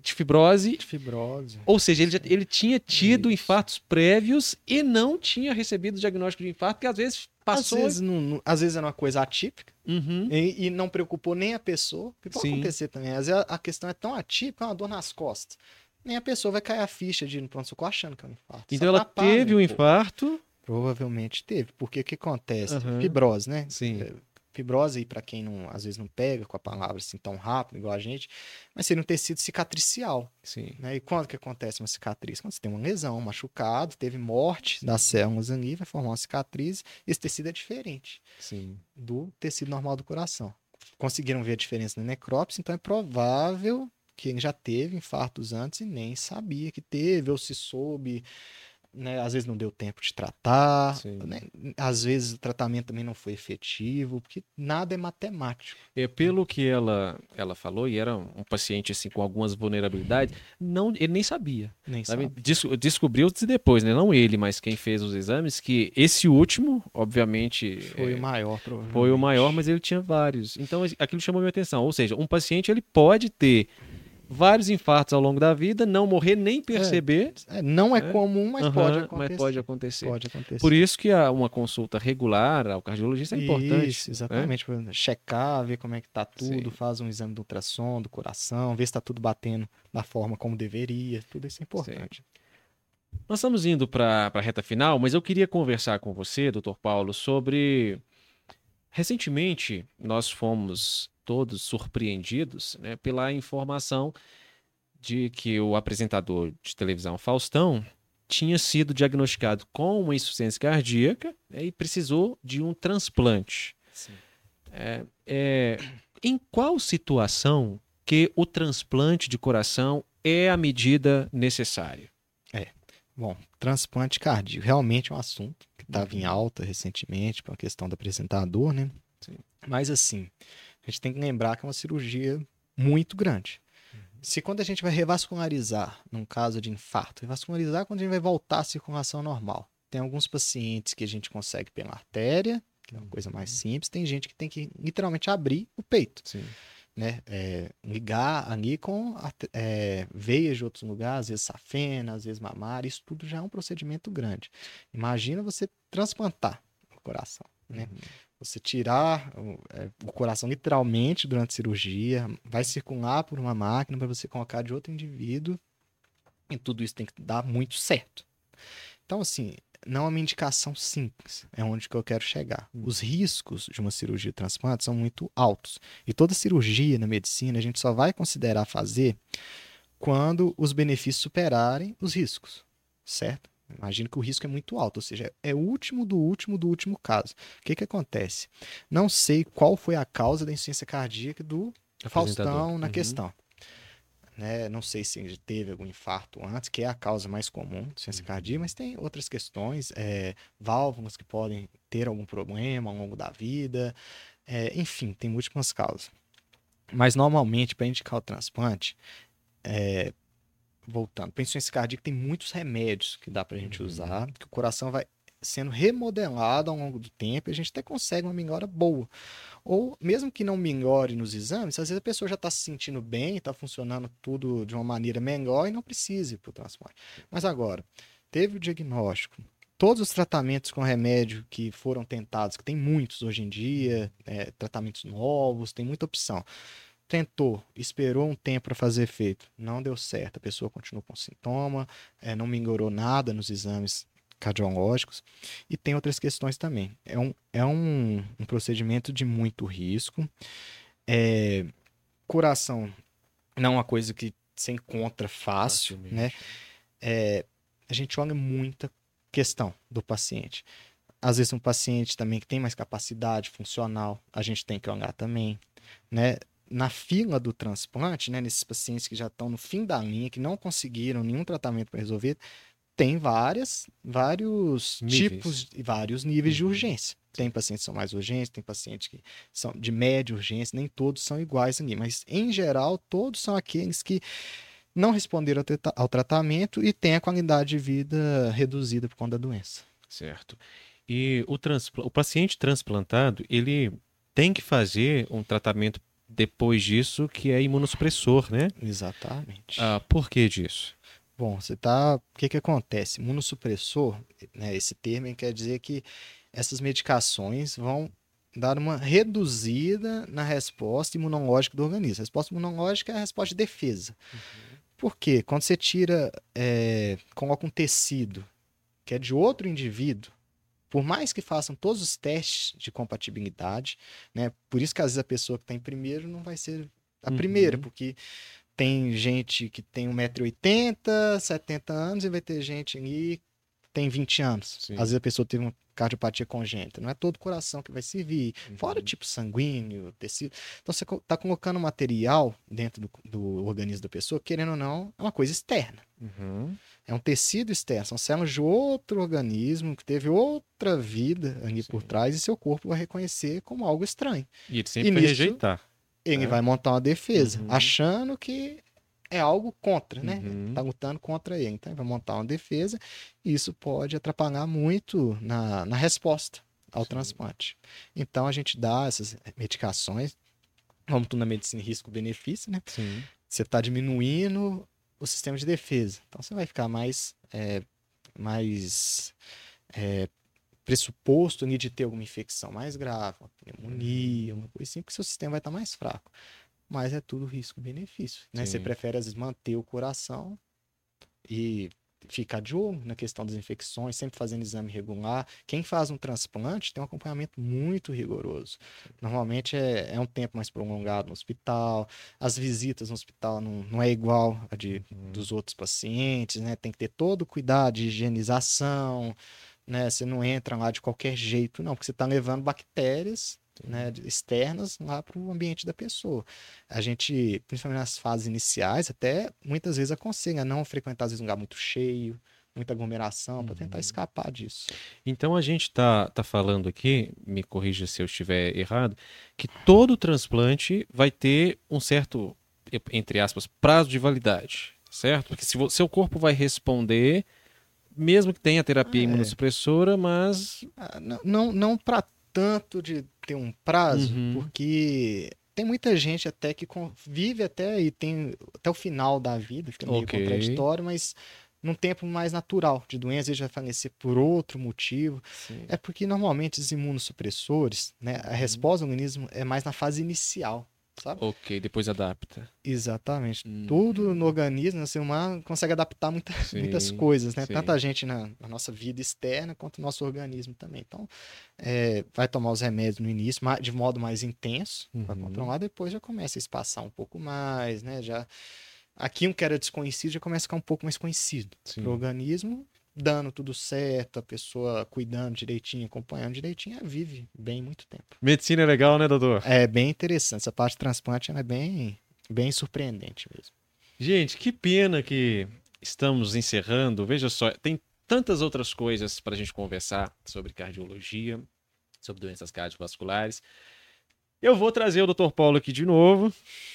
de fibrose fibrose. ou seja, ele, já, ele tinha tido Isso. infartos prévios e não tinha recebido o diagnóstico de infarto, porque às vezes passou. Às vezes, não, não- às vezes era uma coisa atípica Uhum. e, e não preocupou nem a pessoa. Que pode Sim. acontecer também. Às vezes a, a questão é tão atípica, é uma dor nas costas. Nem a pessoa vai cair a ficha de ir no pronto-socorro achando que é um infarto. Então Só ela atrapalha teve um pouco. infarto. Provavelmente teve. Porque o que acontece? Aham. Fibrose, né? Sim. É, Fibrose, aí, para quem não, às vezes não pega com a palavra assim tão rápido, igual a gente, mas seria um tecido cicatricial. Sim. Né? E quando que acontece uma cicatriz? Quando você tem uma lesão, um machucado, teve morte das células ali, vai formar uma cicatriz, esse tecido é diferente Sim. do tecido normal do coração. Conseguiram ver a diferença na necrópsia, então é provável que ele já teve infartos antes e nem sabia que teve, ou se soube, né? às vezes não deu tempo de tratar, né? às vezes o tratamento também não foi efetivo, porque nada é matemático. É, pelo que ela, ela falou, e era um paciente assim com algumas vulnerabilidades, não, ele nem sabia. Nem Sabe? sabe. Des- Descobriu-se depois, né? Não ele, mas quem fez os exames, que esse último, obviamente, Foi é, o maior, provavelmente. foi o maior, mas ele tinha vários. Então aquilo chamou minha atenção. Ou seja, um paciente ele pode ter vários infartos ao longo da vida, não morrer nem perceber, É, não é, É. comum, mas pode acontecer. mas pode acontecer. Pode acontecer. Por isso que uma consulta regular ao cardiologista é importante. Isso, exatamente. pra Checar, ver como é que tá tudo, Sim. faz um exame do ultrassom, do coração, ver se tá tudo batendo da forma como deveria. Tudo isso é importante. Nós estamos indo para a reta final, mas eu queria conversar com você, doutor Paulo, sobre. Recentemente, nós fomos todos surpreendidos né, pela informação de que o apresentador de televisão Faustão tinha sido diagnosticado com uma insuficiência cardíaca né, e precisou de um transplante. Sim. É, é, em qual situação que o transplante de coração é a medida necessária? Bom, transplante cardíaco realmente é um assunto que estava em alta recentemente, por uma questão do apresentador, né? Sim. Mas assim, a gente tem que lembrar que é uma cirurgia muito grande. Se quando a gente vai revascularizar, num caso de infarto, revascularizar é quando a gente vai voltar à circulação normal. Tem alguns pacientes que a gente consegue pela artéria, que é uma coisa mais simples, tem gente que tem que literalmente abrir o peito Sim. né, é, ligar ali com é, veias de outros lugares, às vezes safena, às vezes mamária, isso tudo já é um procedimento grande. Imagina você transplantar o coração, né? Você tirar o, é, o coração literalmente durante a cirurgia, vai circular por uma máquina para você colocar de outro indivíduo, e tudo isso tem que dar muito certo. Então, assim, não é uma indicação simples, é onde que eu quero chegar. Os riscos de uma cirurgia de transplante são muito altos. E toda cirurgia na medicina a gente só vai considerar fazer quando os benefícios superarem os riscos, certo? Imagino que o risco é muito alto, ou seja, é o último do último do último caso. O que, que acontece? Não sei qual foi a causa da insuficiência cardíaca do Faustão na Uhum. questão. Né? Não sei se teve algum infarto antes, que é a causa mais comum de Uhum. insuficiência cardíaca, mas tem outras questões, é, válvulas que podem ter algum problema ao longo da vida, é, enfim, tem múltiplas causas. Mas normalmente, para indicar o transplante, é, voltando, para insuficiência cardíaca tem muitos remédios que dá para a gente Uhum. usar, que o coração vai sendo remodelado ao longo do tempo e a gente até consegue uma melhora boa. Ou mesmo que não melhore nos exames, às vezes a pessoa já está se sentindo bem, está funcionando tudo de uma maneira melhor e não precisa ir para o transplante. Mas agora, teve o diagnóstico, todos os tratamentos com remédio que foram tentados, que tem muitos hoje em dia, é, tratamentos novos, tem muita opção. Tentou, esperou um tempo para fazer efeito, não deu certo, a pessoa continuou com sintoma, é, não melhorou nada nos exames cardiológicos e tem outras questões também. É um, é um, um procedimento de muito risco. É, coração não é uma coisa que se encontra fácil, Facilmente. né? É, a gente olha muita questão do paciente. Às vezes um paciente também que tem mais capacidade funcional, a gente tem que olhar também, né? Na fila do transplante, né, nesses pacientes que já estão no fim da linha, que não conseguiram nenhum tratamento para resolver, tem várias, vários níveis. tipos e vários níveis de uhum. urgência. Tem pacientes que são mais urgentes, tem pacientes que são de média urgência, nem todos são iguais aqui, mas em geral todos são aqueles que não responderam ao tratamento e têm a qualidade de vida reduzida por conta da doença. Certo. E o, transpl... o paciente transplantado, ele tem que fazer um tratamento depois disso que é imunossupressor, né? Exatamente. Ah, por que disso? Bom, você tá. O que, que acontece? Imunossupressor, né, esse termo quer dizer que essas medicações vão dar uma reduzida na resposta imunológica do organismo. A resposta imunológica é a resposta de defesa. Uhum. Por quê? Quando você tira, é, coloca um tecido que é de outro indivíduo, por mais que façam todos os testes de compatibilidade, né? Por isso que às vezes a pessoa que está em primeiro não vai ser a uhum. primeira, porque tem gente que tem 1,80m, 70 anos, e vai ter gente ali que tem 20 anos. Sim. Às vezes a pessoa teve uma cardiopatia congênita. Não é todo coração que vai servir. Uhum. Fora o tipo sanguíneo, tecido. Então você está colocando material dentro do, do, organismo da pessoa, querendo ou não, é uma coisa externa. Uhum. É um tecido externo, são células de outro organismo que teve outra vida ali Sim. por trás e seu corpo vai reconhecer como algo estranho. E ele sempre e vai nisso, rejeitar ele é. vai montar uma defesa, uhum. achando que é algo contra, né? Uhum. Tá lutando contra ele. Então, ele vai montar uma defesa e isso pode atrapalhar muito na, na resposta ao Sim. transplante. Então, a gente dá essas medicações, vamos tudo na medicina risco-benefício, né? Sim. Você está diminuindo o sistema de defesa. Então, você vai ficar mais, é, mais é, pressuposto de ter alguma infecção mais grave, uma pneumonia, uma coisa assim, porque seu sistema vai estar mais fraco. Mas é tudo risco-benefício. Né? Você prefere, às vezes, manter o coração e ficar de olho na questão das infecções, sempre fazendo exame regular. Quem faz um transplante tem um acompanhamento muito rigoroso. Normalmente é, é um tempo mais prolongado no hospital, as visitas no hospital não, não é igual a de, uhum. dos outros pacientes, né? Tem que ter todo o cuidado de higienização, né? Você não entra lá de qualquer jeito, não, porque você está levando bactérias né, externas lá para o ambiente da pessoa. A gente, principalmente nas fases iniciais, até muitas vezes aconselha não frequentar às vezes um lugar muito cheio, muita aglomeração, uhum. para tentar escapar disso. Então a gente está tá falando aqui, me corrija se eu estiver errado, que todo transplante vai ter um certo, entre aspas, prazo de validade, certo? Porque se o seu corpo vai responder mesmo que tenha terapia é. imunossupressora, mas. Ah, não, não, não para tanto de ter um prazo, uhum. porque tem muita gente até que vive até e tem até o final da vida, fica meio okay. contraditório, mas num tempo mais natural de doença, ele vai falecer por outro motivo. Sim. É porque normalmente os imunossupressores, né, a uhum. resposta do organismo é mais na fase inicial sabe? Ok, depois adapta. Exatamente. Hum. Tudo no organismo, ser humano, consegue adaptar muita, sim, muitas coisas, né? Sim. Tanto a gente na, na, nossa vida externa, quanto o nosso organismo também. Então, é, vai tomar os remédios no início, de modo mais intenso, uhum. para controlar, depois já começa a espaçar um pouco mais, né? Já... Aquilo que era desconhecido já começa a ficar um pouco mais conhecido para o organismo dando tudo certo, a pessoa cuidando direitinho, acompanhando direitinho, ela vive bem muito tempo. Medicina é legal, né, doutor? É bem interessante. Essa parte de transplante é bem, bem surpreendente mesmo. Gente, que pena que estamos encerrando. Veja só, tem tantas outras coisas para a gente conversar sobre cardiologia, sobre doenças cardiovasculares. Eu vou trazer o Dr. Paulo aqui de novo.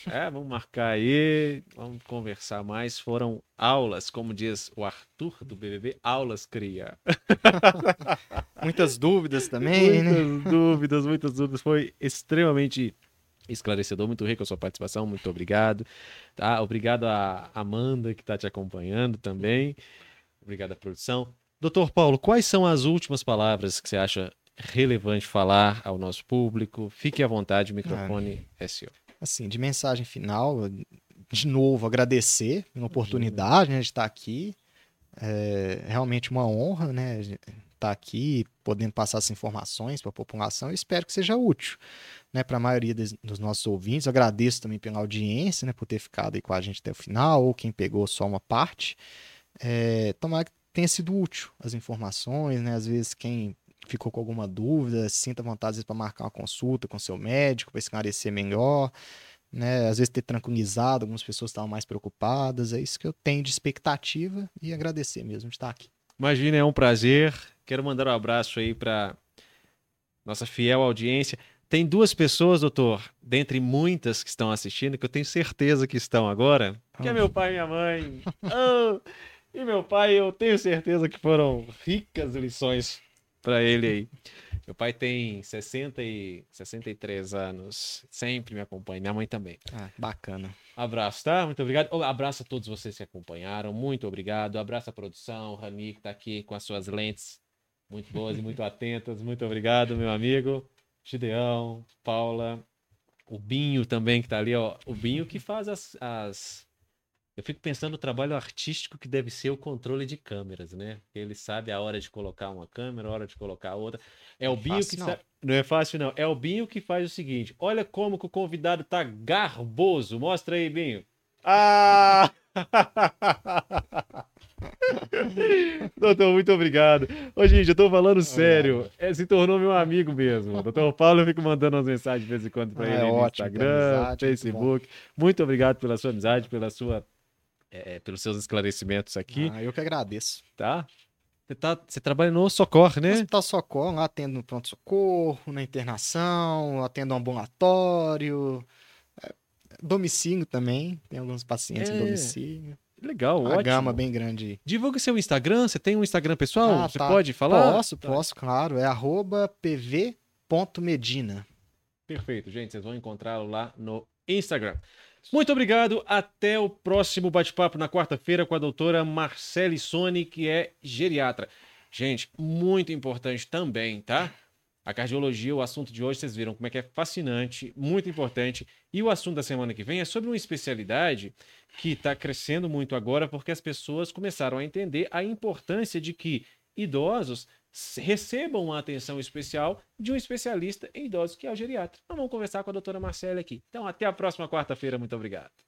É, vamos marcar aí, vamos conversar mais. Foram aulas, como diz o Arthur do BBB, aulas cria. muitas dúvidas também, né? muitas né? dúvidas, muitas dúvidas. Foi extremamente esclarecedor, muito rico a sua participação, muito obrigado. Tá? Obrigado a Amanda que está te acompanhando também. Obrigado à produção. Doutor Paulo, quais são as últimas palavras que você acha relevante falar ao nosso público? Fique à vontade, o microfone ah, é seu. Assim, de mensagem final, de novo, agradecer a oportunidade né, de estar aqui. É realmente uma honra, né? Estar aqui, podendo passar essas informações para a população. Eu espero que seja útil né, para a maioria dos, dos, nossos ouvintes. agradeço também pela audiência, né, por ter ficado aí com a gente até o final, ou quem pegou só uma parte. É, tomara que tenha sido útil as informações, né? Às vezes quem ficou com alguma dúvida, sinta vontade para marcar uma consulta com seu médico, para esclarecer melhor né? Às vezes ter tranquilizado, algumas pessoas estavam mais preocupadas. É isso que eu tenho de expectativa e agradecer mesmo de estar aqui. Imagina, é um prazer. Quero mandar um abraço aí para nossa fiel audiência. Tem duas pessoas, doutor, dentre muitas que estão assistindo, que eu tenho certeza que estão agora, que é meu pai e minha mãe. oh, e meu pai, eu tenho certeza que foram ricas lições para ele aí. Meu pai tem 60 e 63 anos, sempre me acompanha, minha mãe também. Ah, bacana. Abraço, tá? Muito obrigado. Oh, abraço a todos vocês que acompanharam, muito obrigado. Abraço à produção, Rani que tá aqui com as suas lentes muito boas e muito atentas. Muito obrigado, meu amigo. Gideão, Paula, o Binho também que tá ali, ó. O Binho que faz as, as eu fico pensando no trabalho artístico que deve ser o controle de câmeras, né? Ele sabe a hora de colocar uma câmera, a hora de colocar outra. É o não Binho que não. Sabe... não é fácil não. É o Binho que faz o seguinte: olha como que o convidado tá garboso. Mostra aí, Binho. Ah! Doutor, muito obrigado. Ô, gente, eu tô falando sério. É, se tornou meu amigo mesmo. Doutor Paulo, eu fico mandando umas mensagens de vez em quando para ah, ele é no ótimo, Instagram, amizade, Facebook. Muito, muito obrigado pela sua amizade, pela sua é, é, pelos seus esclarecimentos aqui. Ah, eu que agradeço. Tá? Você, tá, você trabalha no Socorro, né? No Hospital Socorro, lá atendo no pronto-socorro, na internação, atendo no ambulatório, é, domicílio também, tem alguns pacientes é... em domicílio. Legal, Uma ótimo. gama bem grande. Divulga seu Instagram, você tem um Instagram pessoal? Ah, você tá. pode falar? Posso, tá. posso, claro. É arroba pv.medina. Perfeito, gente. Vocês vão encontrá-lo lá no Instagram. Muito obrigado. Até o próximo bate-papo na quarta-feira com a doutora Marcele Sone, que é geriatra. Gente, muito importante também, tá? A cardiologia, o assunto de hoje, vocês viram como é que é fascinante, muito importante. E o assunto da semana que vem é sobre uma especialidade que está crescendo muito agora, porque as pessoas começaram a entender a importância de que idosos recebam uma atenção especial de um especialista em idosos, que é o geriatra. Então, vamos conversar com a doutora Marcela aqui. Então, até a próxima quarta-feira. Muito obrigado.